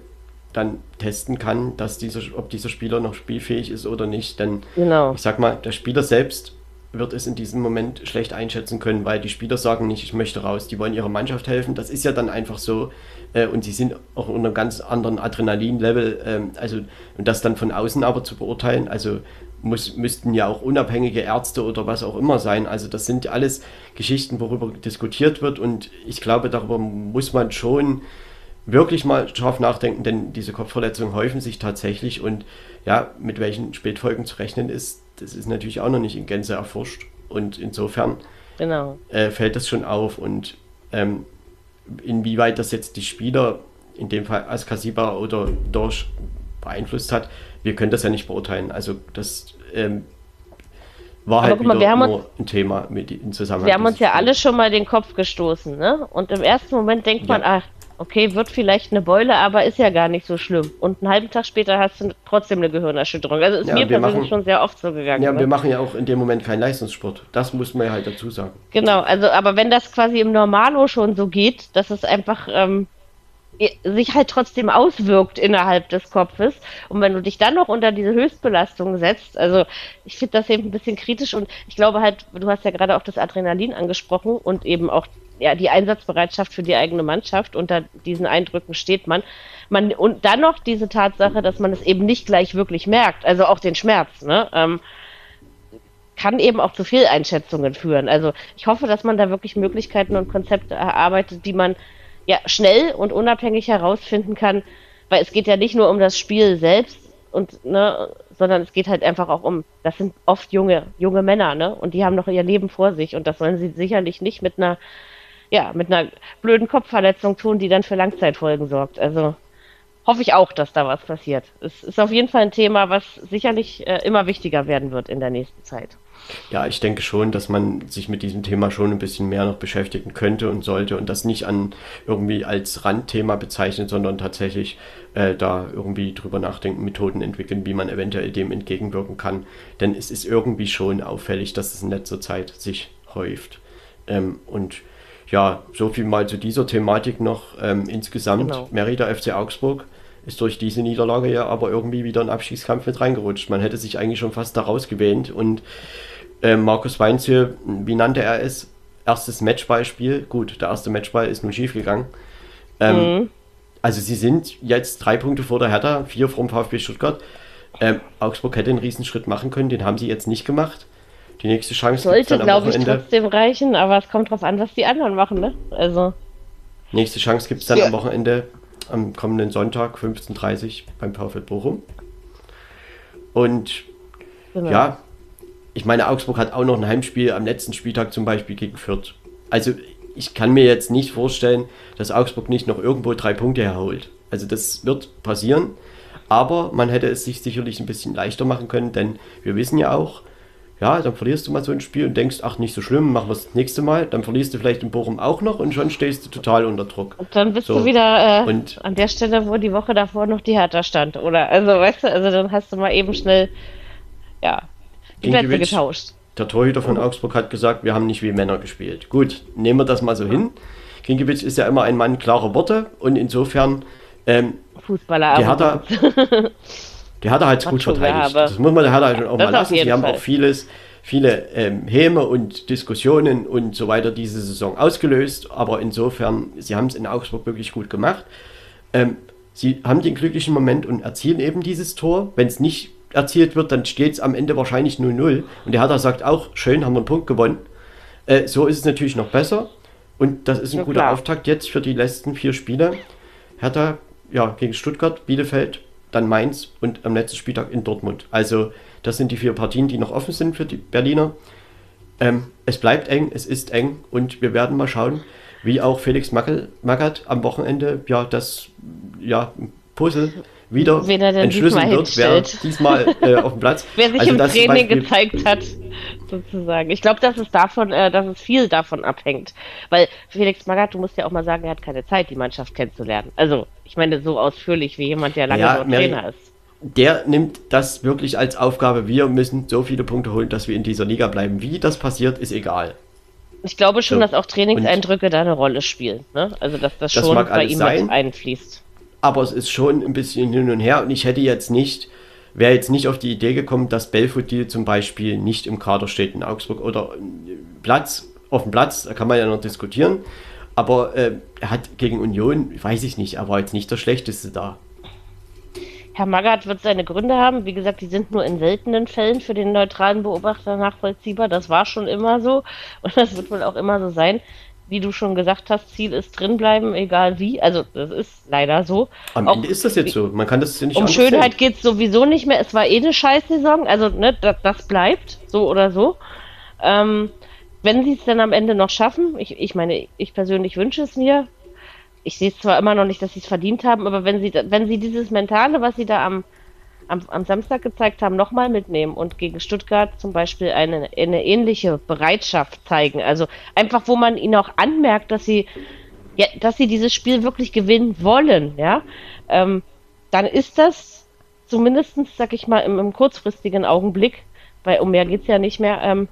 dann testen kann, dass dieser, ob dieser Spieler noch spielfähig ist oder nicht. Denn Genau. ich sag mal, der Spieler selbst wird es in diesem Moment schlecht einschätzen können, weil die Spieler sagen nicht, ich möchte raus, die wollen ihrer Mannschaft helfen. Das ist ja dann einfach so. Äh, und sie sind auch unter einem ganz anderen Adrenalin-Level. Ähm, also, und das dann von außen aber zu beurteilen, also muss, müssten ja auch unabhängige Ärzte oder was auch immer sein. Also das sind alles Geschichten, worüber diskutiert wird. Und ich glaube, darüber muss man schon wirklich mal scharf nachdenken, denn diese Kopfverletzungen häufen sich tatsächlich und ja, mit welchen Spätfolgen zu rechnen ist, das ist natürlich auch noch nicht in Gänze erforscht. Und insofern Genau. äh, fällt das schon auf. Und ähm, inwieweit das jetzt die Spieler, in dem Fall Askasiba oder Dorsch, beeinflusst hat, wir können das ja nicht beurteilen. Also das ähm, war Aber halt mal, wieder wir haben uns- nur ein Thema mit, im Zusammenhang. Wir haben uns ja alle schon mal den Kopf gestoßen, ne? Und im ersten Moment denkt man, Ja. ach, okay, wird vielleicht eine Beule, aber ist ja gar nicht so schlimm. Und einen halben Tag später hast du trotzdem eine Gehirnerschütterung. Also ist Ja, mir persönlich machen- schon sehr oft so gegangen. Ja, ne? wir machen ja auch in dem Moment keinen Leistungssport. Das muss man ja halt dazu sagen. Genau, also aber wenn das quasi im Normalo schon so geht, dass es einfach ähm, sich halt trotzdem auswirkt innerhalb des Kopfes und wenn du dich dann noch unter diese Höchstbelastung setzt, also ich finde das eben ein bisschen kritisch und ich glaube halt, du hast ja gerade auch das Adrenalin angesprochen und eben auch ja, die Einsatzbereitschaft für die eigene Mannschaft, unter diesen Eindrücken steht man. man. Und dann noch diese Tatsache, dass man es eben nicht gleich wirklich merkt, also auch den Schmerz, ne? Ähm, kann eben auch zu Fehleinschätzungen führen. Also ich hoffe, dass man da wirklich Möglichkeiten und Konzepte erarbeitet, die man ja schnell und unabhängig herausfinden kann, weil es geht ja nicht nur um das Spiel selbst und ne, sondern es geht halt einfach auch um, das sind oft junge, junge Männer, ne? Und die haben noch ihr Leben vor sich und das sollen sie sicherlich nicht mit einer, ja, mit einer blöden Kopfverletzung tun, die dann für Langzeitfolgen sorgt. Also hoffe ich auch, dass da was passiert. Es ist auf jeden Fall ein Thema, was sicherlich äh, immer wichtiger werden wird in der nächsten Zeit. Ja, ich denke schon, dass man sich mit diesem Thema schon ein bisschen mehr noch beschäftigen könnte und sollte und das nicht an irgendwie als Randthema bezeichnet, sondern tatsächlich äh, da irgendwie drüber nachdenken, Methoden entwickeln, wie man eventuell dem entgegenwirken kann. Denn es ist irgendwie schon auffällig, dass es in letzter Zeit sich häuft. Ähm, und ja, so viel mal zu dieser Thematik noch. Ähm, insgesamt, Genau. Merida FC Augsburg ist durch diese Niederlage ja aber irgendwie wieder in den Abstiegskampf mit reingerutscht. Man hätte sich eigentlich schon fast daraus gewähnt und äh, Markus Weinziel, wie nannte er es? Erstes Matchballspiel. Gut, der erste Matchball ist nun schief gegangen. Ähm, Mhm. Also sie sind jetzt drei Punkte vor der Hertha, vier vom VfB Stuttgart. Ähm, Augsburg hätte einen Riesenschritt machen können, den haben sie jetzt nicht gemacht. Die nächste Chance Sollte, dann am glaube ich, trotzdem reichen, aber es kommt drauf an, was die anderen machen, ne? Also, Nächste Chance gibt es dann Ja. am Wochenende, am kommenden Sonntag, 15.30 Uhr beim VfL Bochum. Und genau. ja, ich meine, Augsburg hat auch noch ein Heimspiel am letzten Spieltag zum Beispiel gegen Fürth. Also ich kann mir jetzt nicht vorstellen, dass Augsburg nicht noch irgendwo drei Punkte herholt. Also das wird passieren, aber man hätte es sich sicherlich ein bisschen leichter machen können, denn wir wissen ja auch, ja, dann verlierst du mal so ein Spiel und denkst, ach, nicht so schlimm, machen wir es das nächste Mal. Dann verlierst du vielleicht in Bochum auch noch und schon stehst du total unter Druck. Und dann bist So. du wieder äh, Und- an der Stelle, wo die Woche davor noch die Hertha stand, oder? Also, weißt du, also dann hast du mal eben schnell, ja, Plätze Ginkiewicz. getauscht. Der Torhüter von Augsburg hat gesagt, wir haben nicht wie Männer gespielt. Gut, nehmen wir das mal so hin. Ginkiewicz ist ja immer ein Mann klarer Worte und insofern, ähm, Fußballer, die Hertha, (laughs) die Hertha hat es gut Macho verteidigt. Das muss man der Hertha schon auch mal lassen. Sie haben Fall. auch vieles, viele ähm, Häme und Diskussionen und so weiter diese Saison ausgelöst, aber insofern, sie haben es in Augsburg wirklich gut gemacht. Ähm, sie haben den glücklichen Moment und erzielen eben dieses Tor. Wenn es nicht erzielt wird, dann steht es am Ende wahrscheinlich 0-0. Und der Hertha sagt auch, schön, haben wir einen Punkt gewonnen. Äh, so ist es natürlich noch besser. Und das ist ein Ja, guter klar. Auftakt jetzt für die letzten vier Spiele. Hertha ja, gegen Stuttgart, Bielefeld, dann Mainz und am letzten Spieltag in Dortmund. Also das sind die vier Partien, die noch offen sind für die Berliner. Ähm, es bleibt eng, es ist eng und wir werden mal schauen, wie auch Felix Mackel, Magath am Wochenende ja das ja, Puzzle wieder er denn entschlüsseln wird, wer diesmal äh, auf dem Platz. (laughs) wer sich Also im Training Beispiel- gezeigt hat, sozusagen. Ich glaube, dass es davon, äh, dass es viel davon abhängt. Weil Felix Magath, du musst ja auch mal sagen, er hat keine Zeit, die Mannschaft kennenzulernen. Also, ich meine, so ausführlich wie jemand, der lange Ja, dort Trainer ist. der nimmt das wirklich als Aufgabe. Wir müssen so viele Punkte holen, dass wir in dieser Liga bleiben. Wie das passiert, ist egal. Ich glaube schon, So. dass auch Trainingseindrücke da eine Rolle spielen. Ne? Also, dass das, Das schon bei ihm sein. mit einfließt. Aber es ist schon ein bisschen hin und her und ich hätte jetzt nicht, wäre jetzt nicht auf die Idee gekommen, dass Belfodil zum Beispiel nicht im Kader steht in Augsburg oder Platz, auf dem Platz, da kann man ja noch diskutieren, aber äh, er hat gegen Union, weiß ich nicht, er war jetzt nicht der Schlechteste da. Herr Magath wird seine Gründe haben. Wie gesagt, die sind nur in seltenen Fällen für den neutralen Beobachter nachvollziehbar. Das war schon immer so und das wird wohl auch immer so sein wie du schon gesagt hast, Ziel ist drinbleiben, egal wie. Also das ist leider so. Am Auch, Ende ist das jetzt so. Man kann das nicht Um Schönheit geht es sowieso nicht mehr. Es war eh eine Scheißsaison. Also ne, das, das bleibt so oder so. Ähm, wenn sie es dann am Ende noch schaffen, ich, ich meine, ich persönlich wünsche es mir. Ich sehe es zwar immer noch nicht, dass sie es verdient haben, aber wenn sie, wenn sie dieses Mentale, was sie da am am, am Samstag gezeigt haben, nochmal mitnehmen und gegen Stuttgart zum Beispiel eine, eine ähnliche Bereitschaft zeigen. Also einfach, wo man ihnen auch anmerkt, dass sie, ja, dass sie dieses Spiel wirklich gewinnen wollen, ja, ähm, dann ist das zumindest, sag ich mal, im, im kurzfristigen Augenblick, weil um mehr geht es ja nicht mehr, ähm,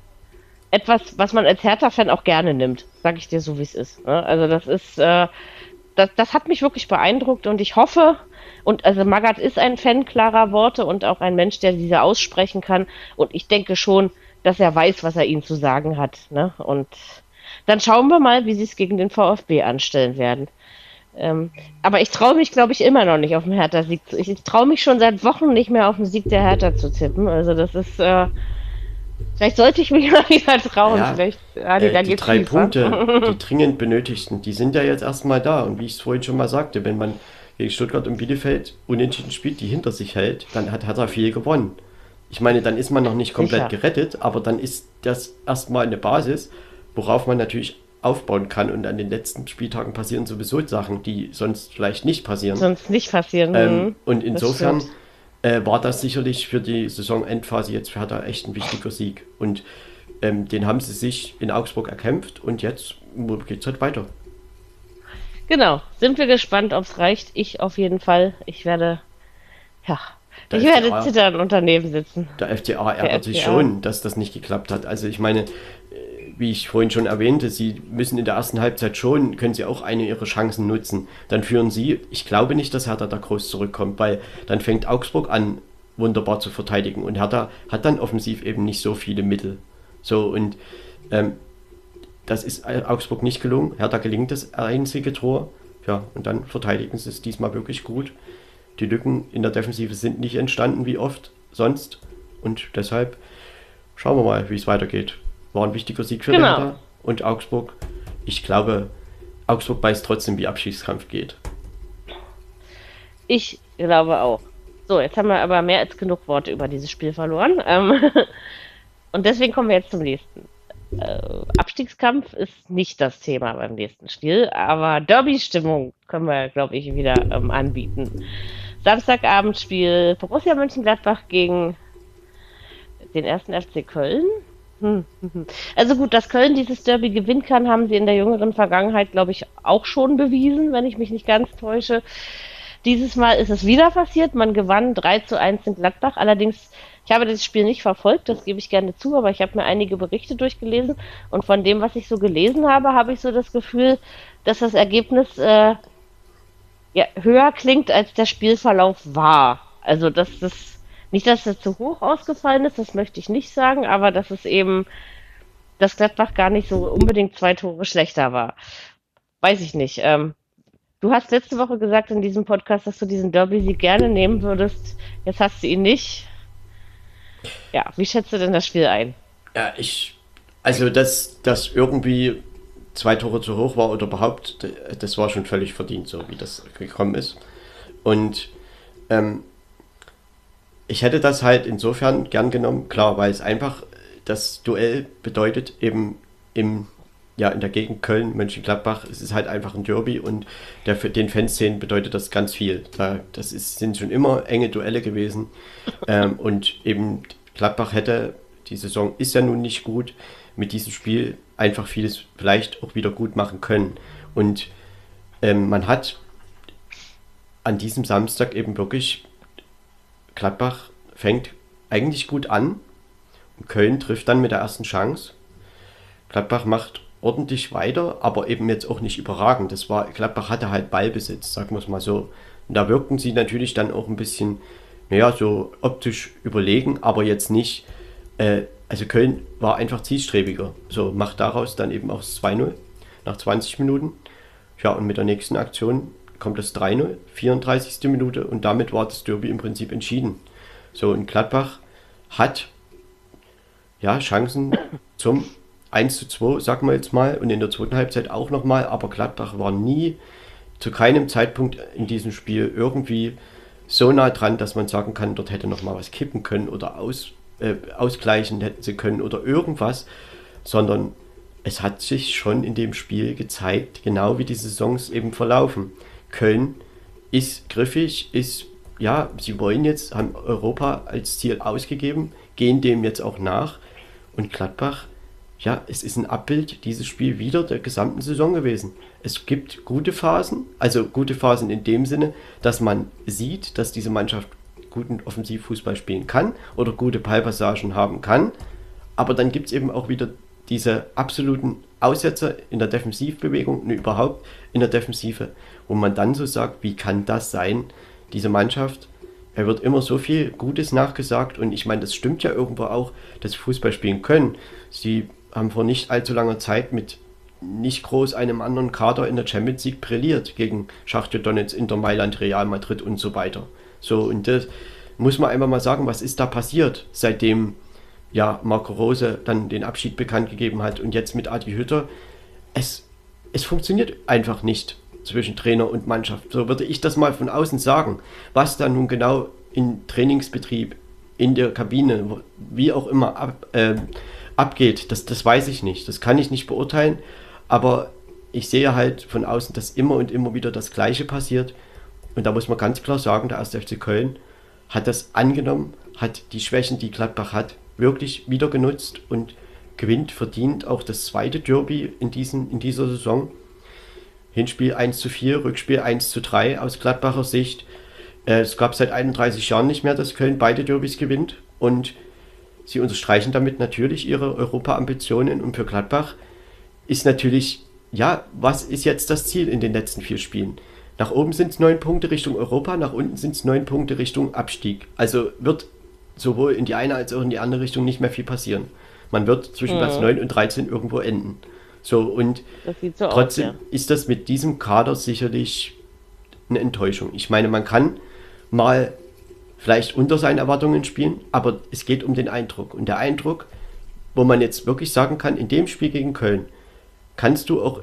etwas, was man als Hertha-Fan auch gerne nimmt, sag ich dir so, wie es ist. Ne? Also das ist, äh, das, das hat mich wirklich beeindruckt und ich hoffe, und also Magath ist ein Fan klarer Worte und auch ein Mensch, der diese aussprechen kann. Und ich denke schon, dass er weiß, was er ihnen zu sagen hat. Ne? Und dann schauen wir mal, wie sie es gegen den VfB anstellen werden. Ähm, aber ich traue mich, glaube ich, immer noch nicht auf den Hertha-Sieg. Ich, ich traue mich schon seit Wochen nicht mehr auf den Sieg der Hertha zu tippen. Also das ist. Äh, vielleicht sollte ich mich (laughs) mal wieder trauen. Ja, vielleicht, ja, die, äh, die drei. Punkte, (laughs) die dringend benötigten, die sind ja jetzt erstmal da. Und wie ich es vorhin schon mal sagte, wenn man gegen Stuttgart und Bielefeld unentschieden spielt, die hinter sich hält, dann hat Hertha viel gewonnen. Ich meine, dann ist man noch nicht komplett Sicher. gerettet, aber dann ist das erstmal eine Basis, worauf man natürlich aufbauen kann. Und an den letzten Spieltagen passieren sowieso Sachen, die sonst vielleicht nicht passieren. Sonst nicht passieren. Ähm, mhm. und insofern äh, war das sicherlich für die Saisonendphase jetzt für Hertha echt ein wichtiger Sieg. Und ähm, den haben sie sich in Augsburg erkämpft und jetzt geht es halt weiter. Genau, sind wir gespannt, ob es reicht. Ich auf jeden Fall. Ich werde, ja, der ich FDA, werde zittern und daneben sitzen. Der FDA ärgert sich schon, dass das nicht geklappt hat. Also ich meine, äh, wie ich vorhin schon erwähnte, sie müssen in der ersten Halbzeit schon, können sie auch eine ihrer Chancen nutzen. Dann führen sie, ich glaube nicht, dass Hertha da groß zurückkommt, weil dann fängt Augsburg an, wunderbar zu verteidigen und Hertha hat dann offensiv eben nicht so viele Mittel. So und ähm, das ist Augsburg nicht gelungen. Hertha gelingt das einzige Tor. Ja, und dann verteidigen sie es diesmal wirklich gut. Die Lücken in der Defensive sind nicht entstanden wie oft sonst. Und deshalb schauen wir mal, wie es weitergeht. War ein wichtiger Sieg für genau. Hertha und Augsburg. Ich glaube, Augsburg weiß trotzdem, wie Abschiedskampf geht. Ich glaube auch. So, jetzt haben wir aber mehr als genug Worte über dieses Spiel verloren. Ähm, (laughs) und deswegen kommen wir jetzt zum nächsten äh, Abstiegskampf ist nicht das Thema beim nächsten Spiel, aber Derby-Stimmung können wir, glaube ich, wieder ähm, anbieten. Samstagabendspiel Borussia Mönchengladbach gegen den ersten FC Köln. Hm. Also gut, dass Köln dieses Derby gewinnen kann, haben sie in der jüngeren Vergangenheit, glaube ich, auch schon bewiesen, wenn ich mich nicht ganz täusche. Dieses Mal ist es wieder passiert. Man gewann 3 zu 1 in Gladbach. Allerdings ich habe das Spiel nicht verfolgt, das gebe ich gerne zu, aber ich habe mir einige Berichte durchgelesen und von dem, was ich so gelesen habe, habe ich so das Gefühl, dass das Ergebnis äh, ja, höher klingt, als der Spielverlauf war. Also, dass das nicht, dass es zu hoch ausgefallen ist, das möchte ich nicht sagen, aber dass es eben, dass Gladbach gar nicht so unbedingt zwei Tore schlechter war. Weiß ich nicht. Ähm, du hast letzte Woche gesagt in diesem Podcast, dass du diesen Derby-Sieg gerne nehmen würdest. Jetzt hast du ihn nicht. Ja, wie schätzt du denn das Spiel ein? Ja, ich, also dass das irgendwie zwei Tore zu hoch war oder überhaupt, das war schon völlig verdient, so wie das gekommen ist. Und ähm, ich hätte das halt insofern gern genommen, klar, weil es einfach das Duell bedeutet, eben im, ja, in der Gegend Köln, Mönchengladbach, es ist halt einfach ein Derby und der, für den Fanszenen bedeutet das ganz viel. Das ist, sind schon immer enge Duelle gewesen (laughs) ähm, und eben Gladbach hätte, die Saison ist ja nun nicht gut, mit diesem Spiel einfach vieles vielleicht auch wieder gut machen können. Und ähm, man hat an diesem Samstag eben wirklich, Gladbach fängt eigentlich gut an. Und Köln trifft dann mit der ersten Chance. Gladbach macht ordentlich weiter, aber eben jetzt auch nicht überragend. Das war, Gladbach hatte halt Ballbesitz, sagen wir es mal so. Und da wirkten sie natürlich dann auch ein bisschen, naja, so optisch überlegen, aber jetzt nicht, äh, also Köln war einfach zielstrebiger. So macht daraus dann eben auch das 2-0 nach 20 Minuten. Ja, und mit der nächsten Aktion kommt das 3-0, 34. Minute und damit war das Derby im Prinzip entschieden. So, und Gladbach hat ja Chancen zum 1 zu 2, sagen wir jetzt mal, und in der zweiten Halbzeit auch nochmal, aber Gladbach war nie zu keinem Zeitpunkt in diesem Spiel irgendwie so nah dran, dass man sagen kann, dort hätte nochmal was kippen können oder aus, äh, ausgleichen hätten sie können oder irgendwas, sondern es hat sich schon in dem Spiel gezeigt, genau wie die Saisons eben verlaufen. Köln ist griffig, ist, ja, sie wollen jetzt, haben Europa als Ziel ausgegeben, gehen dem jetzt auch nach. Und Gladbach, ja, es ist ein Abbild dieses Spiel wieder der gesamten Saison gewesen. Es gibt gute Phasen, also gute Phasen in dem Sinne, dass man sieht, dass diese Mannschaft guten Offensivfußball spielen kann oder gute Ballpassagen haben kann. Aber dann gibt es eben auch wieder diese absoluten Aussetzer in der Defensivbewegung und überhaupt in der Defensive, wo man dann so sagt, wie kann das sein, diese Mannschaft, er wird immer so viel Gutes nachgesagt und ich meine, das stimmt ja irgendwo auch, dass sie Fußball spielen können. Sie haben vor nicht allzu langer Zeit mit nicht groß einem anderen Kader in der Champions League brilliert gegen Schachtjo Donetsk, Inter Mailand, Real Madrid und so weiter. So, und das muss man einfach mal sagen, was ist da passiert, seitdem ja, Marco Rose dann den Abschied bekannt gegeben hat und jetzt mit Adi Hütter. Es, es funktioniert einfach nicht zwischen Trainer und Mannschaft. So würde ich das mal von außen sagen. Was da nun genau im Trainingsbetrieb, in der Kabine, wie auch immer ab, äh, abgeht, das, das weiß ich nicht. Das kann ich nicht beurteilen. Aber ich sehe halt von außen, dass immer und immer wieder das Gleiche passiert. Und da muss man ganz klar sagen, der 1. FC Köln hat das angenommen, hat die Schwächen, die Gladbach hat, wirklich wieder genutzt und gewinnt verdient auch das zweite Derby in, diesen, in dieser Saison. Hinspiel 1 zu 4, Rückspiel 1 zu 3 aus Gladbacher Sicht. Äh, es gab seit 31 Jahren nicht mehr, dass Köln beide Derbys gewinnt und sie unterstreichen damit natürlich ihre Europa-Ambitionen und für Gladbach ist natürlich, ja, was ist jetzt das Ziel in den letzten vier Spielen? Nach oben sind es neun Punkte Richtung Europa, nach unten sind es neun Punkte Richtung Abstieg. Also wird sowohl in die eine als auch in die andere Richtung nicht mehr viel passieren. Man wird zwischen mhm. Platz 9 und 13 irgendwo enden. So, und so trotzdem aus, ja. ist das mit diesem Kader sicherlich eine Enttäuschung. Ich meine, man kann mal vielleicht unter seinen Erwartungen spielen, aber es geht um den Eindruck. Und der Eindruck, wo man jetzt wirklich sagen kann, in dem Spiel gegen Köln kannst du auch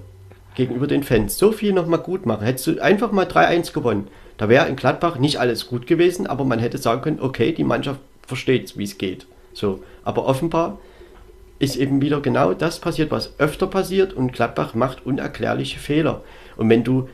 gegenüber den Fans so viel nochmal gut machen. Hättest du einfach mal 3-1 gewonnen, da wäre in Gladbach nicht alles gut gewesen, aber man hätte sagen können, okay, die Mannschaft versteht, wie es geht. So, aber offenbar ist eben wieder genau das passiert, was öfter passiert und Gladbach macht unerklärliche Fehler. Und wenn du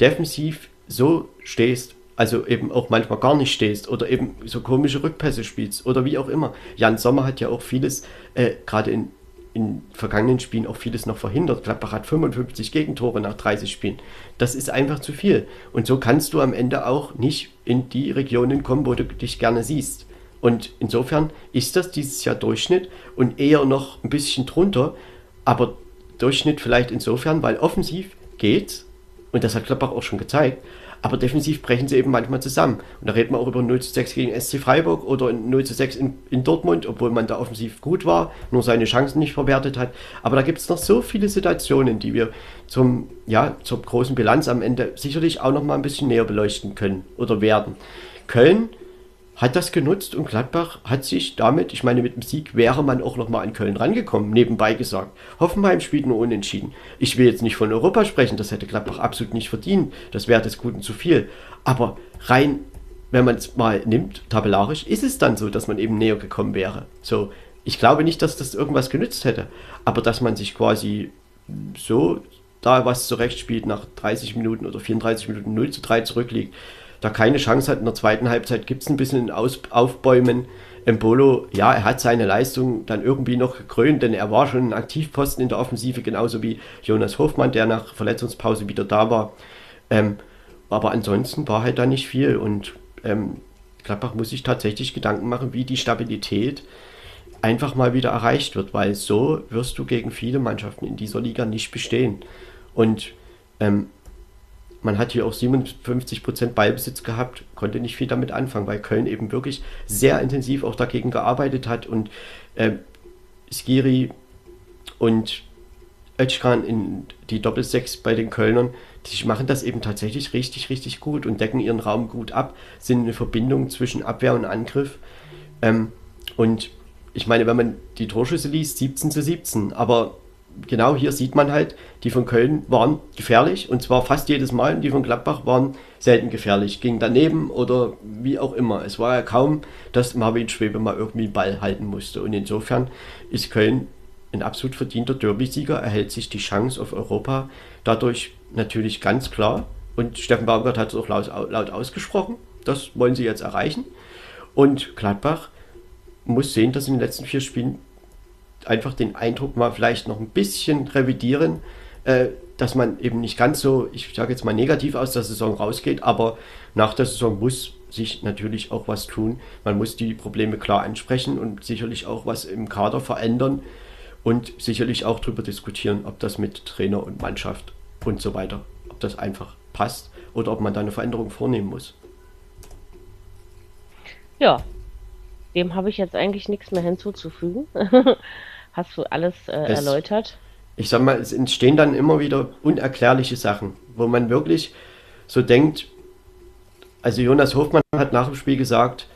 defensiv so stehst, also eben auch manchmal gar nicht stehst oder eben so komische Rückpässe spielst oder wie auch immer. Jan Sommer hat ja auch vieles, äh, gerade in, in vergangenen Spielen auch vieles noch verhindert. Gladbach hat 55 Gegentore nach 30 Spielen. Das ist einfach zu viel. Und so kannst du am Ende auch nicht in die Regionen kommen, wo du dich gerne siehst. Und insofern ist das dieses Jahr Durchschnitt und eher noch ein bisschen drunter, aber Durchschnitt vielleicht insofern, weil offensiv geht's, und das hat Klappbach auch schon gezeigt, aber defensiv brechen sie eben manchmal zusammen. Und da reden wir auch über 0 zu 6 gegen SC Freiburg oder 0 zu 6 in, in Dortmund, obwohl man da offensiv gut war, nur seine Chancen nicht verwertet hat. Aber da gibt es noch so viele Situationen, die wir zum, ja, zur großen Bilanz am Ende sicherlich auch noch mal ein bisschen näher beleuchten können oder werden. Köln hat das genutzt und Gladbach hat sich damit, ich meine, mit dem Sieg wäre man auch nochmal an Köln rangekommen, nebenbei gesagt. Hoffenheim spielt nur unentschieden. Ich will jetzt nicht von Europa sprechen, das hätte Gladbach absolut nicht verdient. Das wäre des Guten zu viel. Aber rein, wenn man es mal nimmt, tabellarisch, ist es dann so, dass man eben näher gekommen wäre. So, ich glaube nicht, dass das irgendwas genützt hätte. Aber dass man sich quasi so da was zurechtspielt nach 30 Minuten oder 34 Minuten 0 zu 3 zurückliegt, da keine Chance hat. In der zweiten Halbzeit gibt es ein bisschen Aus Aufbäumen. Embolo, ja, er hat seine Leistung dann irgendwie noch gekrönt, denn er war schon ein Aktivposten in der Offensive, genauso wie Jonas Hofmann, der nach Verletzungspause wieder da war. Ähm, aber ansonsten war halt da nicht viel und ähm, Gladbach muss sich tatsächlich Gedanken machen, wie die Stabilität einfach mal wieder erreicht wird, weil so wirst du gegen viele Mannschaften in dieser Liga nicht bestehen. Und ähm, man hat hier auch 57% Ballbesitz gehabt, konnte nicht viel damit anfangen, weil Köln eben wirklich sehr intensiv auch dagegen gearbeitet hat und äh, Skiri und Özcan in die Doppelsechs bei den Kölnern, die machen das eben tatsächlich richtig, richtig gut und decken ihren Raum gut ab, sind eine Verbindung zwischen Abwehr und Angriff. Ähm, und ich meine, wenn man die Torschüsse liest, 17 zu 17, aber genau hier sieht man halt, die von Köln waren gefährlich und zwar fast jedes Mal und die von Gladbach waren selten gefährlich, ging daneben oder wie auch immer. Es war ja kaum, dass Marvin Schwebe mal irgendwie einen Ball halten musste. Und insofern ist Köln ein absolut verdienter Derby-Sieger, erhält sich die Chance auf Europa dadurch natürlich ganz klar. Und Steffen Baumgart hat es auch laut, laut ausgesprochen, das wollen sie jetzt erreichen. Und Gladbach muss sehen, dass in den letzten vier Spielen einfach den Eindruck mal vielleicht noch ein bisschen revidieren, äh, dass man eben nicht ganz so, ich sage jetzt mal negativ aus der Saison rausgeht, aber nach der Saison muss sich natürlich auch was tun. Man muss die Probleme klar ansprechen und sicherlich auch was im Kader verändern und sicherlich auch darüber diskutieren, ob das mit Trainer und Mannschaft und so weiter, ob das einfach passt oder ob man da eine Veränderung vornehmen muss. Ja, dem habe ich jetzt eigentlich nichts mehr hinzuzufügen. (laughs) Hast du alles äh, erläutert? Ich sag mal, es entstehen dann immer wieder unerklärliche Sachen, wo man wirklich so denkt, also Jonas Hofmann hat nach dem Spiel gesagt,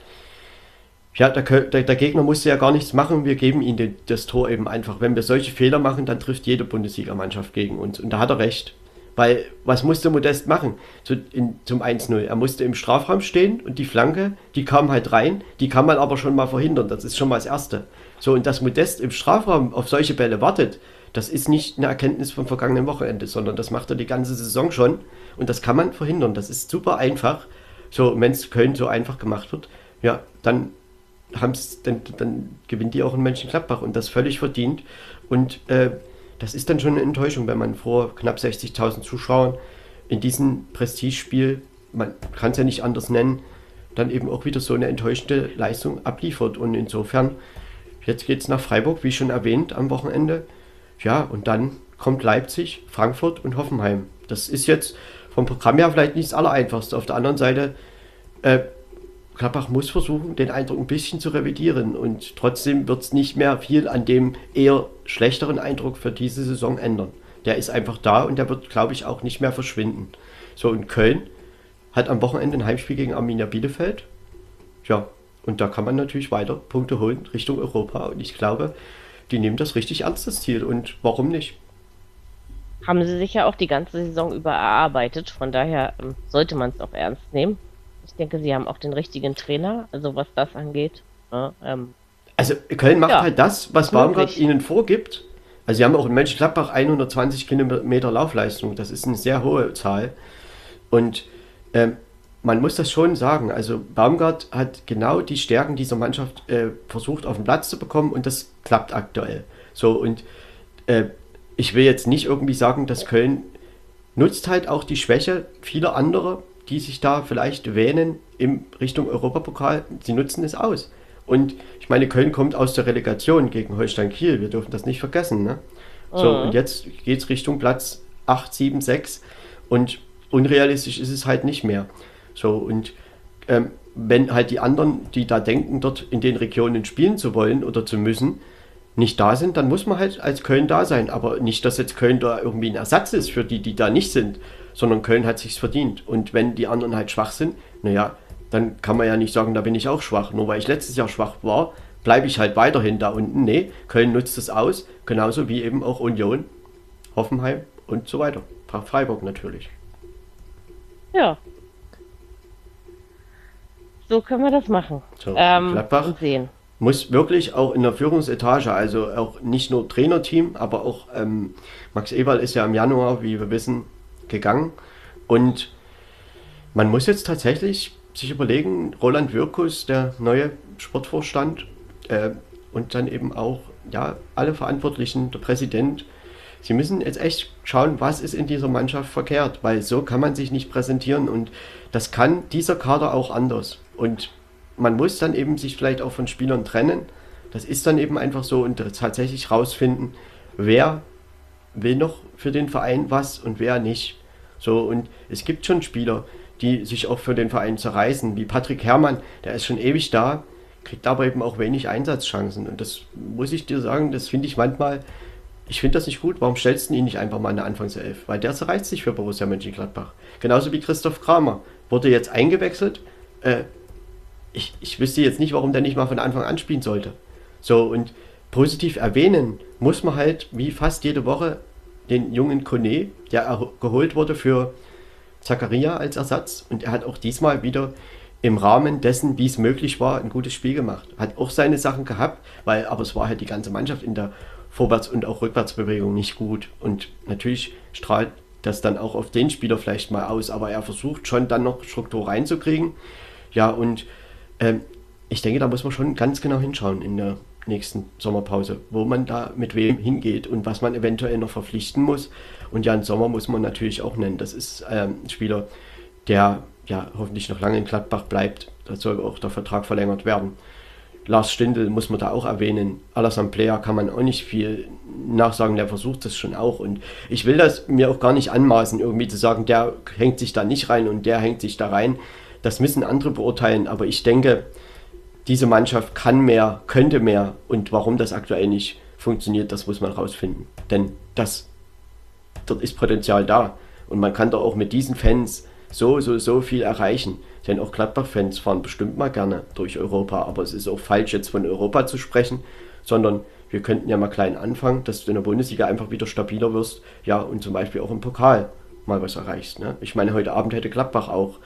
ja, der, der, der, Gegner musste ja gar nichts machen, wir geben ihm den, das Tor eben einfach. Wenn wir solche Fehler machen, dann trifft jede Bundesligamannschaft gegen uns. Und da hat er recht. Weil, was musste Modest machen zu, in, zum 1-0? Er musste im Strafraum stehen und die Flanke, die kam halt rein, die kann man aber schon mal verhindern. Das ist schon mal das Erste. So, und dass Modest im Strafraum auf solche Bälle wartet, das ist nicht eine Erkenntnis vom vergangenen Wochenende, sondern das macht er die ganze Saison schon. Und das kann man verhindern. Das ist super einfach. So, wenn es Köln so einfach gemacht wird, ja, dann, haben's, dann, dann gewinnt die auch in Mönchengladbach und das völlig verdient. Und äh, das ist dann schon eine Enttäuschung, wenn man vor knapp 60.000 Zuschauern in diesem Prestigespiel, man kann es ja nicht anders nennen, dann eben auch wieder so eine enttäuschende Leistung abliefert. Und insofern Jetzt geht es nach Freiburg, wie schon erwähnt, am Wochenende. Ja, und dann kommt Leipzig, Frankfurt und Hoffenheim. Das ist jetzt vom Programm her vielleicht nicht das Allereinfachste. Auf der anderen Seite, äh, Klappach muss versuchen, den Eindruck ein bisschen zu revidieren. Und trotzdem wird es nicht mehr viel an dem eher schlechteren Eindruck für diese Saison ändern. Der ist einfach da und der wird, glaube ich, auch nicht mehr verschwinden. So, und Köln hat am Wochenende ein Heimspiel gegen Arminia Bielefeld. Ja, und da kann man natürlich weiter Punkte holen Richtung Europa. Und ich glaube, die nehmen das richtig ernst, das Ziel. Und warum nicht? Haben sie sich ja auch die ganze Saison über erarbeitet. Von daher ähm, sollte man es auch ernst nehmen. Ich denke, sie haben auch den richtigen Trainer, also was das angeht. Ja, ähm, also Köln macht ja, halt das, was Baumgart ihnen vorgibt. Also sie haben auch in Mönchengladbach 120 Kilometer Laufleistung. Das ist eine sehr hohe Zahl. Und ähm, man muss das schon sagen. Also Baumgart hat genau die Stärken dieser Mannschaft äh, versucht auf den Platz zu bekommen und das klappt aktuell. So und äh, ich will jetzt nicht irgendwie sagen, dass Köln nutzt halt auch die Schwäche vieler anderer, die sich da vielleicht wähnen in Richtung Europapokal. Sie nutzen es aus. Und ich meine, Köln kommt aus der Relegation gegen Holstein Kiel. Wir dürfen das nicht vergessen. Ne? So, mhm. und jetzt geht es Richtung Platz 8, 7, 6. Und unrealistisch ist es halt nicht mehr. So, und ähm, wenn halt die anderen, die da denken, dort in den Regionen spielen zu wollen oder zu müssen, nicht da sind, dann muss man halt als Köln da sein. Aber nicht, dass jetzt Köln da irgendwie ein Ersatz ist für die, die da nicht sind, sondern Köln hat sich's verdient. Und wenn die anderen halt schwach sind, naja, dann kann man ja nicht sagen, da bin ich auch schwach. Nur weil ich letztes Jahr schwach war, bleibe ich halt weiterhin da unten. Nee, Köln nutzt es aus, genauso wie eben auch Union, Hoffenheim und so weiter. Freiburg natürlich. Ja, so können wir das machen. So, ähm, Gladbach sehen. muss wirklich auch in der Führungsetage, also auch nicht nur Trainerteam, aber auch ähm, Max Eberl ist ja im Januar, wie wir wissen, gegangen. Und man muss jetzt tatsächlich sich überlegen, Roland Wirkus, der neue Sportvorstand, äh, und dann eben auch ja, alle Verantwortlichen, der Präsident, sie müssen jetzt echt schauen, was ist in dieser Mannschaft verkehrt, weil so kann man sich nicht präsentieren und das kann dieser Kader auch anders. Und man muss dann eben sich vielleicht auch von Spielern trennen. Das ist dann eben einfach so und tatsächlich rausfinden, wer will noch für den Verein was und wer nicht. So, und es gibt schon Spieler, die sich auch für den Verein zerreißen, wie Patrick Herrmann, der ist schon ewig da, kriegt aber eben auch wenig Einsatzchancen. Und das muss ich dir sagen, das finde ich manchmal, ich finde das nicht gut. Warum stellst du ihn nicht einfach mal in der Anfangself? Weil der zerreißt sich für Borussia Mönchengladbach. Genauso wie Christoph Kramer. Wurde jetzt eingewechselt. Äh, ich, ich wüsste jetzt nicht, warum der nicht mal von Anfang an spielen sollte. So, und positiv erwähnen muss man halt, wie fast jede Woche, den jungen Kone, der geholt wurde für Zakaria als Ersatz. Und er hat auch diesmal wieder im Rahmen dessen, wie es möglich war, ein gutes Spiel gemacht. Hat auch seine Sachen gehabt, weil, aber es war halt die ganze Mannschaft in der Vorwärts- und auch Rückwärtsbewegung nicht gut. Und natürlich strahlt das dann auch auf den Spieler vielleicht mal aus, aber er versucht schon dann noch Struktur reinzukriegen. Ja, und ähm, ich denke, da muss man schon ganz genau hinschauen in der nächsten Sommerpause, wo man da mit wem hingeht und was man eventuell noch verpflichten muss. Und Jan Sommer muss man natürlich auch nennen. Das ist ähm, ein Spieler, der ja hoffentlich noch lange in Gladbach bleibt. Da soll auch der Vertrag verlängert werden. Lars Stindl muss man da auch erwähnen. Alassane Player kann man auch nicht viel nachsagen, der versucht das schon auch. Und ich will das mir auch gar nicht anmaßen, irgendwie zu sagen, der hängt sich da nicht rein und der hängt sich da rein. Das müssen andere beurteilen. Aber ich denke, diese Mannschaft kann mehr, könnte mehr. Und warum das aktuell nicht funktioniert, das muss man rausfinden. Denn das, dort ist Potenzial da. Und man kann da auch mit diesen Fans so, so, so viel erreichen. Denn auch Gladbach-Fans fahren bestimmt mal gerne durch Europa. Aber es ist auch falsch, jetzt von Europa zu sprechen, sondern wir könnten ja mal klein anfangen, dass du in der Bundesliga einfach wieder stabiler wirst. Ja, und zum Beispiel auch im Pokal mal was erreichst. Ne? Ich meine, heute Abend hätte Gladbach auch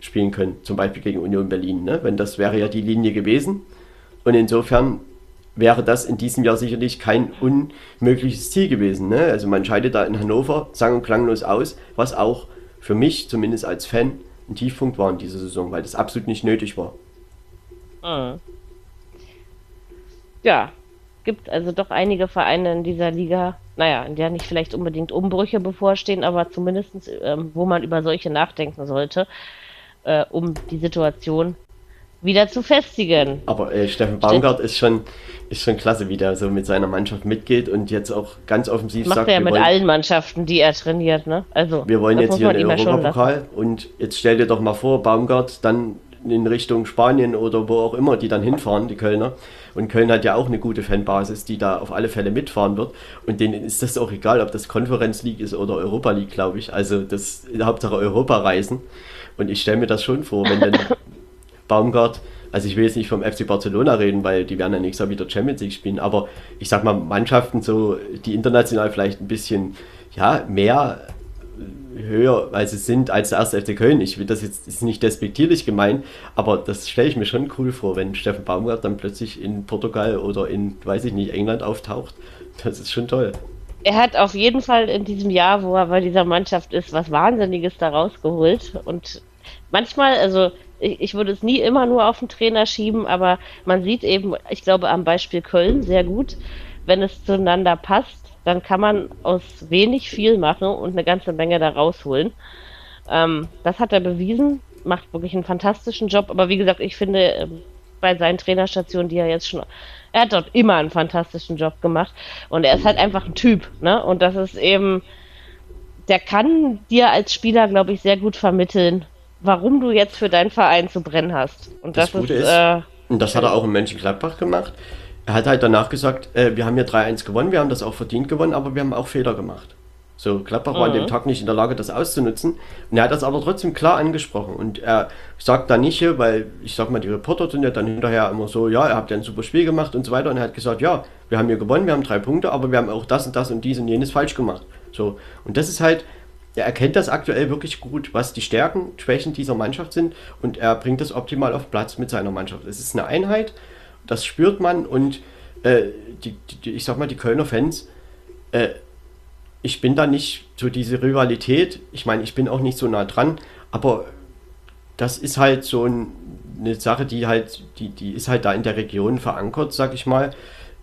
spielen können, zum Beispiel gegen Union Berlin. Ne? Wenn das wäre ja die Linie gewesen. Und insofern wäre das in diesem Jahr sicherlich kein unmögliches Ziel gewesen. Ne? Also man scheidet da in Hannover sang- und klanglos aus, was auch für mich, zumindest als Fan, ein Tiefpunkt war in dieser Saison, weil das absolut nicht nötig war. Mhm. Ja, gibt also doch einige Vereine in dieser Liga, naja, in der nicht vielleicht unbedingt Umbrüche bevorstehen, aber zumindest, ähm, wo man über solche nachdenken sollte, äh, um die Situation wieder zu festigen. Aber äh, Steffen Baumgart ist schon, ist schon klasse, wie der so mit seiner Mannschaft mitgeht und jetzt auch ganz offensiv Macht sagt, er ja mit wollen, allen Mannschaften, die er trainiert, ne? Also wir wollen jetzt hier den Europapokal und jetzt stell dir doch mal vor, Baumgart dann in Richtung Spanien oder wo auch immer die dann hinfahren, die Kölner. Und Köln hat ja auch eine gute Fanbasis, die da auf alle Fälle mitfahren wird. Und denen ist das auch egal, ob das Konferenz League ist oder Europa League, glaube ich. Also das Hauptsache Europa reisen. Und ich stelle mir das schon vor, wenn dann (laughs) Baumgart, also ich will jetzt nicht vom FC Barcelona reden, weil die werden ja nächstes Jahr wieder Champions League spielen, aber ich sag mal, Mannschaften so, die international vielleicht ein bisschen, ja, mehr höher, weil sie sind als der erste FC Köln. Ich will das jetzt ist nicht despektierlich gemeint, aber das stelle ich mir schon cool vor, wenn Steffen Baumgart dann plötzlich in Portugal oder in, weiß ich nicht, England auftaucht. Das ist schon toll. Er hat auf jeden Fall in diesem Jahr, wo er bei dieser Mannschaft ist, was Wahnsinniges da rausgeholt. Und manchmal, also ich, ich würde es nie immer nur auf den Trainer schieben, aber man sieht eben, ich glaube am Beispiel Köln sehr gut, wenn es zueinander passt, dann kann man aus wenig viel machen und eine ganze Menge da rausholen. Ähm, das hat er bewiesen, macht wirklich einen fantastischen Job, aber wie gesagt, ich finde ähm, bei seinen Trainerstationen, die er jetzt schon, er hat dort immer einen fantastischen Job gemacht und er ist halt einfach ein Typ, ne? Und das ist eben, der kann dir als Spieler, glaube ich, sehr gut vermitteln, warum du jetzt für deinen Verein zu brennen hast. Und das, das Gute ist, äh, und das hat er auch in Mönchengladbach gemacht. Er hat halt danach gesagt, äh, wir haben hier 3-1 gewonnen, wir haben das auch verdient gewonnen, aber wir haben auch Fehler gemacht. So, Gladbach mhm. war an dem mhm. Tag nicht in der Lage, das auszunutzen. Und er hat das aber trotzdem klar angesprochen. Und er sagt da nicht hier, weil ich sag mal, die Reporter sind ja dann hinterher immer so, ja, ihr habt ja ein super Spiel gemacht und so weiter. Und er hat gesagt, ja, wir haben hier gewonnen, wir haben drei Punkte, aber wir haben auch das und das und dies und jenes falsch gemacht. So, und das ist halt, er erkennt das aktuell wirklich gut, was die Stärken, Schwächen dieser Mannschaft sind und er bringt das optimal auf Platz mit seiner Mannschaft. Es ist eine Einheit, das spürt man und äh, die, die, ich sag mal, die Kölner Fans, äh, ich bin da nicht so diese Rivalität, ich meine, ich bin auch nicht so nah dran, aber das ist halt so ein, eine Sache, die halt, die, die ist halt da in der Region verankert, sag ich mal.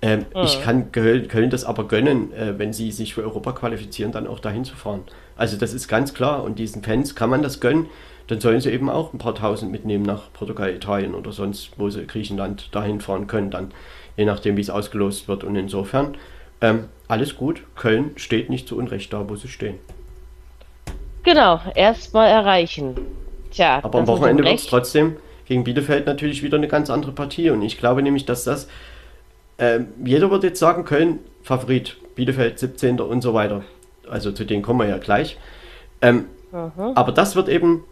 Ähm, mhm. Ich kann Köln das aber gönnen, äh, wenn sie sich für Europa qualifizieren, dann auch dahin zu fahren. Also das ist ganz klar und diesen Fans kann man das gönnen. Dann sollen sie eben auch ein paar Tausend mitnehmen nach Portugal, Italien oder sonst, wo sie Griechenland dahin fahren können, dann je nachdem, wie es ausgelost wird. Und insofern ähm, alles gut. Köln steht nicht zu Unrecht da, wo sie stehen. Genau, erstmal erreichen. Tja, aber am Wochenende wird es trotzdem gegen Bielefeld natürlich wieder eine ganz andere Partie. Und ich glaube nämlich, dass das, äh, jeder wird jetzt sagen, Köln Favorit, Bielefeld 17. und so weiter. Also zu denen kommen wir ja gleich. Ähm, aber das wird eben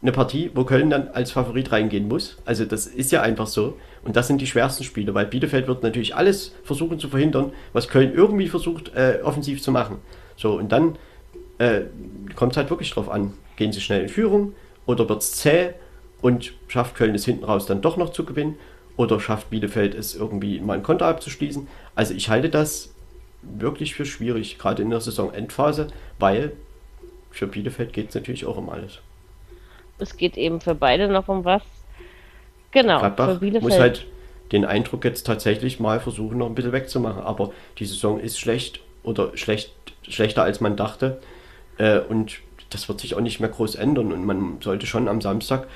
eine Partie, wo Köln dann als Favorit reingehen muss. Also das ist ja einfach so. Und das sind die schwersten Spiele, weil Bielefeld wird natürlich alles versuchen zu verhindern, was Köln irgendwie versucht, äh, offensiv zu machen. So, und dann äh, kommt es halt wirklich drauf an. Gehen sie schnell in Führung oder wird es zäh und schafft Köln es hinten raus dann doch noch zu gewinnen oder schafft Bielefeld es irgendwie mal ein Konter abzuschließen. Also ich halte das wirklich für schwierig, gerade in der Saisonendphase, weil für Bielefeld geht es natürlich auch um alles. Es geht eben für beide noch um was. Genau, Gladbach für Bielefeld. muss halt den Eindruck jetzt tatsächlich mal versuchen, noch ein bisschen wegzumachen. Aber die Saison ist schlecht oder schlecht, schlechter als man dachte. Äh, und das wird sich auch nicht mehr groß ändern. Und man sollte schon am Samstag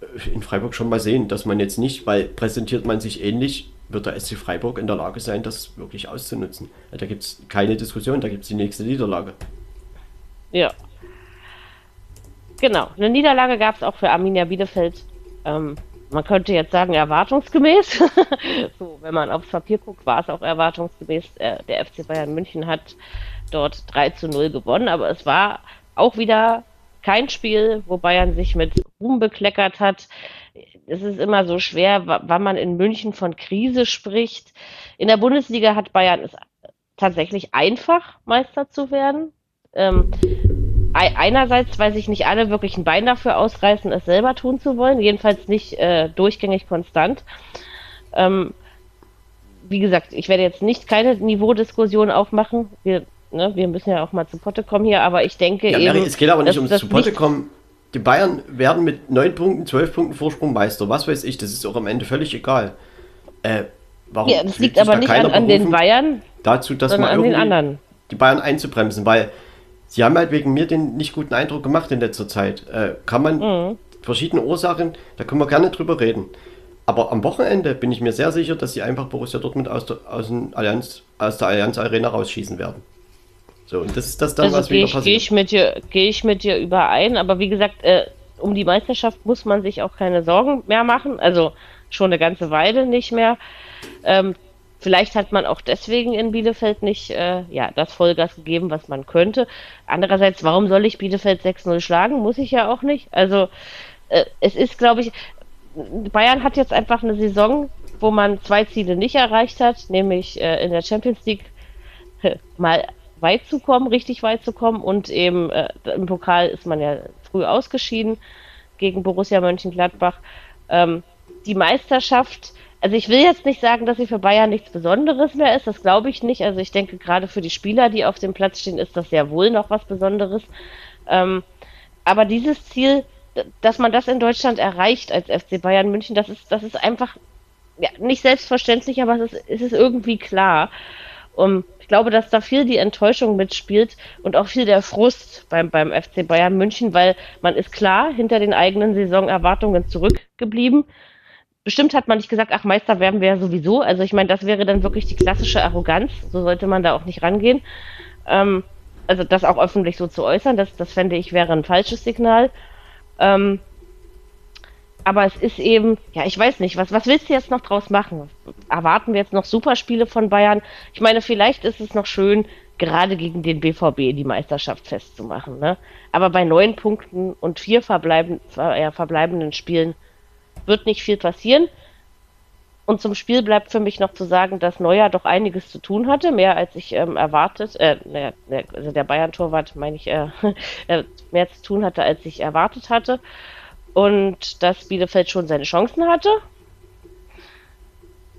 äh, in Freiburg schon mal sehen, dass man jetzt nicht, weil präsentiert man sich ähnlich, wird der SC Freiburg in der Lage sein, das wirklich auszunutzen. Da gibt es keine Diskussion, da gibt es die nächste Niederlage. Ja. Genau, eine Niederlage gab es auch für Arminia Bielefeld. Ähm, man könnte jetzt sagen, erwartungsgemäß. (laughs) so, wenn man aufs Papier guckt, war es auch erwartungsgemäß. Äh, der FC Bayern München hat dort 3 zu 0 gewonnen, aber es war auch wieder kein Spiel, wo Bayern sich mit Ruhm bekleckert hat. Es ist immer so schwer, wann man in München von Krise spricht. In der Bundesliga hat Bayern es tatsächlich einfach, Meister zu werden. Ähm, einerseits, weil sich nicht alle wirklich ein Bein dafür ausreißen, es selber tun zu wollen, jedenfalls nicht äh, durchgängig konstant. Ähm, wie gesagt, ich werde jetzt nicht keine Niveaudiskussion aufmachen. Wir ne, wir müssen ja auch mal zu Potte kommen hier, aber ich denke ja, eben. es geht aber nicht ums zu Potte kommen. Die Bayern werden mit 9 Punkten, 12 Punkten Vorsprung Meister. Was weiß ich, das ist auch am Ende völlig egal. Äh, warum ja, das liegt aber da nicht an, an den Bayern, dazu, dass man irgendwie die Bayern einzubremsen, weil sie haben halt wegen mir den nicht guten Eindruck gemacht in letzter Zeit. Äh, kann man mhm. verschiedene Ursachen, da können wir gerne drüber reden. Aber am Wochenende bin ich mir sehr sicher, dass sie einfach Borussia Dortmund aus der, aus, Allianz, aus der Allianz Arena rausschießen werden. So, und das ist das dann, also was wieder ich, passiert. Gehe ich, mit dir, geh ich mit dir überein, aber wie gesagt, äh, um die Meisterschaft muss man sich auch keine Sorgen mehr machen. Also schon eine ganze Weile nicht mehr. Ähm, vielleicht hat man auch deswegen in Bielefeld nicht äh, ja, das Vollgas gegeben, was man könnte. Andererseits, warum soll ich Bielefeld 6-0 schlagen? Muss ich ja auch nicht. Also äh, es ist, glaube ich, Bayern hat jetzt einfach eine Saison, wo man zwei Ziele nicht erreicht hat, nämlich äh, in der Champions League (laughs) mal weit zu kommen, richtig weit zu kommen. Und eben äh, im Pokal ist man ja früh ausgeschieden gegen Borussia Mönchengladbach. Ähm, die Meisterschaft, also ich will jetzt nicht sagen, dass sie für Bayern nichts Besonderes mehr ist, das glaube ich nicht. Also ich denke, gerade für die Spieler, die auf dem Platz stehen, ist das sehr wohl noch was Besonderes. Ähm, aber dieses Ziel, dass man das in Deutschland erreicht als FC Bayern München, das ist, das ist einfach ja, nicht selbstverständlich, aber es ist, es ist irgendwie klar. Um, ich glaube, dass da viel die Enttäuschung mitspielt und auch viel der Frust beim, beim FC Bayern München, weil man ist klar hinter den eigenen Saisonerwartungen zurückgeblieben. Bestimmt hat man nicht gesagt, ach, Meister werden wir ja sowieso. Also ich meine, das wäre dann wirklich die klassische Arroganz. So sollte man da auch nicht rangehen. Ähm, also das auch öffentlich so zu äußern, das, das fände ich wäre ein falsches Signal. Ähm, aber es ist eben, ja, ich weiß nicht, was, was willst du jetzt noch draus machen? Erwarten wir jetzt noch Superspiele von Bayern? Ich meine, vielleicht ist es noch schön, gerade gegen den BVB die Meisterschaft festzumachen. Ne? Aber bei neun Punkten und vier verbleiben, äh, verbleibenden Spielen wird nicht viel passieren. Und zum Spiel bleibt für mich noch zu sagen, dass Neuer doch einiges zu tun hatte, mehr als ich ähm, erwartet, äh, also der Bayern-Torwart, meine ich, (laughs) äh, mehr zu tun hatte, als ich erwartet hatte und dass Bielefeld schon seine Chancen hatte.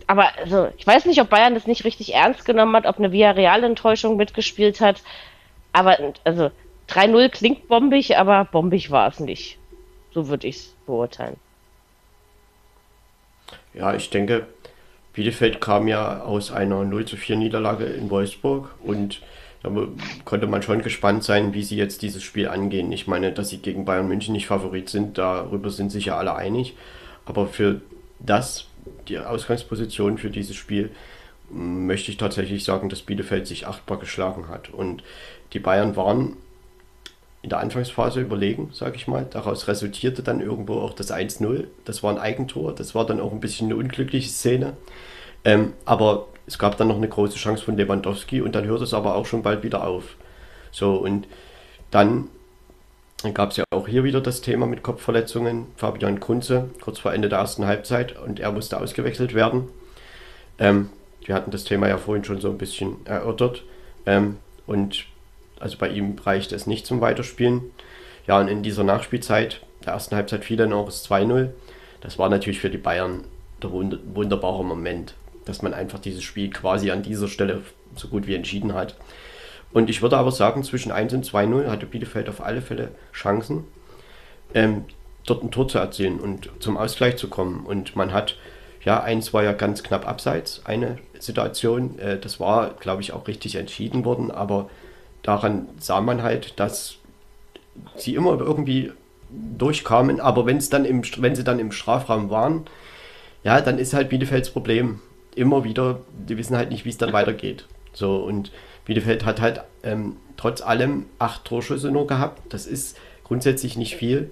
Aber also, ich weiß nicht, ob Bayern das nicht richtig ernst genommen hat, ob eine Villarreal-Enttäuschung mitgespielt hat. Aber also 3-0 klingt bombig, aber bombig war es nicht. So würde ich es beurteilen. Ja, ich denke, Bielefeld kam ja aus einer 0 zu 4 Niederlage in Wolfsburg und da konnte man schon gespannt sein, wie sie jetzt dieses Spiel angehen. Ich meine, dass sie gegen Bayern München nicht Favorit sind, darüber sind sich ja alle einig. Aber für das, die Ausgangsposition für dieses Spiel, möchte ich tatsächlich sagen, dass Bielefeld sich achtbar geschlagen hat. Und die Bayern waren in der Anfangsphase überlegen, sage ich mal. Daraus resultierte dann irgendwo auch das 1-0. Das war ein Eigentor. Das war dann auch ein bisschen eine unglückliche Szene. Ähm, aber es gab dann noch eine große Chance von Lewandowski und dann hört es aber auch schon bald wieder auf. So, und dann gab es ja auch hier wieder das Thema mit Kopfverletzungen. Fabian Kunze, kurz vor Ende der ersten Halbzeit, und er musste ausgewechselt werden. Ähm, wir hatten das Thema ja vorhin schon so ein bisschen erörtert. Ähm, und also bei ihm reicht es nicht zum Weiterspielen. Ja, und in dieser Nachspielzeit der ersten Halbzeit fiel dann auch das 2-0. Das war natürlich für die Bayern der wunderbare Moment, dass man einfach dieses Spiel quasi an dieser Stelle so gut wie entschieden hat. Und ich würde aber sagen, zwischen 1 und 2-0 hatte Bielefeld auf alle Fälle Chancen, ähm, dort ein Tor zu erzielen und zum Ausgleich zu kommen. Und man hat, ja, eins war ja ganz knapp abseits, eine Situation. Äh, das war, glaube ich, auch richtig entschieden worden, aber daran sah man halt, dass sie immer irgendwie durchkamen, aber wenn sie dann im Strafraum waren, ja, dann ist halt Bielefelds Problem immer wieder, die wissen halt nicht, wie es dann weitergeht. So und Bielefeld hat halt ähm, trotz allem acht Torschüsse nur gehabt. Das ist grundsätzlich nicht viel.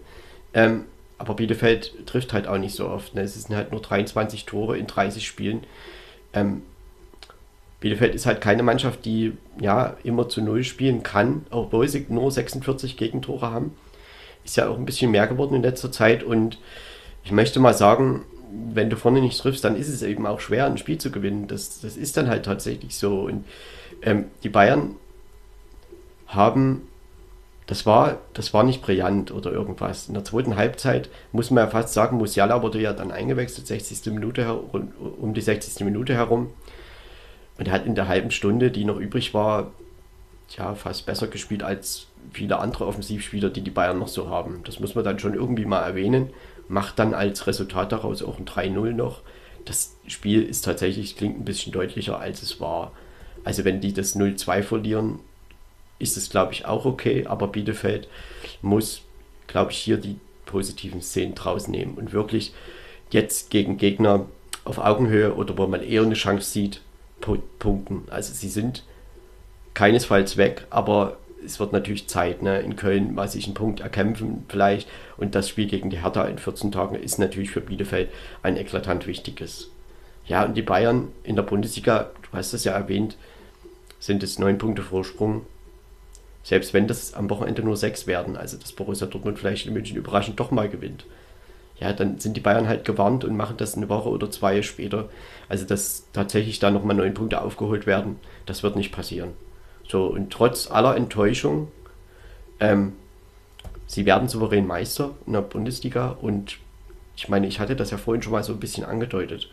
Ähm, aber Bielefeld trifft halt auch nicht so oft. Ne? Es sind halt nur 23 Tore in 30 Spielen. Ähm, Bielefeld ist halt keine Mannschaft, die ja immer zu Null spielen kann, obwohl sie nur 46 Gegentore haben. Ist ja auch ein bisschen mehr geworden in letzter Zeit und ich möchte mal sagen, wenn du vorne nicht triffst, dann ist es eben auch schwer, ein Spiel zu gewinnen. Das, das ist dann halt tatsächlich so. Und ähm, die Bayern haben, das war, das war nicht brillant oder irgendwas. In der zweiten Halbzeit muss man ja fast sagen, Musiala wurde ja dann eingewechselt, 60. Minute um die 60. Minute herum. Und er hat in der halben Stunde, die noch übrig war, ja, fast besser gespielt als viele andere Offensivspieler, die die Bayern noch so haben. Das muss man dann schon irgendwie mal erwähnen. Macht dann als Resultat daraus auch ein 3-0 noch. Das Spiel ist tatsächlich, klingt ein bisschen deutlicher, als es war. Also wenn die das 0-2 verlieren, ist es, glaube ich, auch okay. Aber Bielefeld muss, glaube ich, hier die positiven Szenen draus nehmen und wirklich jetzt gegen Gegner auf Augenhöhe oder wo man eher eine Chance sieht, punkten. Also sie sind keinesfalls weg, aber es wird natürlich Zeit, ne? in Köln mal sich einen Punkt erkämpfen vielleicht. Und das Spiel gegen die Hertha in 14 Tagen ist natürlich für Bielefeld ein eklatant wichtiges. Ja, und die Bayern in der Bundesliga, du hast es ja erwähnt, sind es neun Punkte Vorsprung. Selbst wenn das am Wochenende nur sechs werden, also dass Borussia Dortmund vielleicht in München überraschend doch mal gewinnt ja, dann sind die Bayern halt gewarnt und machen das eine Woche oder zwei später. Also, dass tatsächlich da nochmal neun Punkte aufgeholt werden, das wird nicht passieren. So, und trotz aller Enttäuschung, ähm, sie werden souverän Meister in der Bundesliga und ich meine, ich hatte das ja vorhin schon mal so ein bisschen angedeutet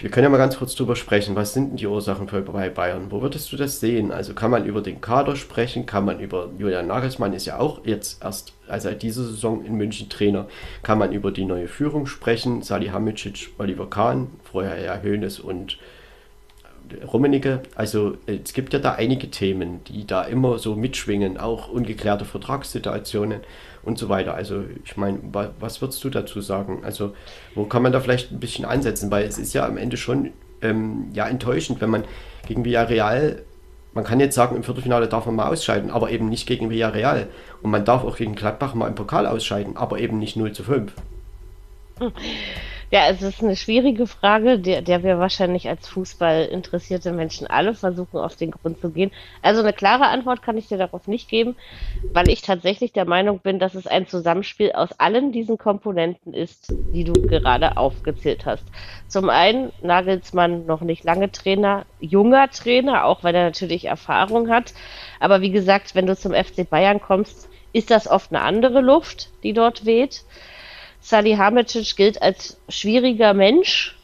wir können ja mal ganz kurz drüber sprechen. Was sind denn die Ursachen bei Bayern? Wo würdest du das sehen? Also kann man über den Kader sprechen? Kann man über Julian Nagelsmann ist ja auch jetzt erst, also seit dieser Saison in München Trainer. Kann man über die neue Führung sprechen? Salihamidzic, Oliver Kahn, vorher ja Hoeneß und Rummenigge. Also es gibt ja da einige Themen, die da immer so mitschwingen, auch ungeklärte Vertragssituationen und so weiter. Also ich meine, was würdest du dazu sagen? Also wo kann man da vielleicht ein bisschen ansetzen? Weil es ist ja am Ende schon ähm, ja enttäuschend, wenn man gegen Villarreal, man kann jetzt sagen, im Viertelfinale darf man mal ausscheiden, aber eben nicht gegen Villarreal. Und man darf auch gegen Gladbach mal im Pokal ausscheiden, aber eben nicht 0 zu 5. Ja, es ist eine schwierige Frage, der, der wir wahrscheinlich als Fußball interessierte Menschen alle versuchen auf den Grund zu gehen. Also eine klare Antwort kann ich dir darauf nicht geben, weil ich tatsächlich der Meinung bin, dass es ein Zusammenspiel aus allen diesen Komponenten ist, die du gerade aufgezählt hast. Zum einen Nagelsmann noch nicht lange Trainer, junger Trainer, auch weil er natürlich Erfahrung hat. Aber wie gesagt, wenn du zum FC Bayern kommst, ist das oft eine andere Luft, die dort weht. Salihamidzic gilt als schwieriger Mensch.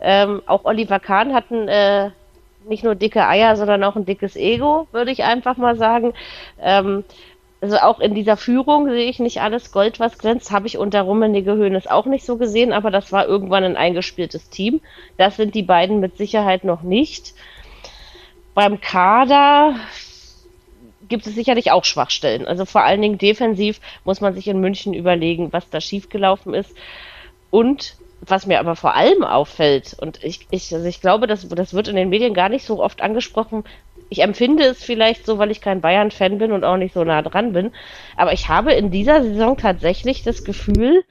Ähm, auch Oliver Kahn hat ein, äh, nicht nur dicke Eier, sondern auch ein dickes Ego, würde ich einfach mal sagen. Ähm, also auch in dieser Führung sehe ich nicht alles Gold, was glänzt. Habe ich unter Rummenigge Höhnes auch nicht so gesehen, aber das war irgendwann ein eingespieltes Team. Das sind die beiden mit Sicherheit noch nicht. Beim Kader gibt es sicherlich auch Schwachstellen. Also vor allen Dingen defensiv muss man sich in München überlegen, was da schiefgelaufen ist. Und was mir aber vor allem auffällt, und ich, ich, also ich glaube, das, das wird in den Medien gar nicht so oft angesprochen, ich empfinde es vielleicht so, weil ich kein Bayern-Fan bin und auch nicht so nah dran bin. Aber ich habe in dieser Saison tatsächlich das Gefühl,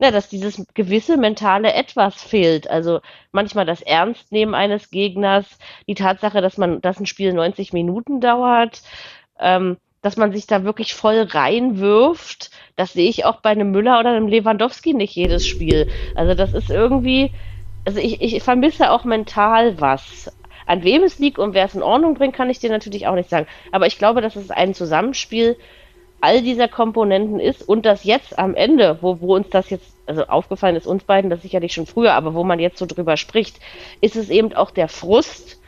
na, dass dieses gewisse mentale Etwas fehlt. Also manchmal das Ernstnehmen eines Gegners, die Tatsache, dass man, dass ein Spiel 90 Minuten dauert, ähm, dass man sich da wirklich voll reinwirft. Das sehe ich auch bei einem Müller oder einem Lewandowski nicht jedes Spiel. Also das ist irgendwie, also ich, ich vermisse auch mental was. An wem es liegt und wer es in Ordnung bringt, kann ich dir natürlich auch nicht sagen. Aber ich glaube, dass es ein Zusammenspiel all dieser Komponenten ist und das jetzt am Ende, wo, wo uns das jetzt, also aufgefallen ist uns beiden, das sicherlich schon früher, aber wo man jetzt so drüber spricht, ist es eben auch der Frust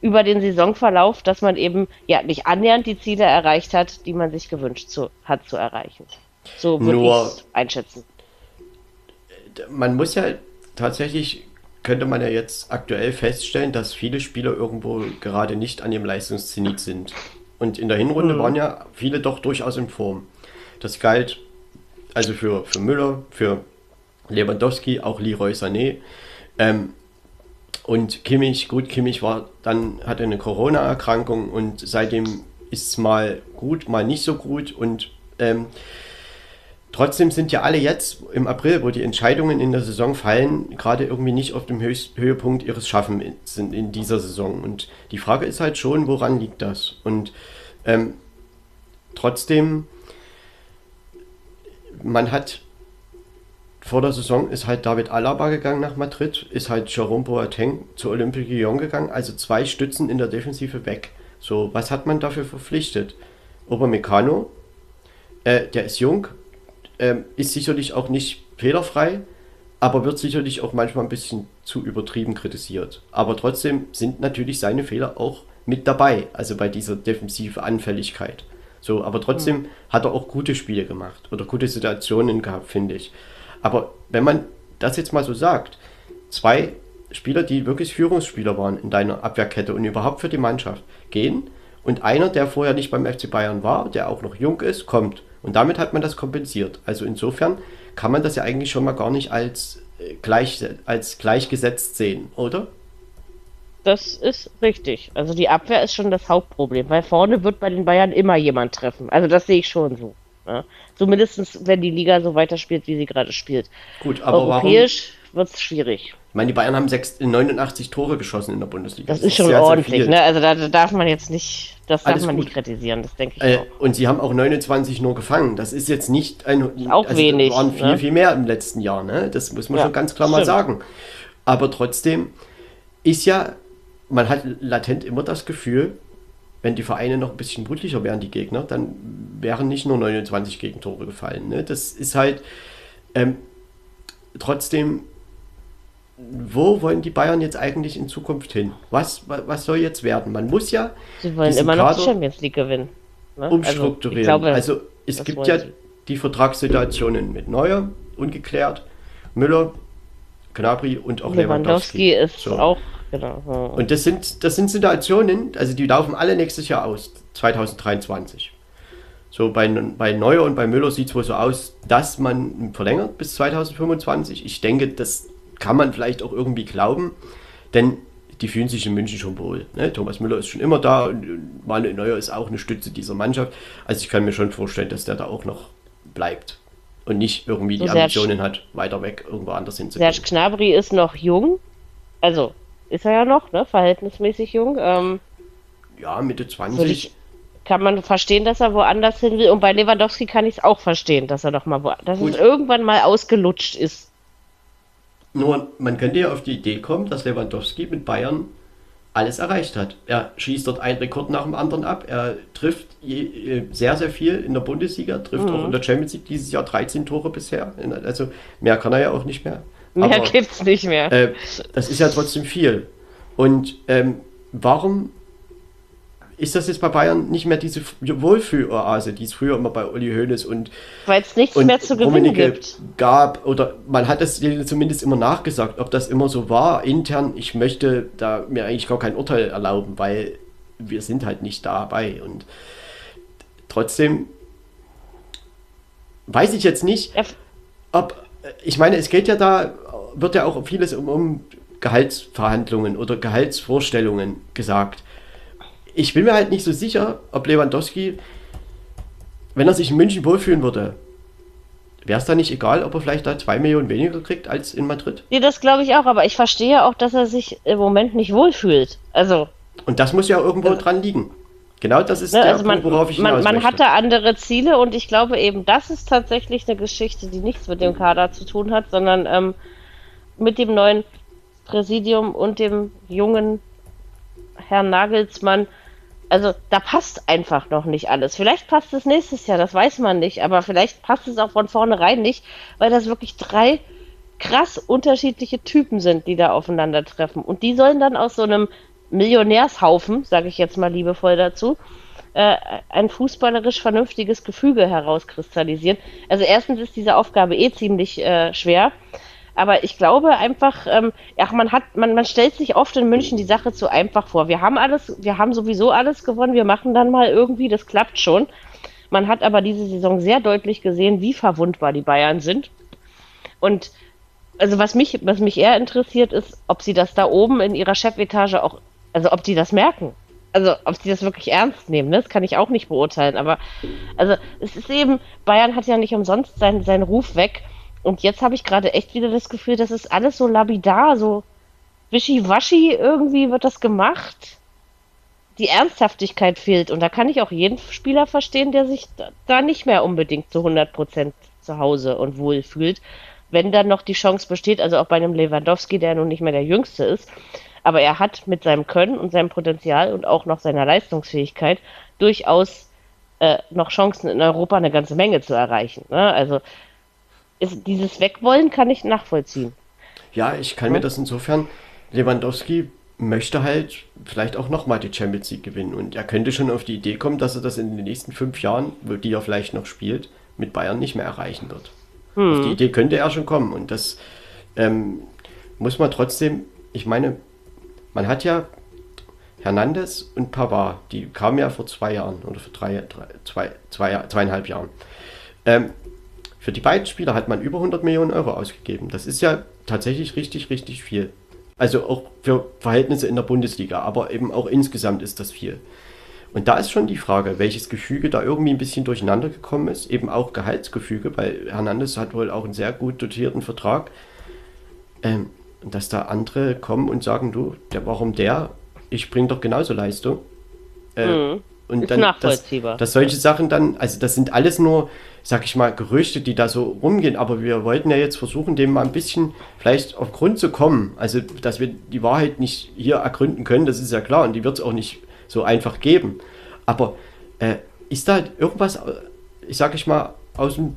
über den Saisonverlauf, dass man eben ja nicht annähernd die Ziele erreicht hat, die man sich gewünscht zu, hat zu erreichen. So würde ich es einschätzen. Man muss ja tatsächlich könnte man ja jetzt aktuell feststellen, dass viele Spieler irgendwo gerade nicht an ihrem Leistungszenit sind. Und in der Hinrunde mhm. waren ja viele doch durchaus in Form. Das galt also für, für Müller, für Lewandowski, auch Leroy Sané. Ähm, und Kimmich, gut, Kimmich war dann, hatte eine Corona-Erkrankung und seitdem ist es mal gut, mal nicht so gut. Und ähm, trotzdem sind ja alle jetzt im April, wo die Entscheidungen in der Saison fallen, gerade irgendwie nicht auf dem Höchst Höhepunkt ihres Schaffens sind in dieser Saison. Und die Frage ist halt schon, woran liegt das? Und ähm, trotzdem, man hat vor der Saison ist halt David Alaba gegangen nach Madrid, ist halt Jerome Boateng zu Olympique Lyon gegangen, also zwei Stützen in der Defensive weg. So, was hat man dafür verpflichtet? Obermecano, äh, der ist jung, äh, ist sicherlich auch nicht fehlerfrei, aber wird sicherlich auch manchmal ein bisschen zu übertrieben kritisiert. Aber trotzdem sind natürlich seine Fehler auch mit dabei, also bei dieser defensive Anfälligkeit. So, aber trotzdem mhm. hat er auch gute Spiele gemacht oder gute Situationen gehabt, finde ich. Aber wenn man das jetzt mal so sagt, zwei Spieler, die wirklich Führungsspieler waren in deiner Abwehrkette und überhaupt für die Mannschaft, gehen und einer, der vorher nicht beim FC Bayern war, der auch noch jung ist, kommt. Und damit hat man das kompensiert. Also insofern kann man das ja eigentlich schon mal gar nicht als, äh, gleich, als gleichgesetzt sehen, oder? Das ist richtig. Also die Abwehr ist schon das Hauptproblem, weil vorne wird bei den Bayern immer jemand treffen. Also das sehe ich schon so. Ja. Zumindest wenn die Liga so weiterspielt, wie sie gerade spielt. Gut, aber Europäisch wird es schwierig. Ich meine, die Bayern haben 6, 89 Tore geschossen in der Bundesliga. Das, das ist schon sehr, ordentlich, sehr ne? Also da, da, darf man jetzt nicht, das darf Alles man gut. nicht kritisieren, das denke ich äh, auch. Und sie haben auch 29 nur gefangen. Das ist jetzt nicht ein. Auch also wenig. waren viel, ne? viel mehr im letzten Jahr, ne? Das muss man ja, schon ganz klar stimmt. mal sagen. Aber trotzdem ist ja, man hat latent immer das Gefühl, wenn die Vereine noch ein bisschen brütlicher wären, die Gegner, dann wären nicht nur 29 Gegentore gefallen. Ne? Das ist halt ähm, trotzdem, wo wollen die Bayern jetzt eigentlich in Zukunft hin? Was, was soll jetzt werden? Man muss ja. Sie wollen immer noch die Champions League gewinnen. Ne? Also, umstrukturieren. Also, glaube, also es gibt ja sie. die Vertragssituationen mit Neuer ungeklärt, Müller, Gnabry und auch Lewandowski. Lewandowski ist so. auch Genau. Und das sind, das sind Situationen, also die laufen alle nächstes Jahr aus, 2023. So bei, bei Neuer und bei Müller sieht es wohl so aus, dass man verlängert bis 2025. Ich denke, das kann man vielleicht auch irgendwie glauben, denn die fühlen sich in München schon wohl. Ne? Thomas Müller ist schon immer da und Manuel Neuer ist auch eine Stütze dieser Mannschaft. Also ich kann mir schon vorstellen, dass der da auch noch bleibt und nicht irgendwie die Ambitionen hat, weiter weg irgendwo anders hinzugehen. Serge Gnabry ist noch jung, also ist er ja noch, ne? Verhältnismäßig jung. Ähm, ja, Mitte 20. Ich, kann man verstehen, dass er woanders hin will. Und bei Lewandowski kann ich es auch verstehen, dass er doch mal dass Gut. es irgendwann mal ausgelutscht ist. Nur, man könnte ja auf die Idee kommen, dass Lewandowski mit Bayern alles erreicht hat. Er schießt dort einen Rekord nach dem anderen ab. Er trifft je, sehr, sehr viel in der Bundesliga, trifft mhm. auch in der Champions League dieses Jahr 13 Tore bisher. Also mehr kann er ja auch nicht mehr. Mehr Aber, gibt's nicht mehr. Äh, das ist ja trotzdem viel. Und ähm, warum ist das jetzt bei Bayern nicht mehr diese Wohlfühloase, die es früher immer bei Uli Hoeneß und weil es nichts mehr zu gewinnen gibt gab oder man hat es zumindest immer nachgesagt, ob das immer so war intern. Ich möchte da mir eigentlich gar kein Urteil erlauben, weil wir sind halt nicht dabei und trotzdem weiß ich jetzt nicht, ob ich meine, es geht ja da, wird ja auch vieles um, um Gehaltsverhandlungen oder Gehaltsvorstellungen gesagt. ich bin mir halt nicht so sicher, ob Lewandowski, wenn er sich in München wohlfühlen würde, wäre es da nicht egal, ob er vielleicht da zwei Millionen weniger kriegt als in Madrid? Nee, das glaube ich auch, aber ich verstehe auch, dass er sich im Moment nicht wohlfühlt. Also. Und das muss ja irgendwo also, dran liegen. Genau das ist ne, der also man, Punkt, worauf ich man, man hatte andere Ziele und ich glaube eben, das ist tatsächlich eine Geschichte, die nichts mit dem Kader zu tun hat, sondern ähm, mit dem neuen Präsidium und dem jungen Herrn Nagelsmann. Also da passt einfach noch nicht alles. Vielleicht passt es nächstes Jahr, das weiß man nicht, aber vielleicht passt es auch von vornherein nicht, weil das wirklich drei krass unterschiedliche Typen sind, die da aufeinandertreffen. Und die sollen dann aus so einem Millionärshaufen, sage ich jetzt mal liebevoll dazu, äh, ein fußballerisch vernünftiges Gefüge herauskristallisieren. Also erstens ist diese Aufgabe eh ziemlich äh, schwer. Aber ich glaube einfach, ähm, ach, man hat, man, man stellt sich oft in München die Sache zu einfach vor. Wir haben alles, wir haben sowieso alles gewonnen, wir machen dann mal irgendwie, das klappt schon. Man hat aber diese Saison sehr deutlich gesehen, wie verwundbar die Bayern sind. Und also was mich, was mich eher interessiert, ist, ob sie das da oben in ihrer Chefetage auch also ob die das merken. Also ob die das wirklich ernst nehmen, ne? das kann ich auch nicht beurteilen. Aber also es ist eben, Bayern hat ja nicht umsonst seinen, seinen Ruf weg. Und jetzt habe ich gerade echt wieder das Gefühl, das ist alles so labidar, so wischiwaschi irgendwie wird das gemacht. Die Ernsthaftigkeit fehlt. Und da kann ich auch jeden Spieler verstehen, der sich da nicht mehr unbedingt zu 100% zu Hause und wohl fühlt. Wenn dann noch die Chance besteht, also auch bei einem Lewandowski, der nun nicht mehr der Jüngste ist, aber er hat mit seinem Können und seinem Potenzial und auch noch seiner Leistungsfähigkeit durchaus äh, noch Chancen in Europa eine ganze Menge zu erreichen. Ne? Also ist, dieses Wegwollen kann ich nachvollziehen. Ja, ich kann ja. mir das insofern, Lewandowski möchte halt vielleicht auch nochmal die Champions League gewinnen und er könnte schon auf die Idee kommen, dass er das in den nächsten fünf Jahren, die er vielleicht noch spielt, mit Bayern nicht mehr erreichen wird. Hm. Auf die Idee könnte er schon kommen und das ähm, muss man trotzdem, ich meine, man hat ja Hernandez und Pavard, die kamen ja vor zwei Jahren oder vor drei, drei zwei, zwei, zweieinhalb Jahren. Ähm, für die beiden Spieler hat man über 100 Millionen Euro ausgegeben. Das ist ja tatsächlich richtig, richtig viel. Also auch für Verhältnisse in der Bundesliga, aber eben auch insgesamt ist das viel. Und da ist schon die Frage, welches Gefüge da irgendwie ein bisschen durcheinander gekommen ist, eben auch Gehaltsgefüge, weil Hernandez hat wohl auch einen sehr gut dotierten Vertrag. Ähm, dass da andere kommen und sagen, du, der, warum der? Ich bringe doch genauso Leistung. Äh, mhm. Und ist dann, nachvollziehbar. Dass, dass solche Sachen dann, also das sind alles nur, sag ich mal, Gerüchte, die da so rumgehen, aber wir wollten ja jetzt versuchen, dem mal ein bisschen vielleicht auf Grund zu kommen. Also, dass wir die Wahrheit nicht hier ergründen können, das ist ja klar und die wird es auch nicht so einfach geben. Aber äh, ist da irgendwas, ich sag ich mal, aus dem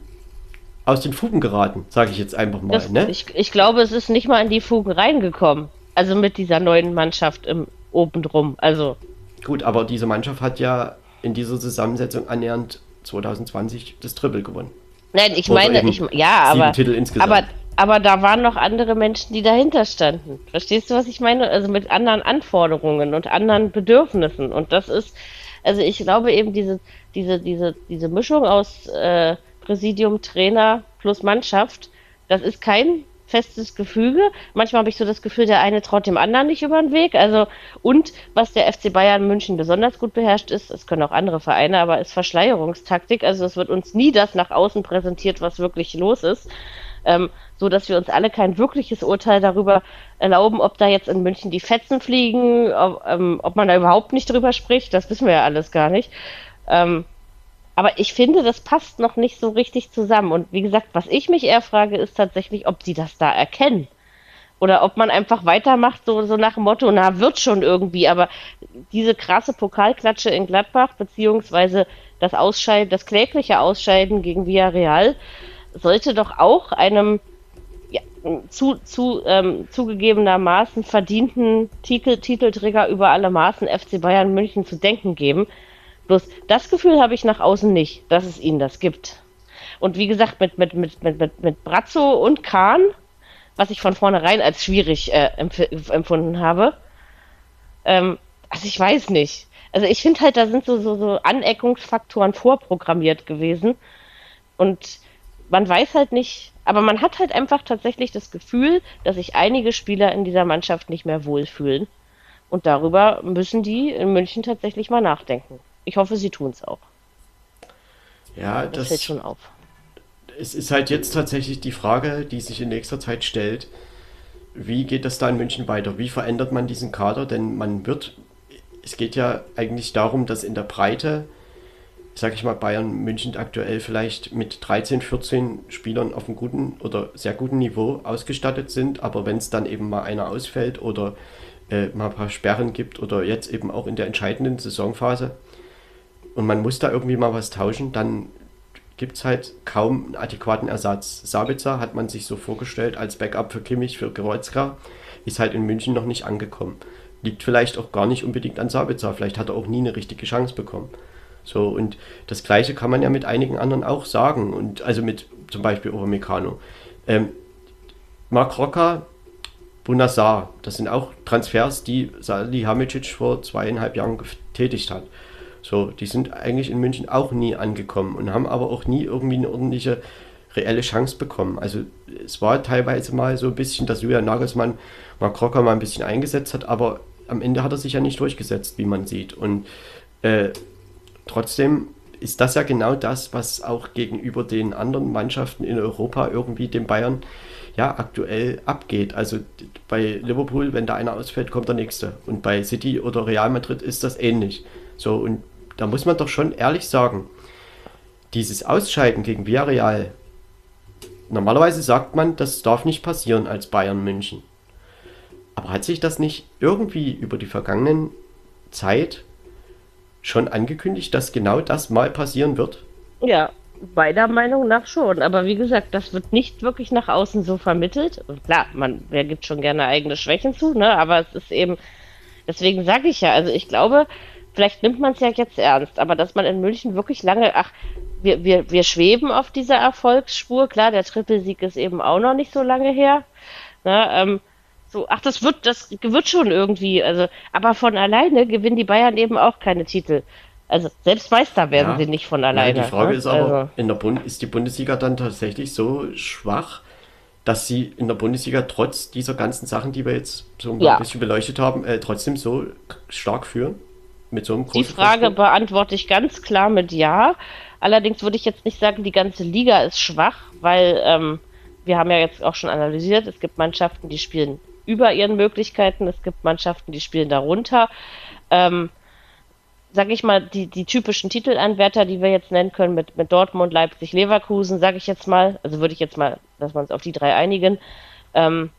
aus den Fugen geraten, sage ich jetzt einfach mal. Das, ne? ich, ich glaube, es ist nicht mal in die Fugen reingekommen. Also mit dieser neuen Mannschaft im obendrum. Also. Gut, aber diese Mannschaft hat ja in dieser Zusammensetzung annähernd 2020 das Triple gewonnen. Nein, ich Oder meine, ich, ja, aber, aber, aber da waren noch andere Menschen, die dahinter standen. Verstehst du, was ich meine? Also mit anderen Anforderungen und anderen Bedürfnissen. Und das ist, also ich glaube eben diese, diese, diese, diese Mischung aus äh, Präsidium, Trainer plus Mannschaft. Das ist kein festes Gefüge. Manchmal habe ich so das Gefühl, der eine traut dem anderen nicht über den Weg. Also, und was der FC Bayern München besonders gut beherrscht ist, es können auch andere Vereine, aber ist Verschleierungstaktik. Also es wird uns nie das nach außen präsentiert, was wirklich los ist. Ähm, so dass wir uns alle kein wirkliches Urteil darüber erlauben, ob da jetzt in München die Fetzen fliegen, ob, ähm, ob man da überhaupt nicht drüber spricht, das wissen wir ja alles gar nicht. Ähm, aber ich finde, das passt noch nicht so richtig zusammen. Und wie gesagt, was ich mich eher frage, ist tatsächlich, ob sie das da erkennen. Oder ob man einfach weitermacht, so, so nach dem Motto, na, wird schon irgendwie. Aber diese krasse Pokalklatsche in Gladbach, beziehungsweise das Ausscheiden, das klägliche Ausscheiden gegen Villarreal, sollte doch auch einem ja, zu, zu, ähm, zugegebenermaßen verdienten Titel, Titelträger über alle Maßen FC Bayern München zu denken geben. Bloß das Gefühl habe ich nach außen nicht, dass es ihnen das gibt. Und wie gesagt, mit, mit, mit, mit, mit, mit Brazzo und Kahn, was ich von vornherein als schwierig äh, empf empfunden habe, ähm, also ich weiß nicht. Also ich finde halt, da sind so, so, so Aneckungsfaktoren vorprogrammiert gewesen. Und man weiß halt nicht, aber man hat halt einfach tatsächlich das Gefühl, dass sich einige Spieler in dieser Mannschaft nicht mehr wohlfühlen Und darüber müssen die in München tatsächlich mal nachdenken. Ich hoffe, sie tun es auch. Ja, das, das fällt schon auf. Es ist halt jetzt tatsächlich die Frage, die sich in nächster Zeit stellt. Wie geht das da in München weiter? Wie verändert man diesen Kader? Denn man wird, es geht ja eigentlich darum, dass in der Breite, sage ich mal, Bayern München aktuell vielleicht mit 13, 14 Spielern auf einem guten oder sehr guten Niveau ausgestattet sind. Aber wenn es dann eben mal einer ausfällt oder äh, mal ein paar Sperren gibt oder jetzt eben auch in der entscheidenden Saisonphase und man muss da irgendwie mal was tauschen, dann gibt es halt kaum einen adäquaten Ersatz. Sabitzer hat man sich so vorgestellt als Backup für Kimmich, für Gerotzka, ist halt in München noch nicht angekommen. Liegt vielleicht auch gar nicht unbedingt an Sabitzer, vielleicht hat er auch nie eine richtige Chance bekommen. So, und das Gleiche kann man ja mit einigen anderen auch sagen. Und also mit zum Beispiel Overmecano. Ähm, Mark Rocker, Bunazar, das sind auch Transfers, die Salihamidzic vor zweieinhalb Jahren getätigt hat. So, die sind eigentlich in München auch nie angekommen und haben aber auch nie irgendwie eine ordentliche reelle Chance bekommen. Also es war teilweise mal so ein bisschen, dass Julian Nagelsmann mal Crocker mal ein bisschen eingesetzt hat, aber am Ende hat er sich ja nicht durchgesetzt, wie man sieht. Und äh, trotzdem ist das ja genau das, was auch gegenüber den anderen Mannschaften in Europa irgendwie den Bayern ja aktuell abgeht. Also bei Liverpool, wenn da einer ausfällt, kommt der nächste. Und bei City oder Real Madrid ist das ähnlich. So, und da muss man doch schon ehrlich sagen, dieses Ausscheiden gegen Villarreal, normalerweise sagt man, das darf nicht passieren als Bayern München. Aber hat sich das nicht irgendwie über die vergangenen Zeit schon angekündigt, dass genau das mal passieren wird? Ja, meiner Meinung nach schon. Aber wie gesagt, das wird nicht wirklich nach außen so vermittelt. Und klar, man, wer gibt schon gerne eigene Schwächen zu, ne? Aber es ist eben, deswegen sage ich ja, also ich glaube, vielleicht nimmt man es ja jetzt ernst, aber dass man in München wirklich lange, ach, wir, wir, wir schweben auf dieser Erfolgsspur, klar, der Trippelsieg ist eben auch noch nicht so lange her. Ne, ähm, so, ach, das wird, das wird schon irgendwie, also, aber von alleine gewinnen die Bayern eben auch keine Titel. Also selbst Meister werden ja, sie nicht von alleine. Ja, die Frage ne? ist aber, also. in der Bund ist die Bundesliga dann tatsächlich so schwach, dass sie in der Bundesliga trotz dieser ganzen Sachen, die wir jetzt so ja. ein bisschen beleuchtet haben, äh, trotzdem so stark führen? Mit so einem Die Frage beantworte ich ganz klar mit Ja. Allerdings würde ich jetzt nicht sagen, die ganze Liga ist schwach, weil ähm, wir haben ja jetzt auch schon analysiert, es gibt Mannschaften, die spielen über ihren Möglichkeiten, es gibt Mannschaften, die spielen darunter. Ähm, sag ich mal, die, die typischen Titelanwärter, die wir jetzt nennen können, mit, mit Dortmund, Leipzig, Leverkusen, sage ich jetzt mal, also würde ich jetzt mal, dass wir uns auf die drei einigen, ähm,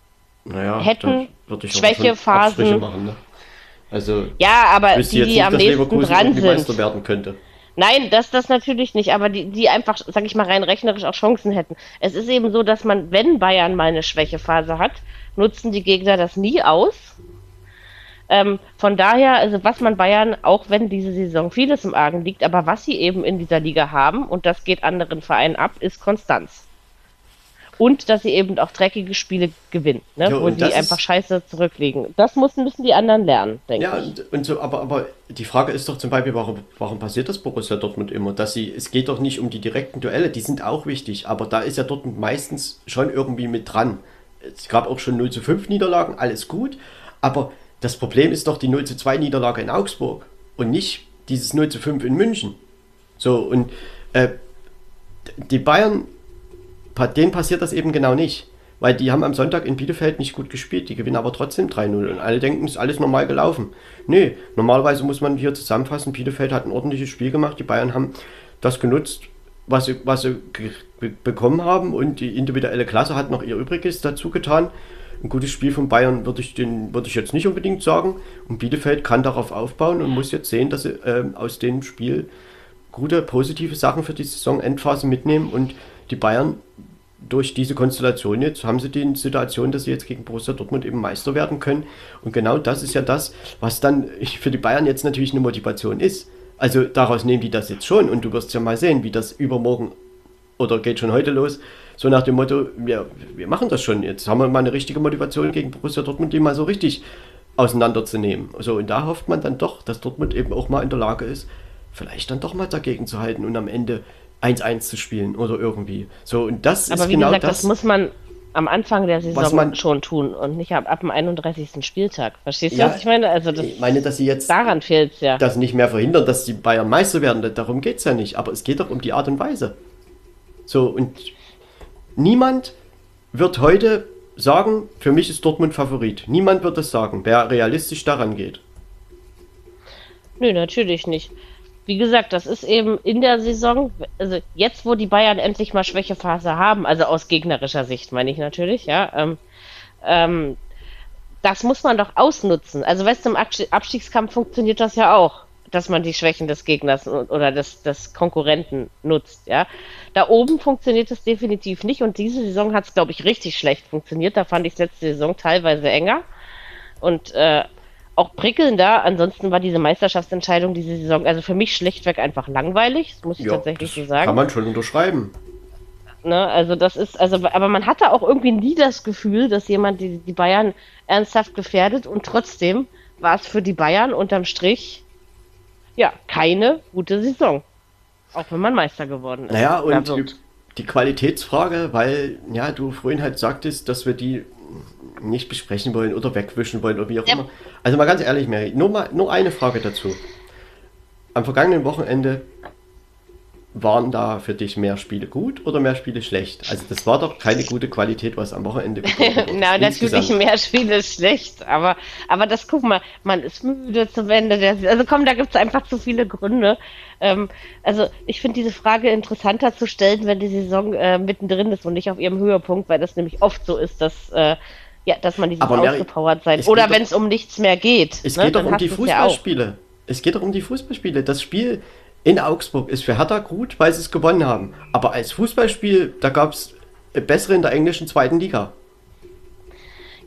naja, hätten Schwächephasen. Ne? Also, ja, aber die, die nicht, am nächsten dran sind. Meister werden könnte. Nein, das das natürlich nicht, aber die, die einfach, sag ich mal, rein rechnerisch auch Chancen hätten. Es ist eben so, dass man, wenn Bayern mal eine Schwächephase hat, nutzen die Gegner das nie aus. Ähm, von daher, also was man Bayern, auch wenn diese Saison vieles im Argen liegt, aber was sie eben in dieser Liga haben, und das geht anderen Vereinen ab, ist Konstanz und dass sie eben auch dreckige Spiele gewinnen, ne? ja, wo sie einfach scheiße zurücklegen. Das müssen, müssen die anderen lernen, denke ja, ich. Ja, und, so, aber, aber die Frage ist doch zum Beispiel, warum, warum passiert das Borussia Dortmund immer? Dass sie, es geht doch nicht um die direkten Duelle, die sind auch wichtig, aber da ist ja Dortmund meistens schon irgendwie mit dran. Es gab auch schon 0 zu 5 Niederlagen, alles gut, aber das Problem ist doch die 0 zu 2 Niederlage in Augsburg und nicht dieses 0 zu 5 in München. So, und äh, die Bayern denen passiert das eben genau nicht. Weil die haben am Sonntag in Bielefeld nicht gut gespielt, die gewinnen aber trotzdem 3-0 und alle denken, es ist alles normal gelaufen. Nee, normalerweise muss man hier zusammenfassen, Bielefeld hat ein ordentliches Spiel gemacht, die Bayern haben das genutzt, was sie, was sie bekommen haben und die individuelle Klasse hat noch ihr Übriges dazu getan. Ein gutes Spiel von Bayern würde ich, den, würde ich jetzt nicht unbedingt sagen. Und Bielefeld kann darauf aufbauen und muss jetzt sehen, dass sie äh, aus dem Spiel gute, positive Sachen für die Saisonendphase mitnehmen und die Bayern durch diese Konstellation jetzt haben sie die Situation, dass sie jetzt gegen Borussia Dortmund eben Meister werden können. Und genau das ist ja das, was dann (laughs) für die Bayern jetzt natürlich eine Motivation ist. Also daraus nehmen die das jetzt schon und du wirst ja mal sehen, wie das übermorgen oder geht schon heute los. So nach dem Motto, wir, wir machen das schon. Jetzt haben wir mal eine richtige Motivation gegen Borussia Dortmund, die mal so richtig auseinanderzunehmen. So, und da hofft man dann doch, dass Dortmund eben auch mal in der Lage ist, vielleicht dann doch mal dagegen zu halten und am Ende 1-1 zu spielen oder irgendwie. So, und das Aber ist wie genau gesagt, das. das muss man, am Anfang der Saison man- schon tun und nicht ab, ab dem 31. Spieltag. Verstehst du, Ja, was ich meine? Also das, Ich meine, dass sie jetzt daran fehlt ja. das nicht mehr verhindern, dass die Bayern Meister werden. Darum geht es ja nicht. Aber es geht doch um die Art und Weise. So, und niemand wird heute sagen, für mich ist Dortmund Favorit. Niemand wird das sagen, wer realistisch daran geht. Nö, natürlich nicht. Wie gesagt, das ist eben in der Saison, also jetzt, wo die Bayern endlich mal Schwächephase haben, also aus gegnerischer Sicht meine ich natürlich, ja, ähm, ähm, das muss man doch ausnutzen. Also weißt du, im Abstie- Abstiegskampf funktioniert das ja auch, dass man die Schwächen des Gegners oder des, des Konkurrenten nutzt, ja. Da oben funktioniert es definitiv nicht und diese Saison hat es, glaube ich, richtig schlecht funktioniert. Da fand ich letzte Saison teilweise enger und äh, auch prickelnder. Ansonsten war diese Meisterschaftsentscheidung diese Saison, also für mich schlechtweg einfach langweilig, das muss ich tatsächlich so sagen. kann man schon unterschreiben. Ne? Also das ist, also, aber man hatte auch irgendwie nie das Gefühl, dass jemand die, die Bayern ernsthaft gefährdet und trotzdem war es für die Bayern unterm Strich ja keine gute Saison. Auch wenn man Meister geworden ist. Naja, und die- die Qualitätsfrage, weil ja, du vorhin halt sagtest, dass wir die nicht besprechen wollen oder wegwischen wollen oder wie auch Ja. immer. Also mal ganz ehrlich, Mary, nur, mal, nur eine Frage dazu. Am vergangenen Wochenende waren da für dich mehr Spiele gut oder mehr Spiele schlecht? Also das war doch keine gute Qualität, was am Wochenende (laughs) Na, natürlich mehr Spiele schlecht, aber, aber das, guck mal, man ist müde zum Ende der Also komm, da gibt's einfach zu viele Gründe. Ähm, also ich finde diese Frage interessanter zu stellen, wenn die Saison äh, mittendrin ist und nicht auf ihrem Höhepunkt, weil das nämlich oft so ist, dass, äh, ja, dass man dieses Aber Mary, ausgepowert sein. Oder wenn es um nichts mehr geht. Es ne, geht doch um die du's ja. Fußballspiele. Es geht doch um die Fußballspiele. Das Spiel in Augsburg ist für Hertha gut, weil sie es gewonnen haben. Aber als Fußballspiel, da gab es bessere in der englischen zweiten Liga.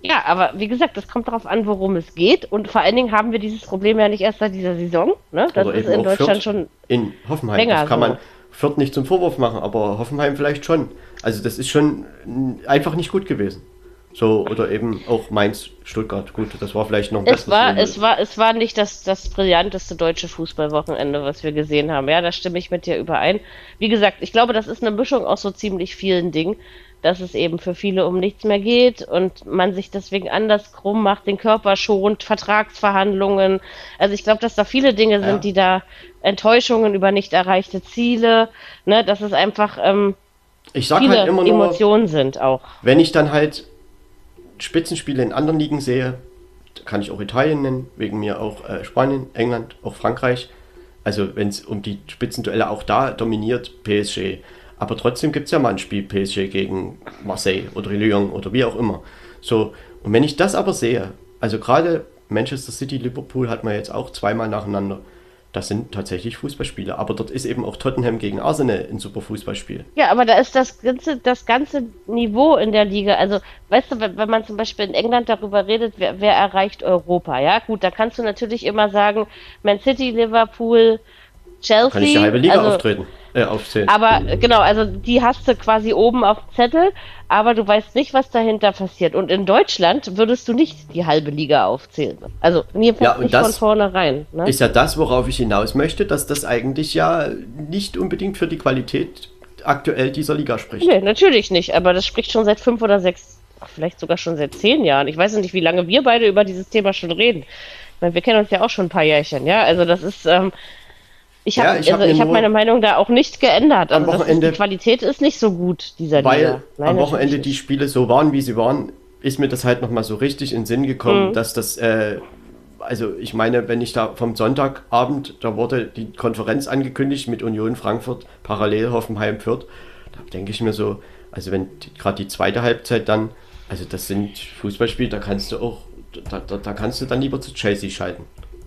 Ja, aber wie gesagt, das kommt darauf an, worum es geht. Und vor allen Dingen haben wir dieses Problem ja nicht erst seit dieser Saison. Ne? Das Oder ist in Deutschland Fürth. schon In Hoffenheim. länger das kann so. man Fürth nicht zum Vorwurf machen, aber Hoffenheim vielleicht schon. Also das ist schon einfach nicht gut gewesen. So, oder eben auch Mainz, Stuttgart. Gut, das war vielleicht noch ein Es war, es war, es war nicht das, das brillanteste deutsche Fußballwochenende, was wir gesehen haben. Ja, da stimme ich mit dir überein. Wie gesagt, ich glaube, das ist eine Mischung aus so ziemlich vielen Dingen, dass es eben für viele um nichts mehr geht und man sich deswegen anders krumm macht, den Körper schont, Vertragsverhandlungen. Also ich glaube, dass da viele Dinge sind, Ja. die da Enttäuschungen über nicht erreichte Ziele, ne, dass es einfach ähm, Ich sag viele halt immer nur, Emotionen sind auch. wenn ich dann halt Spitzenspiele in anderen Ligen sehe, kann ich auch Italien nennen, wegen mir auch äh, Spanien, England, auch Frankreich. Also wenn es um die Spitzenduelle auch da dominiert PSG. Aber trotzdem gibt es ja mal ein Spiel PSG gegen Marseille oder Lyon oder wie auch immer. So, und wenn ich das aber sehe, also gerade Manchester City, Liverpool hat man jetzt auch zweimal nacheinander. Das sind tatsächlich Fußballspiele. Aber dort ist eben auch Tottenham gegen Arsenal ein super Fußballspiel. Ja, aber da ist das ganze, das ganze Niveau in der Liga. Also, weißt du, wenn, wenn man zum Beispiel in England darüber redet, wer, wer erreicht Europa, ja, gut, da kannst du natürlich immer sagen, Man City, Liverpool, Chelsea. Kann ich die halbe Liga also, auftreten, äh, aufzählen. Aber genau, also die hast du quasi oben auf dem Zettel, aber du weißt nicht, was dahinter passiert. Und in Deutschland würdest du nicht die halbe Liga aufzählen. Also jedenfalls Ja, und nicht das von vornherein. Ne? ist ja das, worauf ich hinaus möchte, dass das eigentlich ja nicht unbedingt für die Qualität aktuell dieser Liga spricht. Nee, natürlich nicht, aber das spricht schon seit fünf oder sechs, vielleicht sogar schon seit zehn Jahren. Ich weiß nicht, wie lange wir beide über dieses Thema schon reden. Ich meine, wir kennen uns ja auch schon ein paar Jährchen, ja. Also das ist, ähm, ich Ja, habe ich hab also ich hab meine Meinung da auch nicht geändert. am Also ist, Wochenende- die Qualität ist nicht so gut, dieser Weil Liga. am natürlich Wochenende die. Spiele so waren, wie sie waren, ist mir das halt nochmal so richtig in den Sinn gekommen, Mhm. dass das, äh, also ich meine, wenn ich da vom Sonntagabend, da wurde die Konferenz angekündigt mit Union Frankfurt, parallel Hoffenheim Fürth, da denke ich mir so, also wenn gerade die zweite Halbzeit dann, also das sind Fußballspiele, da kannst du auch, da, da, da kannst du dann lieber zu Chelsea schalten.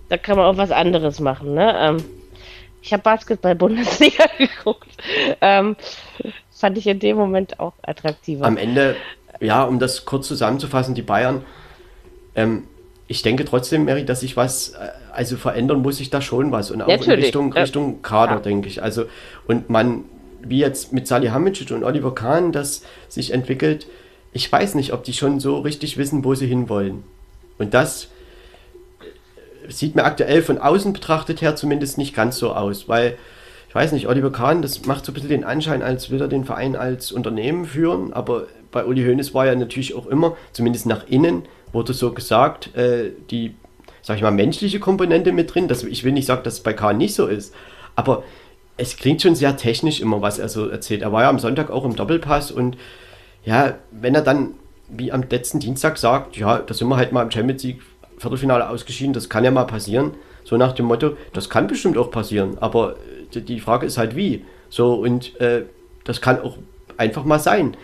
Da kann man auch was anderes machen, ne? Ähm, ich habe Basketball-Bundesliga (laughs) geguckt. Ähm, fand ich in dem Moment auch attraktiver. am Ende, ja, um das kurz zusammenzufassen, die Bayern, ähm, ich denke trotzdem, Mary, dass sich was, äh, also verändern muss sich da schon was und auch in Natürlich, Richtung, ja. Richtung Kader, Ja. denke ich. Also, und man, wie jetzt mit Salihamidzic und Oliver Kahn das sich entwickelt, ich weiß nicht, ob die schon so richtig wissen, wo sie hinwollen. Und das sieht mir aktuell von außen betrachtet her zumindest nicht ganz so aus, weil ich weiß nicht, Oliver Kahn, das macht so ein bisschen den Anschein, als will er den Verein als Unternehmen führen, aber bei Uli Hoeneß war ja natürlich auch immer, zumindest nach innen, wurde so gesagt, äh, die, sag ich mal, menschliche Komponente mit drin. Das, ich will nicht sagen, dass es bei Kahn nicht so ist, aber es klingt schon sehr technisch immer, was er so erzählt. Er war ja am Sonntag auch im Doppelpass und ja, wenn er dann wie am letzten Dienstag sagt, ja, da sind wir halt mal im Champions League Viertelfinale ausgeschieden, das kann ja mal passieren. So nach dem Motto, das kann bestimmt auch passieren, aber äh, die Frage ist halt wie. So und äh, das kann auch einfach mal sein.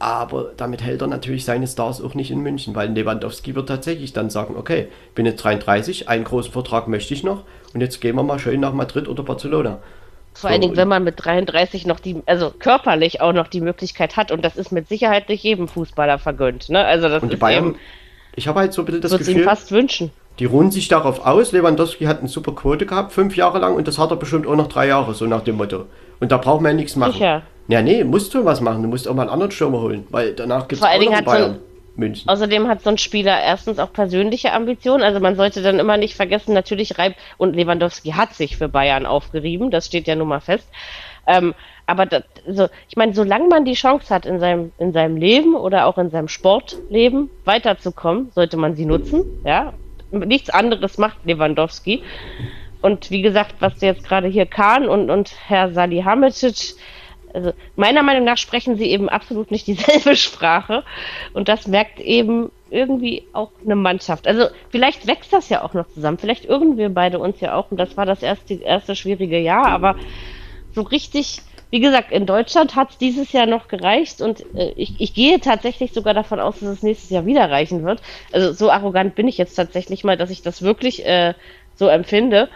Aber damit hält er natürlich seine Stars auch nicht in München, weil Lewandowski wird tatsächlich dann sagen, okay, bin jetzt 33, einen großen Vertrag möchte ich noch und jetzt gehen wir mal schön nach Madrid oder Barcelona. Vor allen Dingen, wenn man mit 33 noch die, also körperlich auch noch die Möglichkeit hat und das ist mit Sicherheit nicht jedem Fußballer vergönnt. Ne? Also das und die ist Bayern, eben, ich habe halt so ein bisschen das würde ihm Gefühl, fast wünschen. die ruhen sich darauf aus. Lewandowski hat eine super Quote gehabt, fünf Jahre lang und das hat er bestimmt auch noch drei Jahre, so nach dem Motto. Und da braucht man ja nichts machen. Sicher. Ja, nee, musst du was machen. Du musst auch mal einen anderen Stürmer holen, weil danach gibt es auch noch hat so Bayern. München. Außerdem hat so ein Spieler erstens auch persönliche Ambitionen. Also man sollte dann immer nicht vergessen, natürlich Reib und Lewandowski hat sich für Bayern aufgerieben, das steht ja nun mal fest. Ähm, aber das, so, ich meine, solange man die Chance hat, in seinem, in seinem Leben oder auch in seinem Sportleben weiterzukommen, sollte man sie nutzen. Ja, nichts anderes macht Lewandowski. Und wie gesagt, was jetzt gerade hier Kahn und, und Herr Salihamidzic, also meiner Meinung nach sprechen sie eben absolut nicht dieselbe (laughs) Sprache. Und das merkt eben irgendwie auch eine Mannschaft. Also vielleicht wächst das ja auch noch zusammen. Vielleicht irren wir beide uns ja auch. Und das war das erste, erste schwierige Jahr. Aber so richtig, wie gesagt, in Deutschland hat es dieses Jahr noch gereicht. Und äh, ich, ich gehe tatsächlich sogar davon aus, dass es nächstes Jahr wieder reichen wird. Also so arrogant bin ich jetzt tatsächlich mal, dass ich das wirklich äh, so empfinde.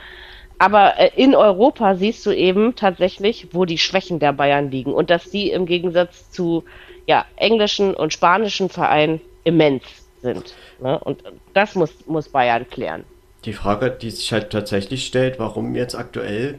Aber äh, in Europa siehst du eben tatsächlich, wo die Schwächen der Bayern liegen und dass die im Gegensatz zu ja, englischen und spanischen Vereinen immens sind. Ne? Und das muss, muss Bayern klären. Die Frage, die sich halt tatsächlich stellt, warum jetzt aktuell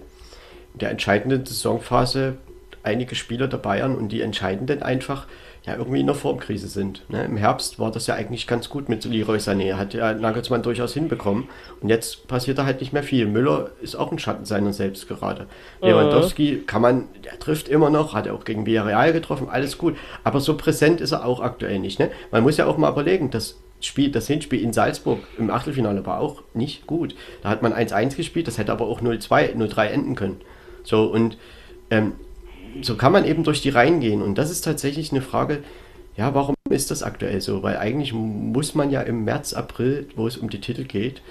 der entscheidenden Saisonphase einige Spieler der Bayern und die entscheidenden einfach ja irgendwie in der Formkrise sind. Ne? Im Herbst war das ja eigentlich ganz gut mit Leroy Sané, hat ja Nagelsmann durchaus hinbekommen und jetzt passiert da halt nicht mehr viel. Müller ist auch ein Schatten seiner selbst gerade. Lewandowski kann man, der trifft immer noch, hat er auch gegen Villarreal getroffen, alles gut, aber so präsent ist er auch aktuell nicht. Ne? Man muss ja auch mal überlegen, das Spiel, das Hinspiel in Salzburg im Achtelfinale war auch nicht gut. Da hat man 1-1 gespielt, das hätte aber auch 0-2, 0-3 enden können. So, und ähm, so kann man eben durch die Reihen gehen. Und das ist tatsächlich eine Frage, ja, warum ist das aktuell so? Weil eigentlich muss man ja im März, April, wo es um die Titel geht,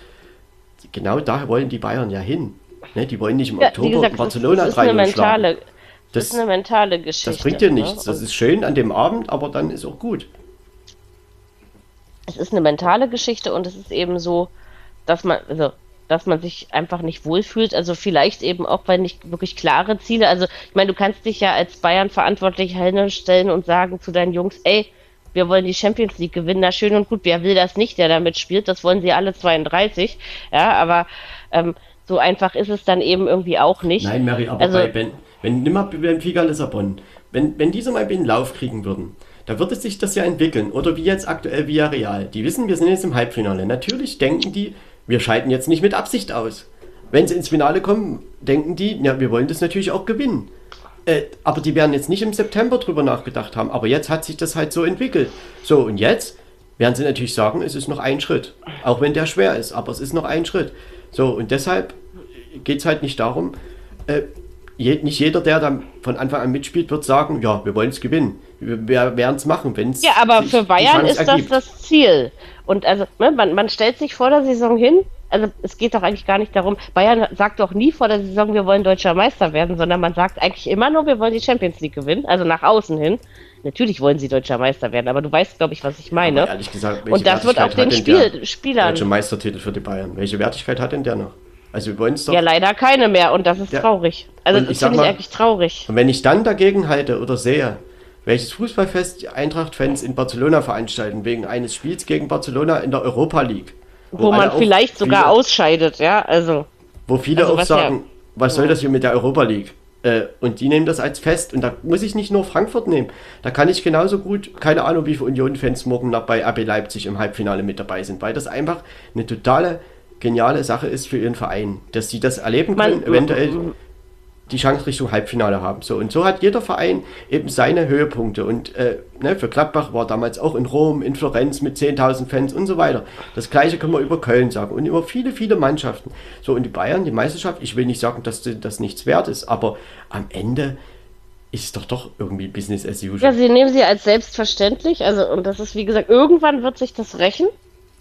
genau da wollen die Bayern ja hin. Ne? Die wollen nicht im Ja, Oktober gesagt, Barcelona das, das, ist eine 3-0 schlagen. mentale, das, Das- ist eine mentale Geschichte. Das bringt dir ne? nichts. Das Und ist schön an dem Abend, aber dann ist auch gut. es ist eine mentale Geschichte und es ist eben so, dass man, also, dass man sich einfach nicht wohlfühlt. Also vielleicht eben auch bei nicht wirklich klare Ziele. Also ich meine, du kannst dich ja als Bayern verantwortlich hinstellen und sagen zu deinen Jungs, ey, wir wollen die Champions League gewinnen, na schön und gut, wer will das nicht, der damit spielt, das wollen sie alle 32, ja, aber ähm, so einfach ist es dann eben irgendwie auch nicht. Nein, Mary, aber Also- bei, wenn, wenn nimm mal Benfica Lissabon, wenn, wenn diese mal einen Lauf kriegen würden, da würde sich das ja entwickeln. Oder wie jetzt aktuell Villarreal. Die wissen, wir sind jetzt im Halbfinale. Natürlich denken die, wir schalten jetzt nicht mit Absicht aus. Wenn sie ins Finale kommen, denken die, ja, wir wollen das natürlich auch gewinnen. Äh, aber die werden jetzt nicht im September drüber nachgedacht haben. Aber jetzt hat sich das halt so entwickelt. So, und jetzt werden sie natürlich sagen, es ist noch ein Schritt. Auch wenn der schwer ist, aber es ist noch ein Schritt. So, und deshalb geht es halt nicht darum, äh, je, nicht jeder, der dann von Anfang an mitspielt, wird sagen, ja, wir wollen es gewinnen. Wir, wir werden es machen, wenn es Ja, aber für Bayern ist das das Ziel. Und also, ne, man, man stellt sich vor der Saison hin, also es geht doch eigentlich gar nicht darum, Bayern sagt doch nie vor der Saison, wir wollen deutscher Meister werden, sondern man sagt eigentlich immer nur, wir wollen die Champions League gewinnen, also nach außen hin. Natürlich wollen sie deutscher Meister werden, aber du weißt, glaube ich, was ich meine. Aber ehrlich gesagt, welche Und das wird auch den Spiel, Spielern. Deutsche Meistertitel für die Bayern. Welche Wertigkeit hat denn der noch? Also wir wollen es doch. Ja, leider keine mehr und das ist Ja. traurig. Also das finde ich eigentlich traurig. Und wenn ich dann dagegen halte oder sehe, welches Fußballfest die Eintracht-Fans in Barcelona veranstalten, wegen eines Spiels gegen Barcelona in der Europa League. Wo, man alle auch vielleicht sogar viele- ausscheidet, ja, also. Wo viele Also auch was ja- sagen, was soll das hier mit der Europa League? Äh, und die nehmen das als Fest. Und da muss ich nicht nur Frankfurt nehmen. Da kann ich genauso gut, keine Ahnung, wie viele Union-Fans morgen noch bei RB Leipzig im Halbfinale mit dabei sind, weil das einfach eine totale geniale Sache ist für ihren Verein, dass sie das erleben können, Man- eventuell die Chance Richtung Halbfinale haben. So, und so hat jeder Verein eben seine Höhepunkte. Und äh, ne, für Gladbach war damals auch in Rom, in Florenz mit 10.000 Fans und so weiter. Das gleiche können wir über Köln sagen und über viele, viele Mannschaften. So, und die Bayern, die Meisterschaft, ich will nicht sagen, dass das nichts wert ist, aber am Ende ist es doch doch irgendwie Business as usual. Ja, sie nehmen sie als selbstverständlich. Also, und das ist, wie gesagt, irgendwann wird sich das rächen.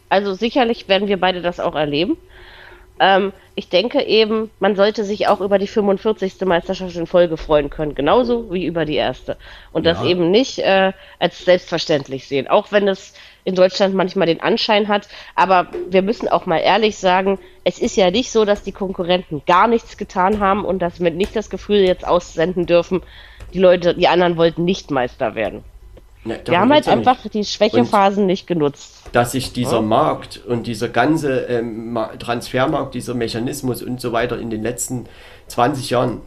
Also sicherlich werden wir beide das auch erleben. Ähm, ich denke eben, man sollte sich auch über die 45. Meisterschaft in Folge freuen können, genauso wie über die erste. Und ja. das eben nicht äh, als selbstverständlich sehen, auch wenn es in Deutschland manchmal den Anschein hat. Aber wir müssen auch mal ehrlich sagen, es ist ja nicht so, dass die Konkurrenten gar nichts getan haben und dass wir nicht das Gefühl jetzt aussenden dürfen, die Leute, die anderen wollten nicht Meister werden. Ne, wir haben halt einfach nicht. die Schwächephasen und nicht genutzt. Dass sich dieser ja. Markt und dieser ganze ähm, Transfermarkt, dieser Mechanismus und so weiter in den letzten 20 Jahren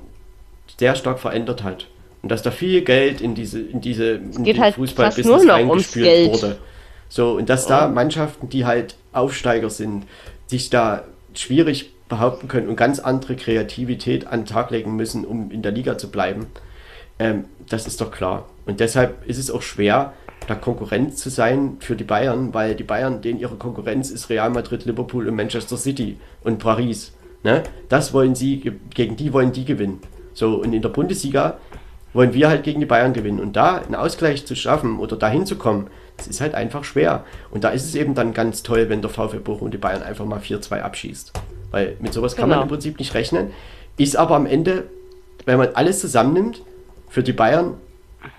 sehr stark verändert hat. Und dass da viel Geld in diese, in diese in den halt Fußballbusiness reingespült wurde. So, und dass ja. da Mannschaften, die halt Aufsteiger sind, sich da schwierig behaupten können und ganz andere Kreativität an den Tag legen müssen, um in der Liga zu bleiben. Ähm, das ist doch klar. Und deshalb ist es auch schwer, da Konkurrenz zu sein für die Bayern, weil die Bayern, denen ihre Konkurrenz ist Real Madrid, Liverpool und Manchester City und Paris. Ne? Das wollen sie, gegen die wollen die gewinnen. So, und in der Bundesliga wollen wir halt gegen die Bayern gewinnen. Und da einen Ausgleich zu schaffen oder dahin zu kommen, das ist halt einfach schwer. Und da ist es eben dann ganz toll, wenn der VfB Bochum die Bayern einfach mal 4-2 abschießt. Weil mit sowas kann genau. man im Prinzip nicht rechnen. Ist aber am Ende, wenn man alles zusammennimmt, für die Bayern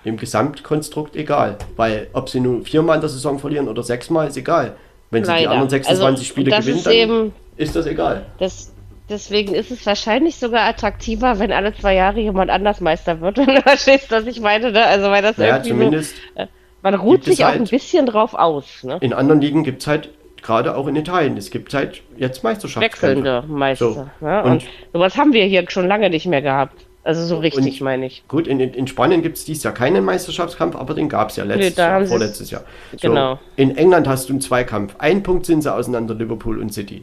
im Gesamtkonstrukt egal. Weil ob sie nun viermal in der Saison verlieren oder sechsmal, ist egal. Wenn sie Leider. die anderen 26 also, Spiele gewinnen, ist dann eben, ist das egal. Das, deswegen ist es wahrscheinlich sogar attraktiver, wenn alle zwei Jahre jemand anders Meister wird. (laughs) Wenn du verstehst, was ich meine, ne? Also weil das naja, irgendwie zumindest so, äh, man ruht sich auch halt, ein bisschen drauf aus. Ne? In anderen Ligen gibt es halt gerade auch in Italien. Es gibt halt jetzt Meisterschaftskämpfe. Wechselnde Meister. So. Ja, und, und sowas haben wir hier schon lange nicht mehr gehabt. Also so richtig, meine ich. Gut, in, in Spanien gibt es dieses Jahr keinen Meisterschaftskampf, aber den gab es ja letztes nee, Jahr, vorletztes Jahr. So, genau. In England hast du einen Zweikampf. Ein Punkt sind sie auseinander, Liverpool und City.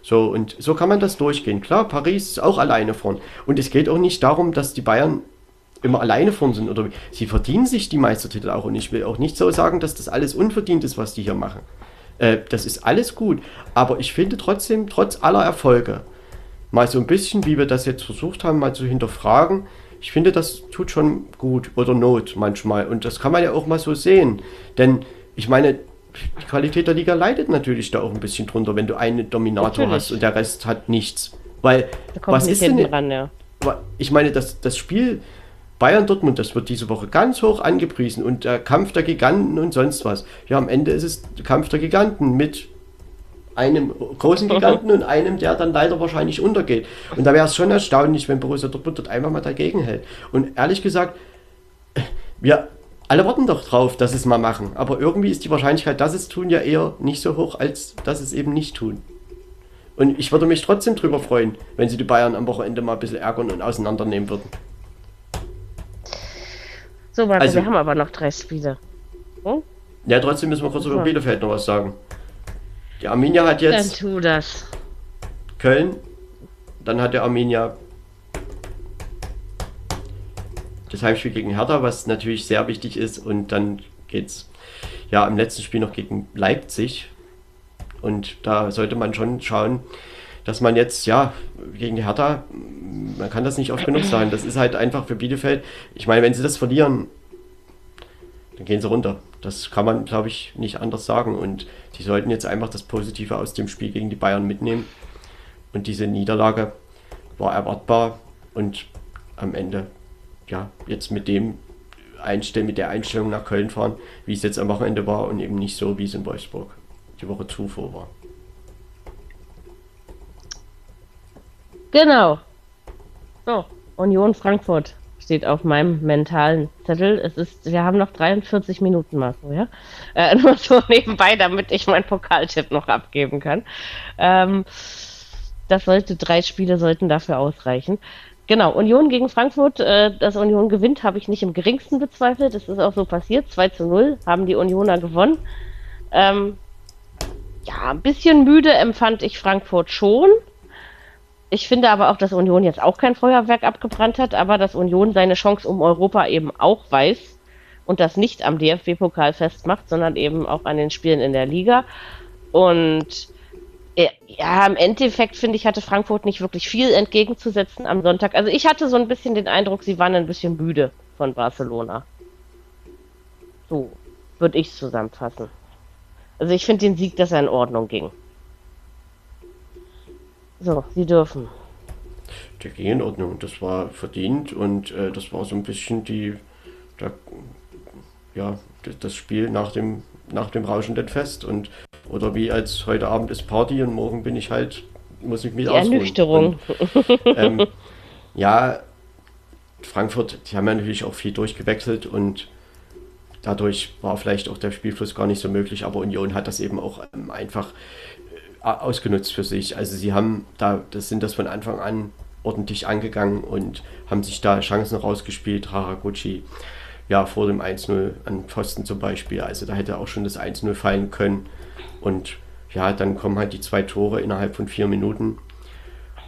So, und so kann man das durchgehen. Klar, Paris ist auch alleine vorn. Und es geht auch nicht darum, dass die Bayern immer alleine vorn sind. Oder sie verdienen sich die Meistertitel auch. Und ich will auch nicht so sagen, dass das alles unverdient ist, was die hier machen. Äh, das ist alles gut. Aber ich finde trotzdem, trotz aller Erfolge, mal so ein bisschen, wie wir das jetzt versucht haben, mal zu hinterfragen. Ich finde, das tut schon gut oder Not manchmal. Und das kann man ja auch mal so sehen. Denn ich meine, die Qualität der Liga leidet natürlich da auch ein bisschen drunter, wenn du einen Dominator natürlich. hast und der Rest hat nichts. Weil, was ist denn. Ran, ja. Ich meine, das, das Spiel Bayern-Dortmund, das wird diese Woche ganz hoch angepriesen und der Kampf der Giganten und sonst was. Ja, am Ende ist es Kampf der Giganten mit einem großen Giganten und einem, der dann leider wahrscheinlich untergeht. Und da wäre es schon erstaunlich, wenn Borussia Dortmund dort einfach mal dagegen hält. Und ehrlich gesagt, wir alle warten doch drauf, dass es mal machen. Aber irgendwie ist die Wahrscheinlichkeit, dass es tun, ja eher nicht so hoch, als dass es eben nicht tun. Und ich würde mich trotzdem drüber freuen, wenn sie die Bayern am Wochenende mal ein bisschen ärgern und auseinandernehmen würden. So, Marco, also, wir haben aber noch drei Spiele. Hm? Ja, trotzdem müssen wir kurz über Bielefeld noch was sagen. Die Arminia hat jetzt. Dann tu das. Köln. Dann hat der Arminia das Heimspiel gegen Hertha, was natürlich sehr wichtig ist. Und dann geht's ja im letzten Spiel noch gegen Leipzig. Und da sollte man schon schauen, dass man jetzt, ja, gegen die Hertha, man kann das nicht oft genug sagen. Das ist halt einfach für Bielefeld. Ich meine, wenn sie das verlieren, dann gehen sie runter. Das kann man, glaube ich, nicht anders sagen. Und die sollten jetzt einfach das Positive aus dem Spiel gegen die Bayern mitnehmen. Und diese Niederlage war erwartbar und am Ende, ja, jetzt mit dem Einstell mit der Einstellung nach Köln fahren, wie es jetzt am Wochenende war und eben nicht so, wie es in Wolfsburg die Woche zuvor war. Genau. So, Union Frankfurt steht auf meinem mentalen Zettel. Es ist, wir haben noch 43 Minuten, Marco, ja? Äh, (laughs) nur so nebenbei, damit ich meinen Pokaltipp noch abgeben kann. Ähm, das sollte, drei Spiele sollten dafür ausreichen. Genau, Union gegen Frankfurt, äh, dass Union gewinnt, habe ich nicht im geringsten bezweifelt. Das ist auch so passiert. 2 zu 0 haben die Unioner gewonnen. Ähm, ja, ein bisschen müde empfand ich Frankfurt schon. Ich finde aber auch, dass Union jetzt auch kein Feuerwerk abgebrannt hat, aber dass Union seine Chance um Europa eben auch weiß und das nicht am DFB-Pokal festmacht, sondern eben auch an den Spielen in der Liga. Und äh, ja, im Endeffekt finde ich, hatte Frankfurt nicht wirklich viel entgegenzusetzen am Sonntag. Also ich hatte so ein bisschen den Eindruck, sie waren ein bisschen müde von Barcelona. So würde ich es zusammenfassen. Also ich finde den Sieg, dass er in Ordnung ging. So, Sie dürfen. Der ging in Ordnung. Das war verdient und äh, das war so ein bisschen die, der, ja, das Spiel nach dem, nach dem rauschenden Fest. Und, oder wie als heute Abend ist Party und morgen bin ich halt, muss ich mich Die Ernüchterung. Und, ähm, ja, Frankfurt, die haben ja natürlich auch viel durchgewechselt und dadurch war vielleicht auch der Spielfluss gar nicht so möglich, aber Union hat das eben auch ähm, einfach ausgenutzt für sich. Also sie haben da, das sind das von Anfang an ordentlich angegangen und haben sich da Chancen rausgespielt. Haraguchi, ja, vor dem 1-0 an Pfosten zum Beispiel. Also da hätte auch schon das 1-0 fallen können. Und ja, dann kommen halt die zwei Tore innerhalb von vier Minuten.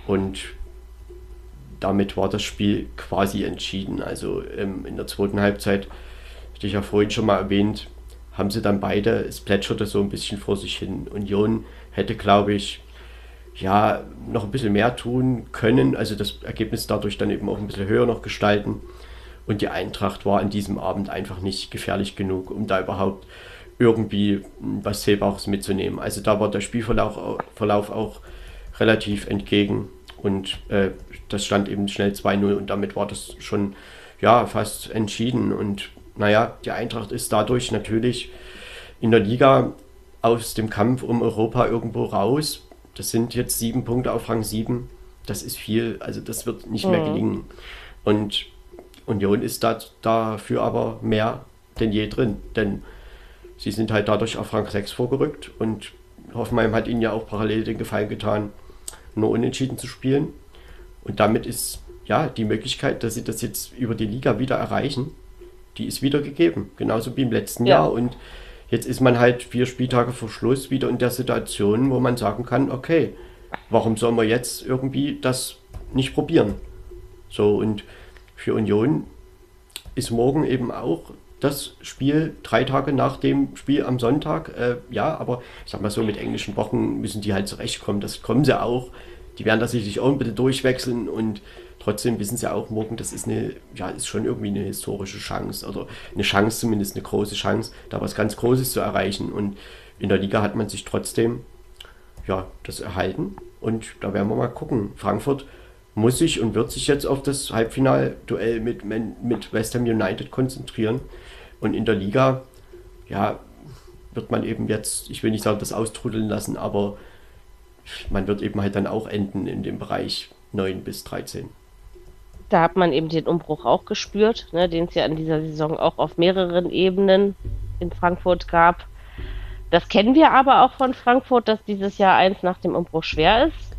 Und damit war das Spiel quasi entschieden. Also ähm, in der zweiten Halbzeit hatte ich ja vorhin schon mal erwähnt, haben sie dann beide, es plätscherte so ein bisschen vor sich hin. Union hätte, glaube ich, ja, noch ein bisschen mehr tun können, also das Ergebnis dadurch dann eben auch ein bisschen höher noch gestalten. Und die Eintracht war an diesem Abend einfach nicht gefährlich genug, um da überhaupt irgendwie was Zählbares mitzunehmen. Also da war der Spielverlauf Verlauf auch relativ entgegen und äh, das stand eben schnell 2-0 und damit war das schon ja fast entschieden. Und naja, die Eintracht ist dadurch natürlich in der Liga aus dem Kampf um Europa irgendwo raus. Das sind jetzt sieben Punkte auf Rang 7. Das ist viel, also das wird nicht mhm. mehr gelingen. Und Union ist da, dafür aber mehr denn je drin, denn sie sind halt dadurch auf Rang 6 vorgerückt und Hoffenheim hat ihnen ja auch parallel den Gefallen getan, nur unentschieden zu spielen. Und damit ist ja die Möglichkeit, dass sie das jetzt über die Liga wieder erreichen, die ist wieder gegeben. Genauso wie im letzten ja. Jahr. Und jetzt ist man halt vier Spieltage vor Schluss wieder in der Situation, wo man sagen kann, okay, warum soll man jetzt irgendwie das nicht probieren? So, und für Union ist morgen eben auch das Spiel drei Tage nach dem Spiel am Sonntag. Äh, ja, aber ich sag mal so, mit englischen Wochen müssen die halt zurechtkommen. Das kommen sie auch. Die werden das sicherlich auch ein bisschen durchwechseln und trotzdem wissen sie auch morgen, das ist eine, ja, ist schon irgendwie eine historische Chance oder eine Chance, zumindest eine große Chance, da was ganz Großes zu erreichen. Und in der Liga hat man sich trotzdem, ja, das erhalten. Und da werden wir mal gucken. Frankfurt muss sich und wird sich jetzt auf das Halbfinalduell mit, mit West Ham United konzentrieren. Und in der Liga, ja, wird man eben jetzt, ich will nicht sagen, das austrudeln lassen, aber man wird eben halt dann auch enden in dem Bereich 9 bis 13. Da hat man eben den Umbruch auch gespürt, ne, den es ja in dieser Saison auch auf mehreren Ebenen in Frankfurt gab. Das kennen wir aber auch von Frankfurt, dass dieses Jahr eins nach dem Umbruch schwer ist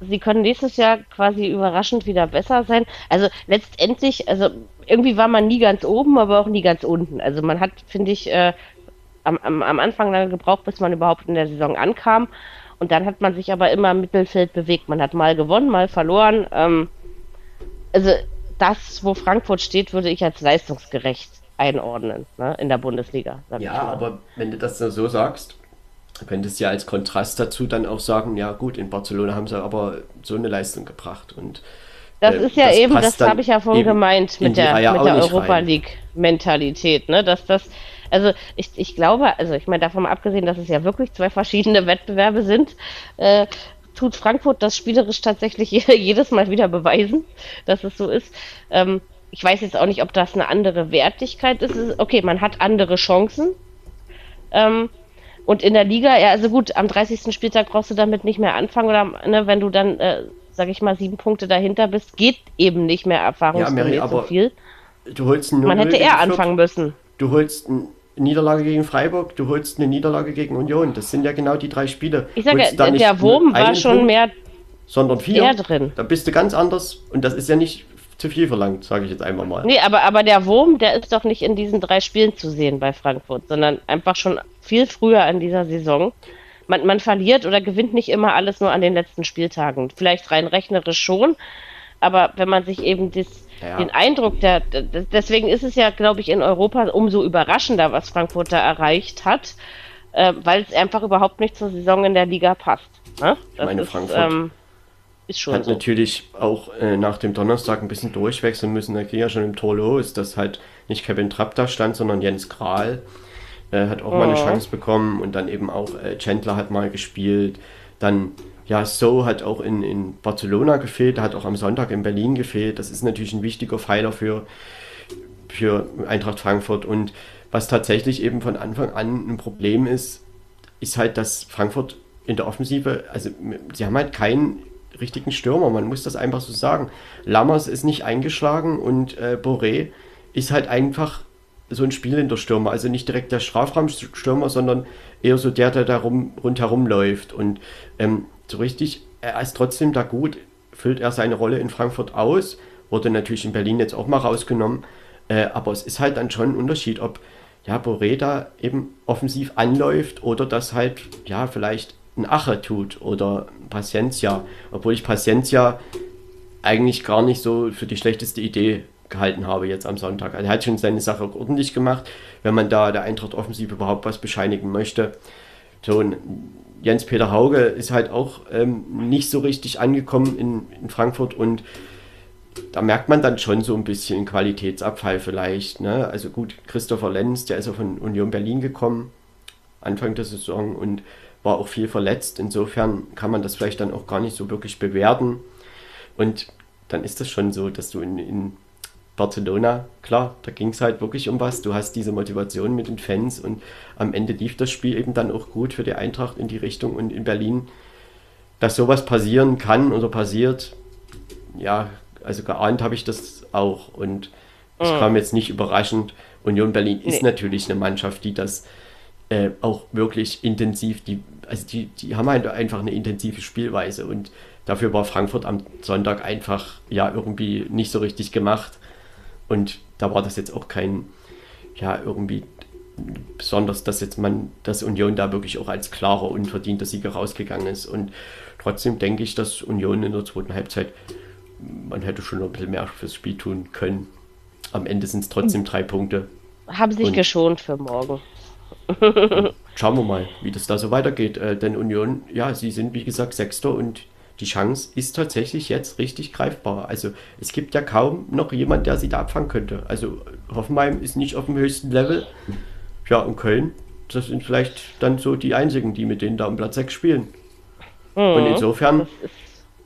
sie können nächstes Jahr quasi überraschend wieder besser sein. Also letztendlich, also irgendwie war man nie ganz oben, aber auch nie ganz unten. Also man hat, finde ich, äh, am, am, am Anfang lange gebraucht, bis man überhaupt in der Saison ankam. Und dann hat man sich aber immer im Mittelfeld bewegt. Man hat mal gewonnen, mal verloren. Ähm, also das, wo Frankfurt steht, würde ich als leistungsgerecht einordnen ne, in der Bundesliga. Ja, aber wenn du das so sagst, Du könntest ja als Kontrast dazu dann auch sagen, ja gut, in Barcelona haben sie aber so eine Leistung gebracht. Und, das äh, ist ja das eben, das habe ich ja vorhin gemeint mit der, mit der Europa League-Mentalität, ne? Dass das, also ich, ich glaube, also ich meine, davon abgesehen, dass es ja wirklich zwei verschiedene Wettbewerbe sind, äh, tut Frankfurt das spielerisch tatsächlich (laughs) jedes Mal wieder beweisen, dass es so ist. Ähm, ich weiß jetzt auch nicht, ob das eine andere Wertigkeit ist. Okay, man hat andere Chancen. Ähm, und in der Liga, ja, also gut, am 30. Spieltag brauchst du damit nicht mehr anfangen oder ne, wenn du dann, äh, sag ich mal, sieben Punkte dahinter bist, geht eben nicht mehr erfahrungsgemäß ja, so viel. Du holst Man hätte eher anfangen müssen. Du holst eine Niederlage gegen Freiburg, du holst eine Niederlage gegen Union. Das sind ja genau die drei Spiele. Ich sage, der, der Wurm war schon Punkt, mehr sondern vier. drin. Da bist du ganz anders und das ist ja nicht zu viel verlangt, sage ich jetzt einmal mal. Nee, aber, aber der Wurm, der ist doch nicht in diesen drei Spielen zu sehen bei Frankfurt, sondern einfach schon viel früher in dieser Saison. man, man verliert oder gewinnt nicht immer alles nur an den letzten Spieltagen. Vielleicht rein rechnerisch schon, aber wenn man sich eben das, ja. den Eindruck, der, deswegen ist es ja, glaube ich, in Europa umso überraschender, was Frankfurt da erreicht hat, äh, weil es einfach überhaupt nicht zur Saison in der Liga passt. Ne? Ich meine, ist, Frankfurt ähm, ist schon hat so. natürlich auch äh, nach dem Donnerstag ein bisschen durchwechseln müssen. Da ging ja schon im Tor los, dass halt nicht Kevin Trapp da stand, sondern Jens Kral äh, hat auch oh. mal eine oh. Chance bekommen und dann eben auch äh, Chandler hat mal gespielt. Dann ja, So hat auch in, in Barcelona gefehlt, hat auch am Sonntag in Berlin gefehlt. Das ist natürlich ein wichtiger Pfeiler für, für Eintracht Frankfurt. Und was tatsächlich eben von Anfang an ein Problem ist, ist halt, dass Frankfurt in der Offensive, also sie haben halt keinen richtigen Stürmer, man muss das einfach so sagen. Lammers ist nicht eingeschlagen und äh, Boré ist halt einfach so ein spielender Stürmer, also nicht direkt der Strafraumstürmer, sondern eher so der, der da rum, rundherum läuft. Und ähm, so richtig, er ist trotzdem da gut, füllt er seine Rolle in Frankfurt aus, wurde natürlich in Berlin jetzt auch mal rausgenommen, äh, aber es ist halt dann schon ein Unterschied, ob ja, Boré da eben offensiv anläuft oder das halt, ja, vielleicht ein Ache tut oder Paciencia, obwohl ich Paciencia eigentlich gar nicht so für die schlechteste Idee gehalten habe jetzt am Sonntag. Also er hat schon seine Sache ordentlich gemacht, wenn man da der Eintracht offensiv überhaupt was bescheinigen möchte. So ein Jens-Peter Hauge ist halt auch ähm, nicht so richtig angekommen in, in, Frankfurt und da merkt man dann schon so ein bisschen Qualitätsabfall vielleicht. Ne? Also gut, Christopher Lenz, der ist ja von Union Berlin gekommen, Anfang der Saison und war auch viel verletzt. Insofern kann man das vielleicht dann auch gar nicht so wirklich bewerten. Und dann ist das schon so, dass du in, in Barcelona, klar, da ging es halt wirklich um was. Du hast diese Motivation mit den Fans und am Ende lief das Spiel eben dann auch gut für die Eintracht in die Richtung und in Berlin, dass sowas passieren kann oder passiert. Ja, also geahnt habe ich das auch und es mhm. kam jetzt nicht überraschend. Union Berlin ist nee. natürlich eine Mannschaft, die das äh, auch wirklich intensiv, die, also die, die haben halt einfach eine intensive Spielweise und dafür war Frankfurt am Sonntag einfach ja irgendwie nicht so richtig gemacht. Und da war das jetzt auch kein, ja, irgendwie besonders, dass jetzt man, dass Union da wirklich auch als klarer, unverdienter Sieger rausgegangen ist. Und trotzdem denke ich, dass Union in der zweiten Halbzeit, man hätte schon noch ein bisschen mehr fürs Spiel tun können. Am Ende sind es trotzdem drei Punkte. Haben sich Und geschont für morgen. (laughs) Schauen wir mal, wie das da so weitergeht. Äh, denn Union, ja, sie sind wie gesagt Sechster und die Chance ist tatsächlich jetzt richtig greifbar. Also es gibt ja kaum noch jemand, der sie da abfangen könnte. Also Hoffenheim ist nicht auf dem höchsten Level. Ja, und Köln, das sind vielleicht dann so die einzigen, die mit denen da um Platz 6 spielen. Mhm. Und insofern.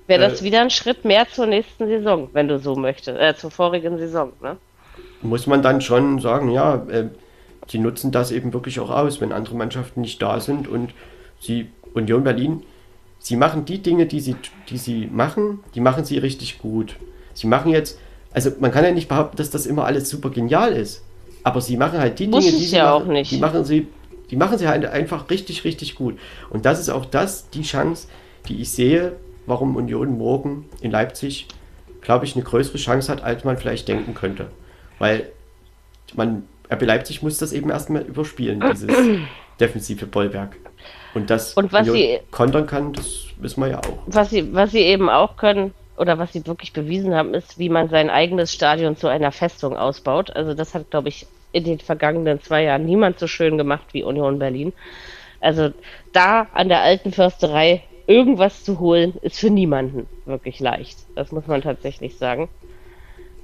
Wäre das äh, wieder ein Schritt mehr zur nächsten Saison, wenn du so möchtest, äh, zur vorigen Saison, ne? Muss man dann schon sagen, ja, äh, sie nutzen das eben wirklich auch aus, wenn andere Mannschaften nicht da sind und sie, Union Berlin, sie machen die Dinge, die sie, die sie machen, die machen sie richtig gut. Sie machen jetzt, also man kann ja nicht behaupten, dass das immer alles super genial ist, aber sie machen halt die Muss Dinge, die sie ja machen, die machen sie, die machen sie halt einfach richtig, richtig gut. Und das ist auch das, die Chance, die ich sehe, warum Union morgen in Leipzig, glaube ich, eine größere Chance hat, als man vielleicht denken könnte. Weil man, RB Leipzig muss das eben erstmal überspielen, dieses (clears throat) defensive Bollwerk. Und das und was sie kontern kann, das wissen wir ja auch. Was sie, was sie eben auch können, oder was sie wirklich bewiesen haben, ist, wie man sein eigenes Stadion zu einer Festung ausbaut. Also das hat, glaube ich, in den vergangenen zwei Jahren niemand so schön gemacht wie Union Berlin. Also da an der alten Försterei irgendwas zu holen, ist für niemanden wirklich leicht. Das muss man tatsächlich sagen.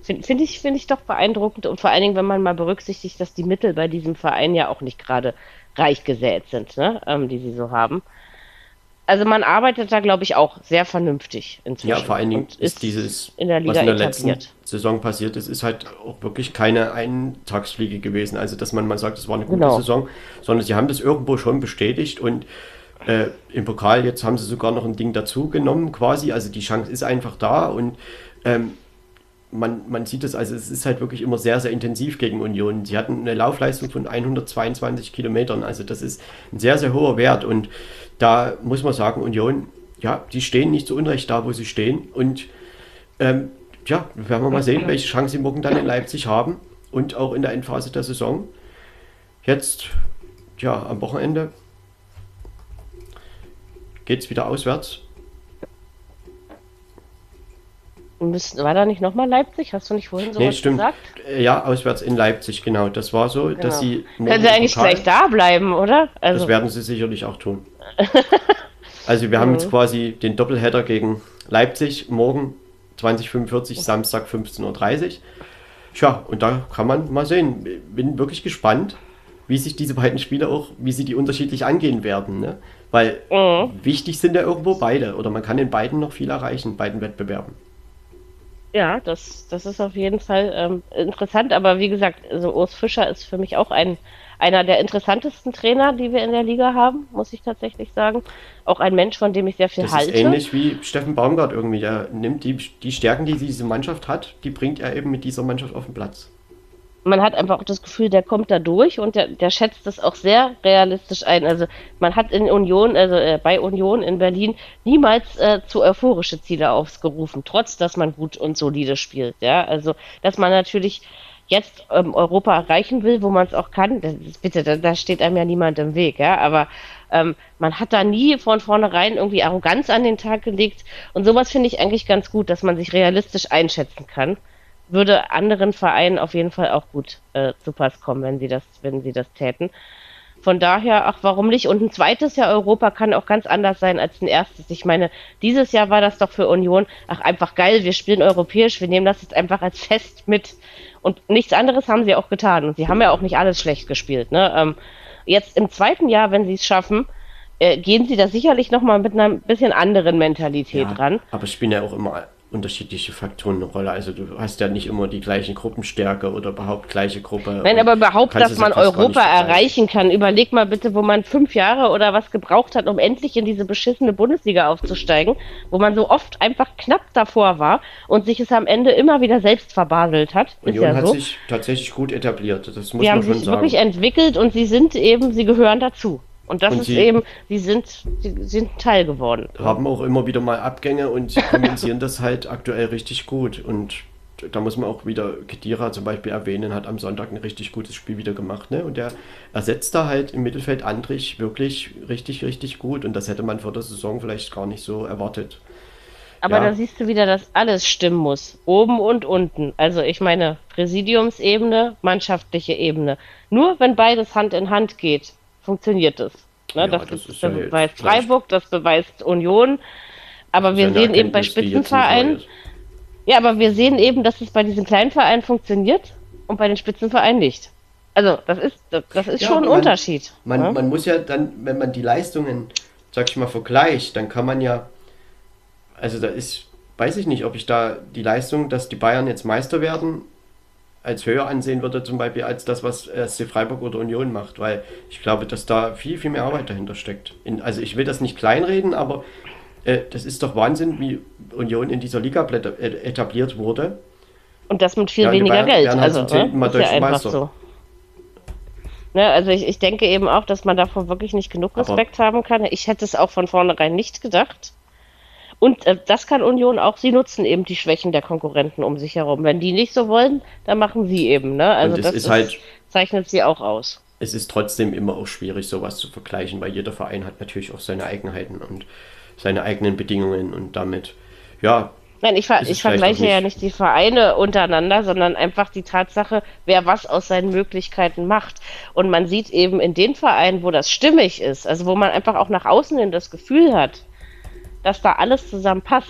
Finde find ich, find ich doch beeindruckend und vor allen Dingen, wenn man mal berücksichtigt, dass die Mittel bei diesem Verein ja auch nicht gerade reich gesät sind, ne? ähm, die sie so haben. Also man arbeitet da, glaube ich, auch sehr vernünftig inzwischen. Ja, vor allen Dingen ist, ist dieses, in der Liga was in der etabliert. letzten Saison passiert ist, ist halt auch wirklich keine Eintagsfliege gewesen. Also dass man mal sagt, es war eine gute genau. Saison, sondern sie haben das irgendwo schon bestätigt und äh, im Pokal jetzt haben sie sogar noch ein Ding dazu genommen quasi. Also die Chance ist einfach da und ähm, man, man sieht es, also es ist halt wirklich immer sehr, sehr intensiv gegen Union. Sie hatten eine Laufleistung von 122 Kilometern, also das ist ein sehr, sehr hoher Wert und da muss man sagen, Union, ja, die stehen nicht so unrecht da, wo sie stehen und ähm, ja, werden wir mal sehen, welche Chance sie morgen dann in Leipzig haben und auch in der Endphase der Saison. Jetzt, ja, am Wochenende geht es wieder auswärts. Müssten, war da nicht nochmal Leipzig? Hast du nicht vorhin so Nee, stimmt. gesagt? Äh, Ja, auswärts in Leipzig, genau. Das war so, dass Genau. sie. Können sie eigentlich gleich da bleiben, oder? Also, Das werden sie sicherlich auch tun. (laughs) Also wir haben jetzt quasi den Doppelheader gegen Leipzig morgen 2045, Samstag 15.30 Uhr. Tja, und da kann man mal sehen. Bin wirklich gespannt, wie sich diese beiden Spiele auch, wie sie die unterschiedlich angehen werden. Ne? Weil wichtig sind ja irgendwo beide. Oder man kann in beiden noch viel erreichen, beiden Wettbewerben. Ja, das, das ist auf jeden Fall ähm, interessant. Aber wie gesagt, also Urs Fischer ist für mich auch ein, einer der interessantesten Trainer, die wir in der Liga haben, muss ich tatsächlich sagen. Auch ein Mensch, von dem ich sehr viel Das halte. ist ähnlich wie Steffen Baumgart irgendwie. Der nimmt die, die Stärken, die diese Mannschaft hat, die bringt er eben mit dieser Mannschaft auf den Platz. Man hat einfach auch das Gefühl, der kommt da durch und der, der schätzt das auch sehr realistisch ein. Also man hat in Union, also äh, bei Union in Berlin niemals äh, zu euphorische Ziele aufgerufen, trotz dass man gut und solide spielt. Ja, also dass man natürlich jetzt ähm, Europa erreichen will, wo man es auch kann, das bitte, da, da steht einem ja niemand im Weg, ja, aber ähm, man hat da nie von vornherein irgendwie Arroganz an den Tag gelegt und sowas finde ich eigentlich ganz gut, dass man sich realistisch einschätzen kann würde anderen Vereinen auf jeden Fall auch gut äh, zu Pass kommen, wenn sie das, wenn sie das täten. Von daher, ach, warum nicht? Und ein zweites Jahr Europa kann auch ganz anders sein als ein erstes. Ich meine, dieses Jahr war das doch für Union, ach, einfach geil, wir spielen europäisch, wir nehmen das jetzt einfach als Fest mit. Und nichts anderes haben sie auch getan. Und sie haben ja auch nicht alles schlecht gespielt. Ne? Ähm, jetzt im zweiten Jahr, wenn sie es schaffen, äh, gehen sie da sicherlich nochmal mit einer bisschen anderen Mentalität Ja, ran. Aber spielen ja auch immer unterschiedliche Faktoren eine Rolle. Also du hast ja nicht immer die gleichen Gruppenstärke oder überhaupt gleiche Gruppe. Nein, aber überhaupt, dass man Europa erreichen kann. Überleg mal bitte, wo man fünf Jahre oder was gebraucht hat, um endlich in diese beschissene Bundesliga aufzusteigen, wo man so oft einfach knapp davor war und sich es am Ende immer wieder selbst verbaselt hat. Ist Union ja hat so. sich tatsächlich gut etabliert. Das muss Sie man haben schon sich sagen. wirklich entwickelt und sie sind eben, sie gehören dazu. Und das Und ist eben, sie sind, sie sind Teil geworden. haben auch immer wieder mal Abgänge und sie kompensieren das halt aktuell richtig gut. Und da muss man auch wieder Kedira zum Beispiel erwähnen, hat am Sonntag ein richtig gutes Spiel wieder gemacht. Ne? Und der ersetzt da halt im Mittelfeld Andrich wirklich richtig, richtig gut. Und das hätte man vor der Saison vielleicht gar nicht so erwartet. Aber Ja. da siehst du wieder, dass alles stimmen muss. Oben und unten. Also ich meine, Präsidiumsebene, mannschaftliche Ebene. Nur wenn beides Hand in Hand geht, funktioniert es. Ne, Ja, das, das ist, das ja beweist vielleicht- Freiburg, das beweist Union. Aber wir ja sehen eben bei Spitzenvereinen, ja, aber wir sehen eben, dass es bei diesen kleinen Vereinen funktioniert und bei den Spitzenvereinen nicht. Also das ist, das, das ist Ja, schon ein man- Unterschied. Man, ne? man muss ja dann, wenn man die Leistungen, sag ich mal, vergleicht, dann kann man ja, also da ist, weiß ich nicht, ob ich da die Leistung, dass die Bayern jetzt Meister werden, als höher ansehen würde, zum Beispiel als das, was SC Freiburg oder Union macht, weil ich glaube, dass da viel, viel mehr Arbeit dahinter steckt. In, also ich will das nicht kleinreden, aber äh, das ist doch Wahnsinn, wie Union in dieser Liga äh, etabliert wurde. Und das mit viel Ja, weniger Bayern Geld. Also, Mal ne? ist ja einfach Meister. so. Ne, also ich, ich denke eben auch, dass man davor wirklich nicht genug Aber- Respekt haben kann. Ich hätte es auch von vornherein nicht gedacht. Und äh, das kann Union auch. Sie nutzen eben die Schwächen der Konkurrenten um sich herum. Wenn die nicht so wollen, dann machen sie eben. Ne? Also das ist halt- zeichnet sie auch aus. es ist trotzdem immer auch schwierig, sowas zu vergleichen, weil jeder Verein hat natürlich auch seine Eigenheiten und seine eigenen Bedingungen und damit, ja, Nein, ich, ver ich vergleiche auch ja nicht. nicht die Vereine untereinander, sondern einfach die Tatsache, wer was aus seinen Möglichkeiten macht. Und man sieht eben in den Vereinen, wo das stimmig ist, also wo man einfach auch nach außen hin das Gefühl hat, dass da alles zusammenpasst,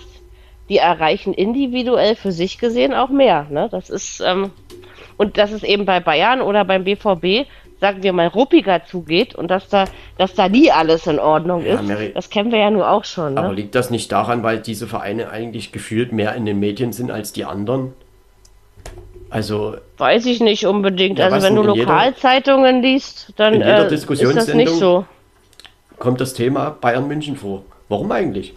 die erreichen individuell für sich gesehen auch mehr. Ne? Das ist, ähm, und dass es eben bei Bayern oder beim BVB, sagen wir mal, ruppiger zugeht und dass da, dass da nie alles in Ordnung Ja, ist, Mary- das kennen wir ja nur auch schon. aber Ne? liegt das nicht daran, weil diese Vereine eigentlich gefühlt mehr in den Medien sind als die anderen? Also, Weiß ich nicht unbedingt. Ja, also wenn du Lokalzeitungen liest, dann in jeder äh, ist das nicht so. kommt das Thema Bayern München vor. Warum eigentlich?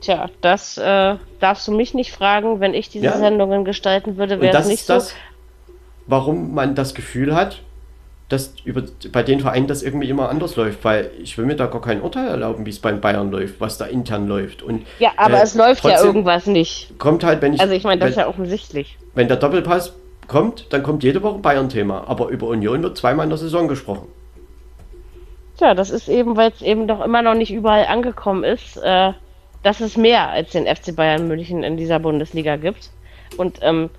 Tja, das äh, darfst du mich nicht fragen. Wenn ich diese Ja. Sendungen gestalten würde, wäre es nicht ist das, warum man das Gefühl hat, dass über, bei den Vereinen das irgendwie immer anders läuft, weil ich will mir da gar kein Urteil erlauben, wie es beim Bayern läuft, was da intern läuft. Und, so. Ja, aber äh, es läuft ja irgendwas nicht. Kommt halt, wenn ich, Also ich meine, das wenn, ist ja offensichtlich. wenn der Doppelpass kommt, dann kommt jede Woche Bayern-Thema, aber über Union wird zweimal in der Saison gesprochen. Tja, das ist eben, weil es eben doch immer noch nicht überall angekommen ist, äh, dass es mehr als den FC Bayern München in dieser Bundesliga gibt. Und ähm,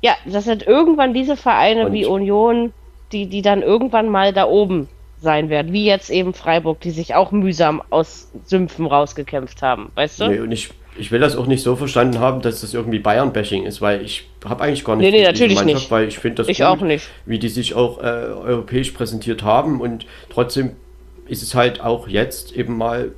ja, das sind irgendwann diese Vereine Und- wie Union, die, die dann irgendwann mal da oben sein werden, wie jetzt eben Freiburg, die sich auch mühsam aus Sümpfen rausgekämpft haben, weißt du? Nee, und ich, ich will das auch nicht so verstanden haben, dass das irgendwie Bayern-Bashing ist, weil ich habe eigentlich gar nicht Nee, nee, natürlich Mannschaft, nicht. weil ich finde das Ich gut, auch nicht. wie die sich auch äh, europäisch präsentiert haben und trotzdem ist es halt auch jetzt eben mal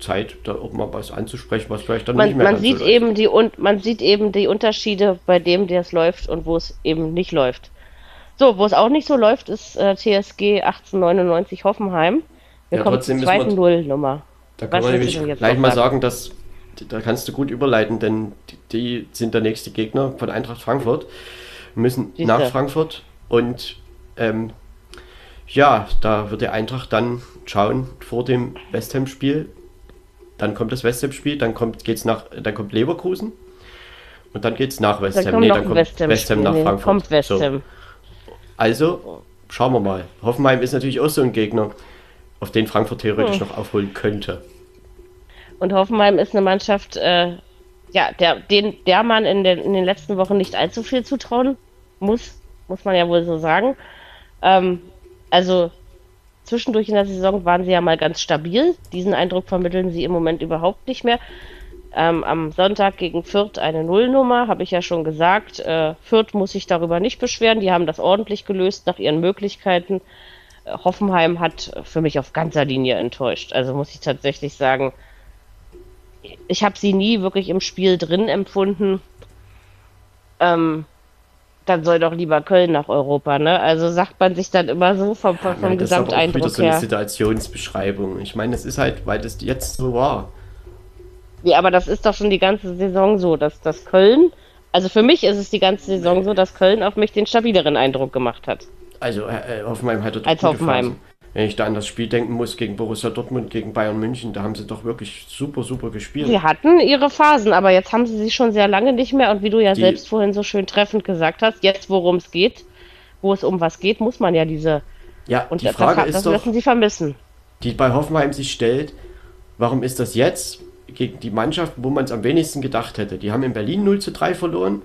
Zeit, da auch mal was anzusprechen, was vielleicht dann nicht Man, mehr man sieht so läuft. eben die und man sieht eben die Unterschiede bei dem, der es läuft und wo es eben nicht läuft. So, wo es auch nicht so läuft, ist äh, TSG 1899 Hoffenheim. Wir Ja, kommen zur zweiten Nullnummer. Da kann Was man nämlich gleich mal sagen? sagen, dass da kannst du gut überleiten, denn die, die sind der nächste Gegner von Eintracht Frankfurt, müssen Siehste. nach Frankfurt und ähm, ja, da wird der Eintracht dann schauen vor dem West Ham Spiel. Dann kommt das West Ham Spiel, dann kommt geht's nach, dann kommt Leverkusen und dann geht's nach West Dann Ham. kommt Nee, dann kommt West Ham, West Ham nach Nee, Frankfurt. Kommt West So. Ham. Also schauen wir mal. Hoffenheim ist natürlich auch so ein Gegner, auf den Frankfurt theoretisch Hm. noch aufholen könnte. Und Hoffenheim ist eine Mannschaft, äh, ja, der, den, der man in den, in den letzten Wochen nicht allzu viel zutrauen muss, muss man ja wohl so sagen. Ähm, also zwischendurch in der Saison waren sie ja mal ganz stabil. Diesen Eindruck vermitteln sie im Moment überhaupt nicht mehr. Ähm, am Sonntag gegen Fürth eine Nullnummer, habe ich ja schon gesagt. Äh, Fürth muss sich darüber nicht beschweren. Die haben das ordentlich gelöst nach ihren Möglichkeiten. Äh, Hoffenheim hat für mich auf ganzer Linie enttäuscht. Also muss ich tatsächlich sagen, ich habe sie nie wirklich im Spiel drin empfunden. Ähm, dann soll doch lieber Köln nach Europa, ne? Also sagt man sich dann immer so vom, vom Ja, das ist auch wieder Gesamteindruck so eine her. Situationsbeschreibung. Ich meine, es ist halt, weil das jetzt so war. Ja, aber das ist doch schon die ganze Saison so, dass das Köln, also für mich ist es die ganze Saison so, dass Köln auf mich den stabileren Eindruck gemacht hat. Also äh, Hoffenheim hatte doch Als Hoffenheim. Phasen. Wenn ich da an das Spiel denken muss gegen Borussia Dortmund, gegen Bayern München, da haben sie doch wirklich super, super gespielt. Sie hatten ihre Phasen, aber jetzt haben sie sie schon sehr lange nicht mehr und wie du ja Die- selbst vorhin so schön treffend gesagt hast, jetzt worum es geht, wo es um was geht, muss man ja diese Ja, und die das, Frage das ist doch, lassen sie vermissen. die bei Hoffenheim sich stellt, warum ist das jetzt gegen die Mannschaft, wo man es am wenigsten gedacht hätte? Die haben in Berlin 0 zu 3 verloren,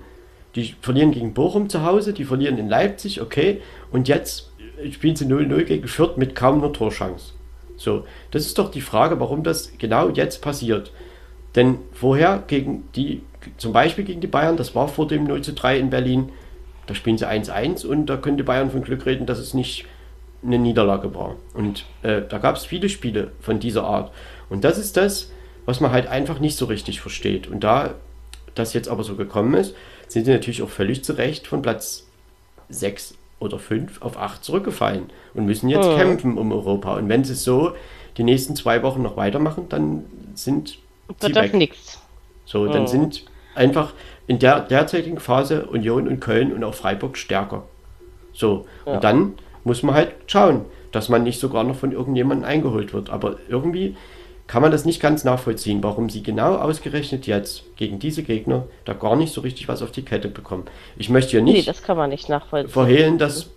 die verlieren gegen Bochum zu Hause, die verlieren in Leipzig, okay, und jetzt spielen sie 0-0 gegen Fürth mit kaum einer Torchance. So, das ist doch die Frage, warum das genau jetzt passiert. Denn vorher gegen die, zum Beispiel gegen die Bayern, das war vor dem 0 zu 3 in Berlin, da spielen sie 1-1 und da könnte Bayern von Glück reden, dass es nicht eine Niederlage war. Und äh, da gab es viele Spiele von dieser Art. Und das ist das, was man halt einfach nicht so richtig versteht. Und da das jetzt aber so gekommen ist, sind sie natürlich auch völlig zu Recht von Platz 6 oder 5 auf 8 zurückgefallen und müssen jetzt Mhm. kämpfen um Europa. Und wenn sie so die nächsten zwei Wochen noch weitermachen, dann sind sie Wird das weg. nichts. So, dann Mhm. sind einfach in der derzeitigen Phase Union und Köln und auch Freiburg stärker. So, Ja. und dann muss man halt schauen, dass man nicht sogar noch von irgendjemandem eingeholt wird. Aber irgendwie kann man das nicht ganz nachvollziehen, warum sie genau ausgerechnet jetzt gegen diese Gegner da gar nicht so richtig was auf die Kette bekommen. Ich möchte hier Nee, nicht das kann man nicht nachvollziehen. verhehlen, dass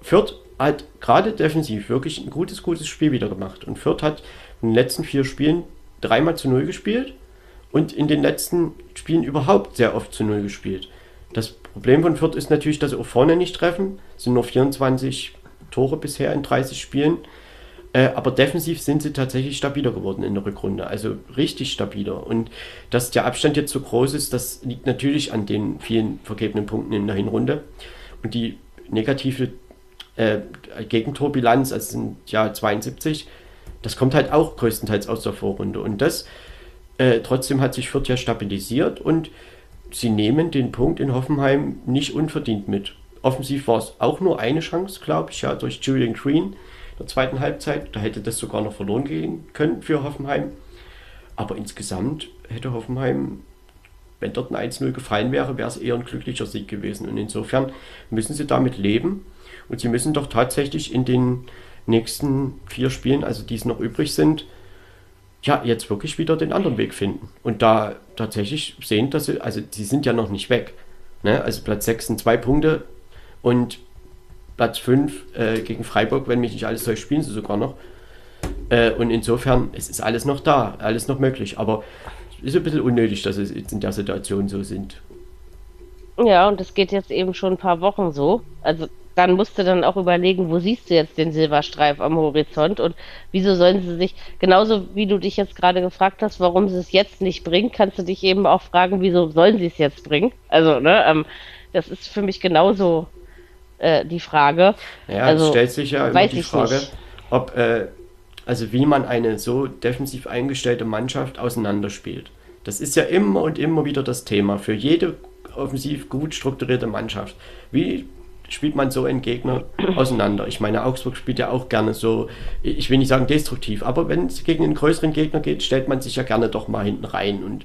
Fürth hat gerade defensiv wirklich ein gutes, gutes Spiel wieder gemacht. Und Fürth hat in den letzten vier Spielen dreimal zu null gespielt und in den letzten Spielen überhaupt sehr oft zu null gespielt. Das Problem von Fürth ist natürlich, dass sie auch vorne nicht treffen. Es sind nur 24 Tore bisher in 30 Spielen. Äh, aber defensiv sind sie tatsächlich stabiler geworden in der Rückrunde. Also richtig stabiler. Und dass der Abstand jetzt so groß ist, das liegt natürlich an den vielen vergebenen Punkten in der Hinrunde. Und die negative äh, Gegentorbilanz, also sind ja 72, das kommt halt auch größtenteils aus der Vorrunde. Und das äh, trotzdem hat sich Fürth ja stabilisiert und sie nehmen den Punkt in Hoffenheim nicht unverdient mit. Offensiv war es auch nur eine Chance, glaube ich, ja, durch Julian Green der zweiten Halbzeit. Da hätte das sogar noch verloren gehen können für Hoffenheim. Aber insgesamt hätte Hoffenheim, wenn dort ein 1-0 gefallen wäre, wäre es eher ein glücklicher Sieg gewesen. Und insofern müssen sie damit leben. Und sie müssen doch tatsächlich in den nächsten vier Spielen, also die es noch übrig sind, ja, jetzt wirklich wieder den anderen Weg finden. Und da tatsächlich sehen, dass sie, also sie sind ja noch nicht weg. Ne? Also Platz 6 sind zwei Punkte und Platz 5 äh, gegen Freiburg, wenn mich nicht alles täuscht, spielen sie sogar noch. Äh, und insofern, es ist alles noch da, alles noch möglich. Aber es ist ein bisschen unnötig, dass es jetzt in der Situation so sind. Ja, und das geht jetzt eben schon ein paar Wochen so. Also dann musst du dann auch überlegen, wo siehst du jetzt den Silberstreif am Horizont und wieso sollen sie sich, genauso wie du dich jetzt gerade gefragt hast, warum sie es jetzt nicht bringen, kannst du dich eben auch fragen, wieso sollen sie es jetzt bringen? Also, ne, ähm, das ist für mich genauso äh, die Frage. Ja, also, es stellt sich ja immer die Frage, nicht. ob, äh, also wie man eine so defensiv eingestellte Mannschaft auseinanderspielt. Das ist ja immer und immer wieder das Thema für jede offensiv gut strukturierte Mannschaft. Wie spielt man so einen Gegner auseinander. Ich meine, Augsburg spielt ja auch gerne so, ich will nicht sagen destruktiv, aber wenn es gegen einen größeren Gegner geht, stellt man sich ja gerne doch mal hinten rein. Und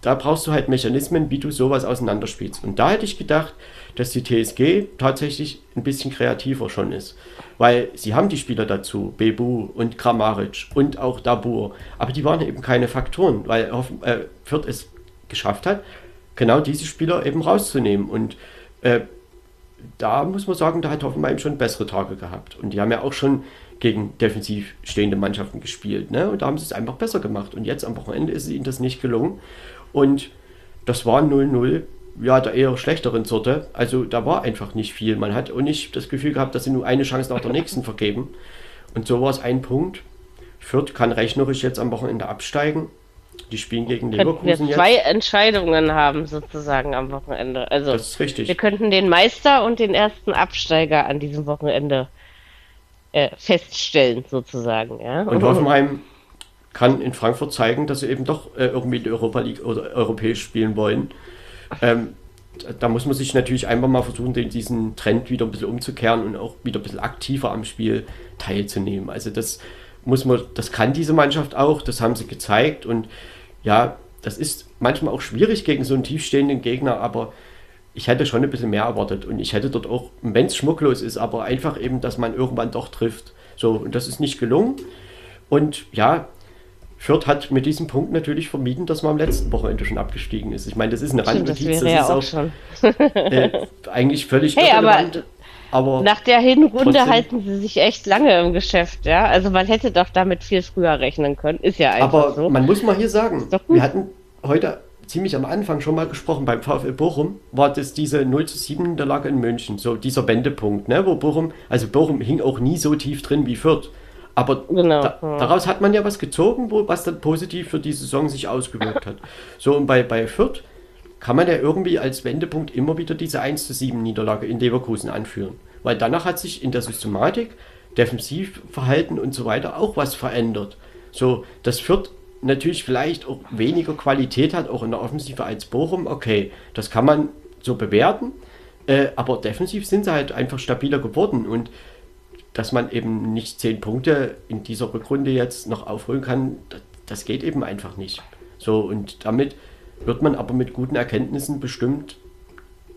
da brauchst du halt Mechanismen, wie du sowas auseinanderspielst. Und da hätte ich gedacht, dass die TSG tatsächlich ein bisschen kreativer schon ist. Weil sie haben die Spieler dazu, Bebu und Kramaric und auch Dabur. Aber die waren eben keine Faktoren, weil äh, Fürth es geschafft hat, genau diese Spieler eben rauszunehmen. Und äh, da muss man sagen, da hat Hoffenheim schon bessere Tage gehabt. Und die haben ja auch schon gegen defensiv stehende Mannschaften gespielt. Ne? Und da haben sie es einfach besser gemacht. Und jetzt am Wochenende ist ihnen das nicht gelungen. Und das war 0-0, ja, der eher schlechteren Sorte. Also da war einfach nicht viel. Man hat auch nicht das Gefühl gehabt, dass sie nur eine Chance nach der nächsten vergeben. Und so war es ein Punkt. Fürth kann rechnerisch jetzt am Wochenende absteigen. Die spielen gegen Leverkusen wir zwei Entscheidungen haben sozusagen am Wochenende. Also das ist richtig. Wir könnten den Meister und den ersten Absteiger an diesem Wochenende äh, feststellen sozusagen. Ja? Und Hoffenheim kann in Frankfurt zeigen, dass sie eben doch äh, irgendwie die Europa League oder europäisch spielen wollen. Ähm, da muss man sich natürlich einfach mal versuchen, diesen Trend wieder ein bisschen umzukehren und auch wieder ein bisschen aktiver am Spiel teilzunehmen. Also das muss man, das kann diese Mannschaft auch, das haben sie gezeigt und ja, das ist manchmal auch schwierig gegen so einen tiefstehenden Gegner, aber ich hätte schon ein bisschen mehr erwartet und ich hätte dort auch, wenn es schmucklos ist, aber einfach eben, dass man irgendwann doch trifft. So, und das ist nicht gelungen. Und ja, Fürth hat mit diesem Punkt natürlich vermieden, dass man am letzten Wochenende schon abgestiegen ist. Ich meine, das ist eine Randnotiz, das, das, ist auch, auch äh, eigentlich völlig hey, irrelevant. Aber nach der Hinrunde trotzdem, halten sie sich echt lange im Geschäft, ja. Also man hätte doch damit viel früher rechnen können. Ist ja einfach aber so. Aber man muss mal hier sagen, wir hatten heute ziemlich am Anfang schon mal gesprochen beim VfL Bochum, war das diese 0 zu 7 Niederlage in München, so dieser Wendepunkt, ne, wo Bochum, also Bochum hing auch nie so tief drin wie Fürth. Aber genau, da, daraus hat man ja was gezogen, wo, was dann positiv für die Saison sich ausgewirkt hat. So, und bei, bei Fürth kann man ja irgendwie als Wendepunkt immer wieder diese 1 zu 7 Niederlage in Leverkusen anführen. Weil danach hat sich in der Systematik, Defensivverhalten und so weiter auch was verändert. So, das führt natürlich vielleicht auch weniger Qualität hat, auch in der Offensive als Bochum. Okay, das kann man so bewerten. Äh, aber defensiv sind sie halt einfach stabiler geworden und dass man eben nicht zehn Punkte in dieser Rückrunde jetzt noch aufholen kann, das, das geht eben einfach nicht. So, und damit wird man aber mit guten Erkenntnissen bestimmt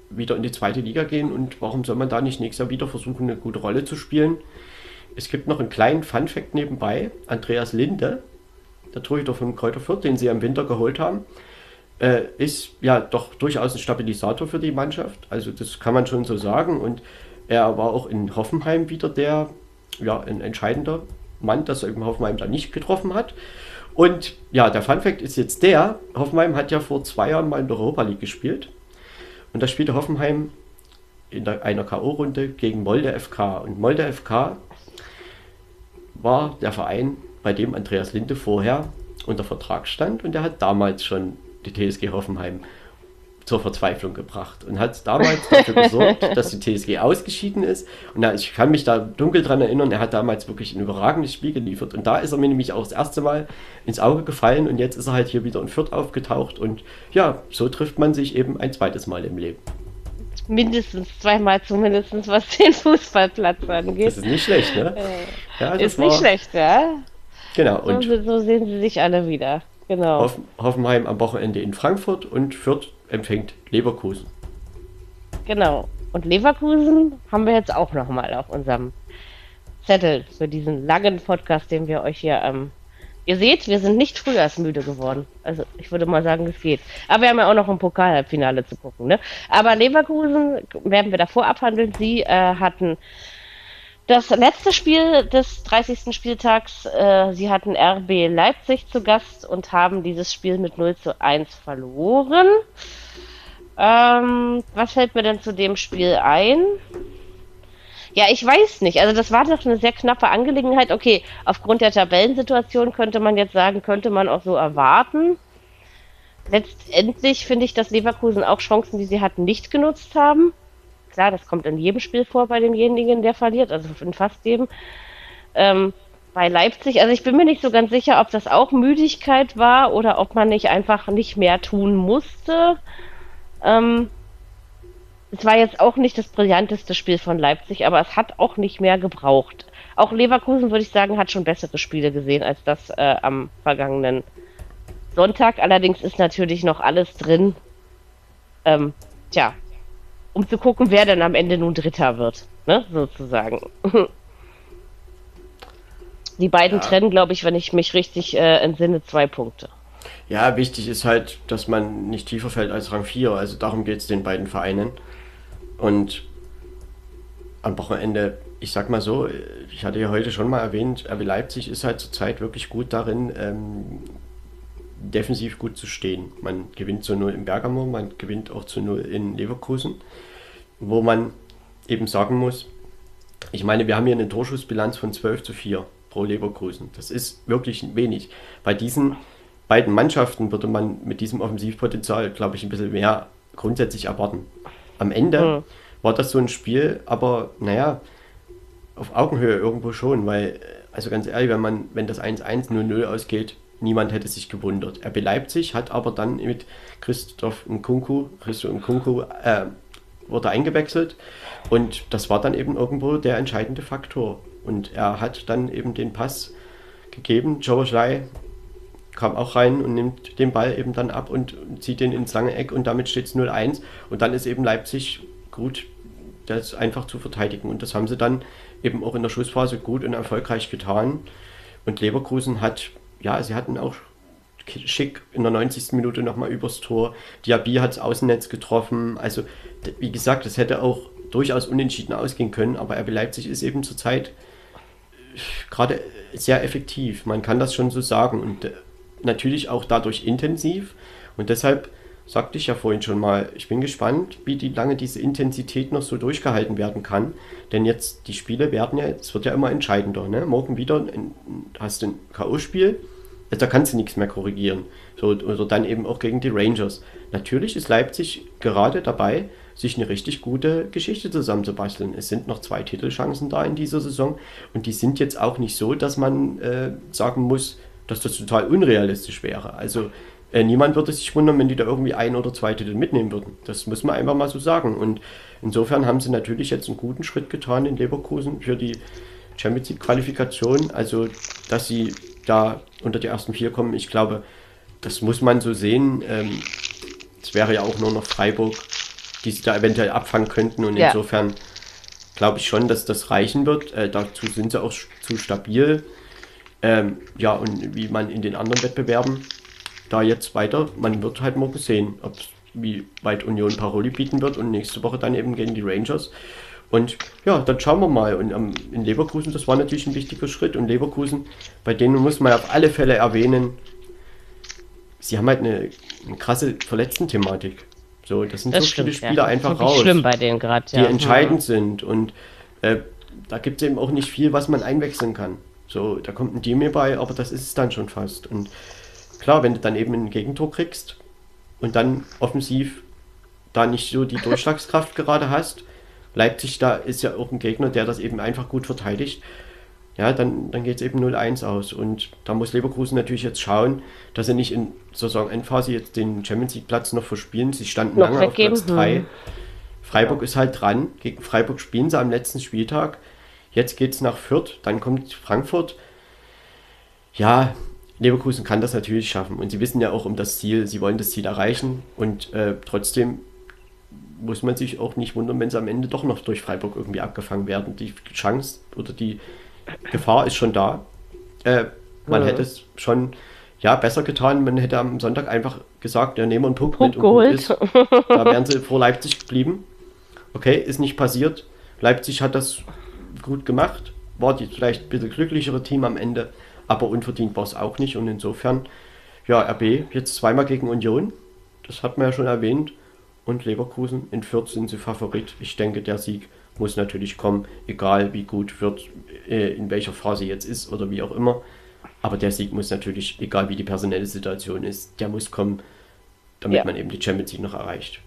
wieder in die zweite Liga gehen und warum soll man da nicht nächstes Jahr wieder versuchen, eine gute Rolle zu spielen? Es gibt noch einen kleinen Fun-Fact nebenbei. Andreas Linde, der Torhüter von Kräuter Fürth, den sie im Winter geholt haben, äh, ist ja doch durchaus ein Stabilisator für die Mannschaft. Also das kann man schon so sagen. Und er war auch in Hoffenheim wieder der, ja, ein entscheidender Mann, dass er eben Hoffenheim da nicht getroffen hat. Und ja, der Fun Fact ist jetzt der, Hoffenheim hat ja vor zwei Jahren mal in der Europa League gespielt. Und da spielte Hoffenheim in einer K.O.-Runde gegen Molde FK. Und Molde FK war der Verein, bei dem Andreas Linde vorher unter Vertrag stand und der hat damals schon die TSG Hoffenheim zur Verzweiflung gebracht und hat damals dafür gesorgt, (laughs) dass die TSG ausgeschieden ist. Und ich kann mich da dunkel dran erinnern, er hat damals wirklich ein überragendes Spiel geliefert. Und da ist er mir nämlich auch das erste Mal ins Auge gefallen und jetzt ist er halt hier wieder in Fürth aufgetaucht. Und ja, so trifft man sich eben ein zweites Mal im Leben. Mindestens zweimal zumindest, was den Fußballplatz angeht. Das ist nicht schlecht, ne? Ja, ist nicht schlecht, ja. Genau. Und so, so sehen sie sich alle wieder. Genau. Hoffen, Hoffenheim am Wochenende in Frankfurt und Fürth empfängt Leverkusen. Genau. Und Leverkusen haben wir jetzt auch nochmal auf unserem Zettel für diesen langen Podcast, den wir euch hier ähm, Ihr seht, wir sind nicht frühjahrsmüde geworden. Also ich würde mal sagen, es geht. Aber wir haben ja auch noch ein Pokalhalbfinale zu gucken. Ne? Aber Leverkusen werden wir davor abhandeln. Sie äh, hatten das letzte Spiel des 30. Spieltags, äh, sie hatten RB Leipzig zu Gast und haben dieses Spiel mit 0 zu 1 verloren. Ähm, was fällt mir denn zu dem Spiel ein? Ja, ich weiß nicht. Also das war doch eine sehr knappe Angelegenheit. Okay, aufgrund der Tabellensituation könnte man jetzt sagen, könnte man auch so erwarten. Letztendlich finde ich, dass Leverkusen auch Chancen, die sie hatten, nicht genutzt haben. Klar, das kommt in jedem Spiel vor bei demjenigen, der verliert, also in fast jedem. Ähm, bei Leipzig, also ich bin mir nicht so ganz sicher, ob das auch Müdigkeit war oder ob man nicht einfach nicht mehr tun musste. Ähm, es war jetzt auch nicht das brillanteste Spiel von Leipzig, aber es hat auch nicht mehr gebraucht. Auch Leverkusen, würde ich sagen, hat schon bessere Spiele gesehen als das äh, am vergangenen Sonntag. Allerdings ist natürlich noch alles drin. Ähm, tja, um zu gucken, wer dann am Ende nun Dritter wird, ne, sozusagen. (laughs) Die beiden ja. trennen, glaube ich, wenn ich mich richtig äh, entsinne, zwei Punkte. Ja, wichtig ist halt, dass man nicht tiefer fällt als Rang 4. Also darum geht es den beiden Vereinen. Und am Wochenende, ich sag mal so, ich hatte ja heute schon mal erwähnt, RB Leipzig ist halt zurzeit wirklich gut darin, ähm, defensiv gut zu stehen. Man gewinnt zu 0 in Bergamo, man gewinnt auch zu 0 in Leverkusen, wo man eben sagen muss, ich meine, wir haben hier eine Torschussbilanz von 12 zu 4 pro Leverkusen. Das ist wirklich wenig. Bei diesen beiden Mannschaften würde man mit diesem Offensivpotenzial, glaube ich, ein bisschen mehr grundsätzlich erwarten. Am Ende mhm. war das so ein Spiel, aber naja, auf Augenhöhe irgendwo schon, weil, also ganz ehrlich, wenn man, wenn das 1-1-0-0 ausgeht, niemand hätte sich gewundert. RB Leipzig hat aber dann mit Christoph Nkunku, Christoph Nkunku, äh, wurde eingewechselt und das war dann eben irgendwo der entscheidende Faktor. Und er hat dann eben den Pass gegeben. Joe Schley kam auch rein und nimmt den Ball eben dann ab und zieht den ins lange Eck und damit steht es 0-1. Und dann ist eben Leipzig gut, das einfach zu verteidigen. Und das haben sie dann eben auch in der Schlussphase gut und erfolgreich getan. Und Leverkusen hat, ja, sie hatten auch schick in der 90. Minute nochmal übers Tor. Diaby hat das Außennetz getroffen. Also, wie gesagt, das hätte auch durchaus unentschieden ausgehen können, aber RB Leipzig ist eben zurzeit äh, gerade sehr effektiv. Man kann das schon so sagen. Und äh, natürlich auch dadurch intensiv. Und deshalb sagte ich ja vorhin schon mal, ich bin gespannt, wie die, lange diese Intensität noch so durchgehalten werden kann. Denn jetzt, die Spiele werden ja, es wird ja immer entscheidender. Ne? Morgen wieder hast du ein K.O.-Spiel, also da kannst du nichts mehr korrigieren. So, oder dann eben auch gegen die Rangers. Natürlich ist Leipzig gerade dabei, sich eine richtig gute Geschichte zusammenzubasteln. Es sind noch zwei Titelchancen da in dieser Saison und die sind jetzt auch nicht so, dass man äh, sagen muss, dass das total unrealistisch wäre. Also äh, niemand würde sich wundern, wenn die da irgendwie ein oder zwei Titel mitnehmen würden. Das muss man einfach mal so sagen. Und insofern haben sie natürlich jetzt einen guten Schritt getan in Leverkusen für die Champions League Qualifikation. Also, dass sie da unter die ersten vier kommen, ich glaube, das muss man so sehen. Ähm, es wäre ja auch nur noch Freiburg, die sie da eventuell abfangen könnten. Und ja. insofern glaube ich schon, dass das reichen wird. Äh, dazu sind sie auch zu stabil. Ähm, ja, und wie man in den anderen Wettbewerben da jetzt weiter, man wird halt morgen sehen, ob wie weit Union Paroli bieten wird und nächste Woche dann eben gegen die Rangers. Und ja, dann schauen wir mal. Und ähm, in Leverkusen, das war natürlich ein wichtiger Schritt. Und Leverkusen, bei denen muss man auf alle Fälle erwähnen, sie haben halt eine, eine krasse Verletzten-Thematik. So, das sind das so stimmt, viele Spieler ja. einfach raus, schlimm bei denen grad, ja. die entscheidend ja. sind. Und äh, da gibt es eben auch nicht viel, was man einwechseln kann. So, da kommt ein Dime bei, aber das ist es dann schon fast. Und klar, wenn du dann eben ein Gegentor kriegst und dann offensiv da nicht so die (laughs) Durchschlagskraft gerade hast, Leipzig da ist ja auch ein Gegner, der das eben einfach gut verteidigt, ja, dann, dann geht es eben 0-1 aus. Und da muss Leverkusen natürlich jetzt schauen, dass sie nicht in Saisonendphase jetzt den Champions League Platz noch verspielen. Sie standen noch lange weggeben. auf Platz 3. Hm. Freiburg ja. ist halt dran. Gegen Freiburg spielen sie am letzten Spieltag. Jetzt geht es nach Fürth, dann kommt Frankfurt. Ja, Leverkusen kann das natürlich schaffen und sie wissen ja auch um das Ziel, sie wollen das Ziel erreichen und äh, trotzdem muss man sich auch nicht wundern, wenn sie am Ende doch noch durch Freiburg irgendwie abgefangen werden. Die Chance oder die Gefahr ist schon da. Äh, man ja. hätte es schon ja, besser getan, man hätte am Sonntag einfach gesagt, ja, nehmen wir einen Punkt, mit geholt. Ist. Da wären sie vor Leipzig geblieben. Okay, ist nicht passiert. Leipzig hat das gut gemacht. War die vielleicht ein bisschen glücklichere Team am Ende, aber unverdient war es auch nicht. Und insofern, ja, RB jetzt zweimal gegen Union. Das hat man ja schon erwähnt. Und Leverkusen in Fürth sind sie Favorit. Ich denke, der Sieg muss natürlich kommen, egal wie gut Fürth äh, in welcher Phase jetzt ist oder wie auch immer. Aber der Sieg muss natürlich, egal wie die personelle Situation ist, der muss kommen, damit ja. man eben die Champions League noch erreicht.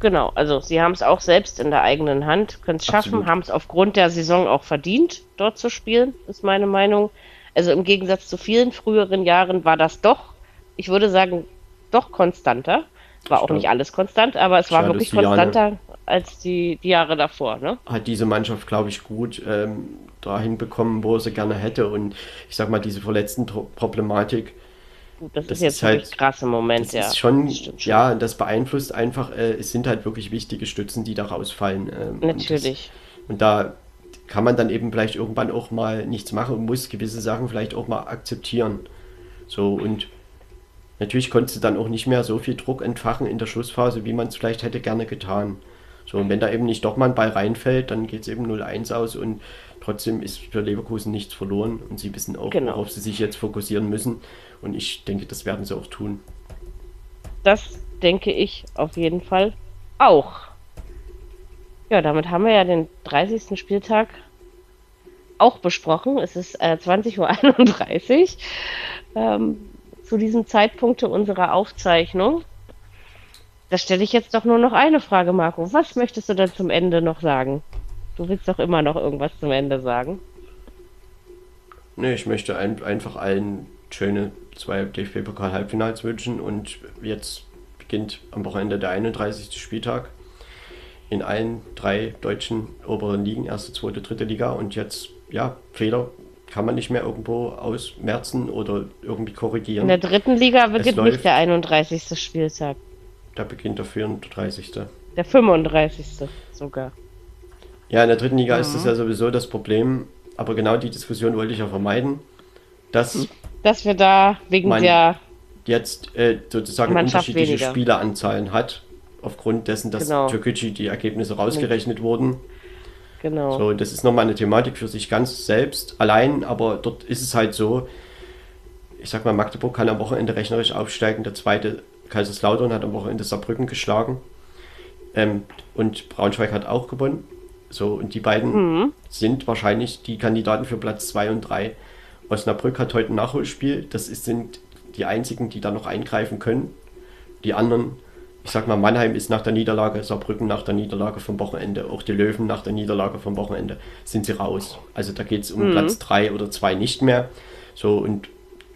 Genau, also sie haben es auch selbst in der eigenen Hand, können es schaffen, haben es aufgrund der Saison auch verdient, dort zu spielen, ist meine Meinung. Also im Gegensatz zu vielen früheren Jahren war das doch, ich würde sagen, doch konstanter. War auch nicht alles konstant, aber es war wirklich konstanter Jahre, als die, die, Jahre davor. Ne? Hat diese Mannschaft, glaube ich, gut ähm, dahin bekommen, wo sie gerne hätte. Und ich sag mal, diese verletzten Problematik das, das ist jetzt ist halt krass im Moment, das ja. Ist schon, das ja, das beeinflusst einfach, äh, es sind halt wirklich wichtige Stützen, die da rausfallen. Ähm, Natürlich. Und, das, und, da kann man dann eben vielleicht irgendwann auch mal nichts machen und muss gewisse Sachen vielleicht auch mal akzeptieren. So und natürlich konntest du dann auch nicht mehr so viel Druck entfachen in der Schlussphase, wie man es vielleicht hätte gerne getan. So, und wenn da eben nicht doch mal ein Ball reinfällt, dann geht es eben 0-1 aus und trotzdem ist für Leverkusen nichts verloren und sie wissen auch, genau. worauf sie sich jetzt fokussieren müssen. Und ich denke, das werden sie auch tun. Das denke ich auf jeden Fall auch. Ja, damit haben wir ja den 30. Spieltag auch besprochen. Es ist äh, 20.31 Uhr ähm, zu diesem Zeitpunkt unserer Aufzeichnung. Da stelle ich jetzt doch nur noch eine Frage, Marco. Was möchtest du denn zum Ende noch sagen? Du willst doch immer noch irgendwas zum Ende sagen. Nee, ich möchte ein, einfach allen schöne zwei DFB-Pokal-Halbfinals wünschen und jetzt beginnt am Wochenende der 31. Spieltag in allen drei deutschen oberen Ligen, erste, zweite, dritte Liga und jetzt, ja, Fehler kann man nicht mehr irgendwo ausmerzen oder irgendwie korrigieren. In der dritten Liga beginnt nicht der 31. Spieltag. Da beginnt der 34. Der 35. sogar. Ja, in der dritten Liga mhm. ist das ja sowieso das Problem, aber genau die Diskussion wollte ich ja vermeiden, dass hm dass wir da wegen der jetzt äh, sozusagen Mannschaft unterschiedliche weniger. Spieleranzahlen hat, aufgrund dessen, dass genau. Türkgücü die Ergebnisse rausgerechnet wurden. Genau. So, das ist nochmal eine Thematik für sich ganz selbst allein, aber dort ist es halt so, ich sag mal, Magdeburg kann am Wochenende rechnerisch aufsteigen, der zweite Kaiserslautern hat am Wochenende Saarbrücken geschlagen ähm, und Braunschweig hat auch gewonnen. So, und die beiden mhm. sind wahrscheinlich die Kandidaten für Platz 2 und 3. Osnabrück hat heute ein Nachholspiel. Das sind die einzigen, die da noch eingreifen können. Die anderen, ich sag mal, Mannheim ist nach der Niederlage, Saarbrücken nach der Niederlage vom Wochenende, auch die Löwen nach der Niederlage vom Wochenende, sind sie raus. Also da geht es um mhm. Platz 3 oder 2 nicht mehr. So, und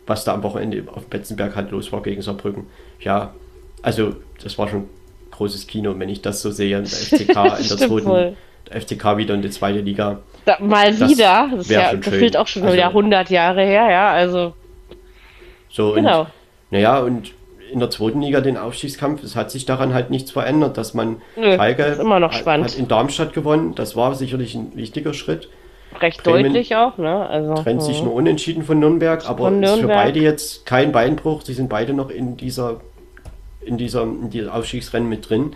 was da am Wochenende auf Betzenberg halt los war gegen Saarbrücken, ja, also das war schon großes Kino, wenn ich das so sehe. Der (laughs) FCK in der zweiten, der FCK wieder in die zweite Liga. Da, mal das wieder. Das ist ja gefühlt auch schon also, wieder 100 Jahre her, ja, also. So, genau. naja, und in der zweiten Liga den Aufstiegskampf, es hat sich daran halt nichts verändert, dass man Nö, Schalke immer noch spannend. hat in Darmstadt gewonnen, das war sicherlich ein wichtiger Schritt. Recht Bremen deutlich auch, ne? Also, trennt sich nur unentschieden von Nürnberg, aber von Nürnberg. ist für beide jetzt kein Beinbruch, sie sind beide noch in dieser in dieser, in dieser Aufstiegsrennen mit drin.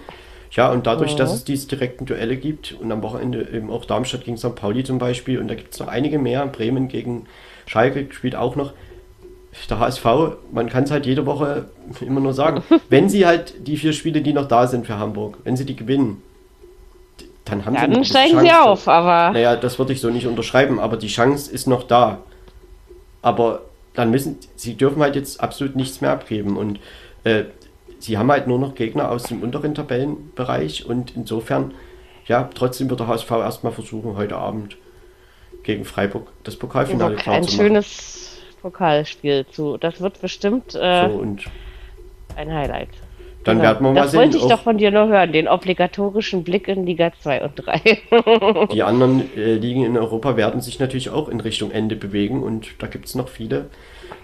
Ja, und dadurch, ja. dass es diese direkten Duelle gibt und am Wochenende eben auch Darmstadt gegen St. Pauli zum Beispiel und da gibt es noch einige mehr, Bremen gegen Schalke spielt auch noch. Der HSV, man kann es halt jede Woche immer nur sagen, (laughs) wenn sie halt die vier Spiele, die noch da sind für Hamburg, wenn sie die gewinnen, dann haben dann sie steigen Chance. sie auf, aber. Naja, das würde ich so nicht unterschreiben, aber die Chance ist noch da. Aber dann müssen, sie dürfen halt jetzt absolut nichts mehr abgeben und äh, sie haben halt nur noch Gegner aus dem unteren Tabellenbereich und insofern, ja, trotzdem wird der HSV erstmal versuchen, heute Abend gegen Freiburg das Pokalfinale klar zu machen. Ein schönes Pokalspiel zu. Das wird bestimmt äh, so, ein Highlight. Dann genau. werden wir mal das sehen. Das wollte ich doch von dir nur hören, den obligatorischen Blick in Liga 2 und 3. (laughs) Die anderen äh, Ligen in Europa werden sich natürlich auch in Richtung Ende bewegen und da gibt es noch viele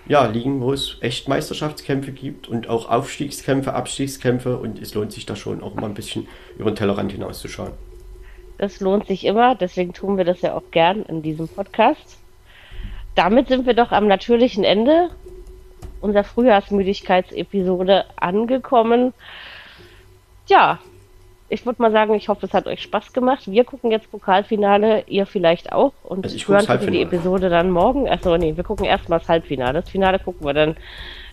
ja, Ligen, wo es echt Meisterschaftskämpfe gibt und auch Aufstiegskämpfe, Abstiegskämpfe und es lohnt sich da schon auch mal ein bisschen über den Tellerrand hinauszuschauen. Das lohnt sich immer, deswegen tun wir das ja auch gern in diesem Podcast. Damit sind wir doch am natürlichen Ende unserer Frühjahrsmüdigkeitsepisode angekommen. Ja, ich würde mal sagen, ich hoffe, es hat euch Spaß gemacht. Wir gucken jetzt Pokalfinale, ihr vielleicht auch. Und Also ich hören die. Episode dann morgen. Achso, nee, wir gucken erstmal das Halbfinale. Das Finale gucken wir dann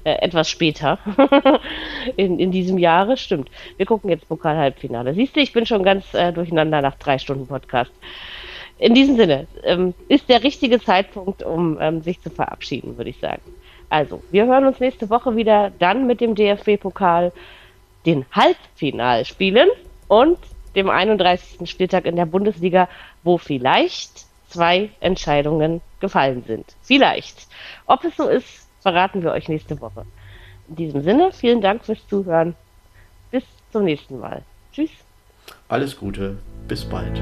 äh, etwas später (laughs) in, in diesem Jahre. Stimmt. Wir gucken jetzt Pokal-Halbfinale. Siehst du, ich bin schon ganz äh, durcheinander nach drei Stunden Podcast. In diesem Sinne, ähm, ist der richtige Zeitpunkt, um ähm, sich zu verabschieden, würde ich sagen. Also, wir hören uns nächste Woche wieder, dann mit dem DFB-Pokal, den Halbfinalspielen und dem 31. Spieltag in der Bundesliga, wo vielleicht zwei Entscheidungen gefallen sind. Vielleicht. Ob es so ist, verraten wir euch nächste Woche. In diesem Sinne, vielen Dank fürs Zuhören. Bis zum nächsten Mal. Tschüss. Alles Gute, bis bald.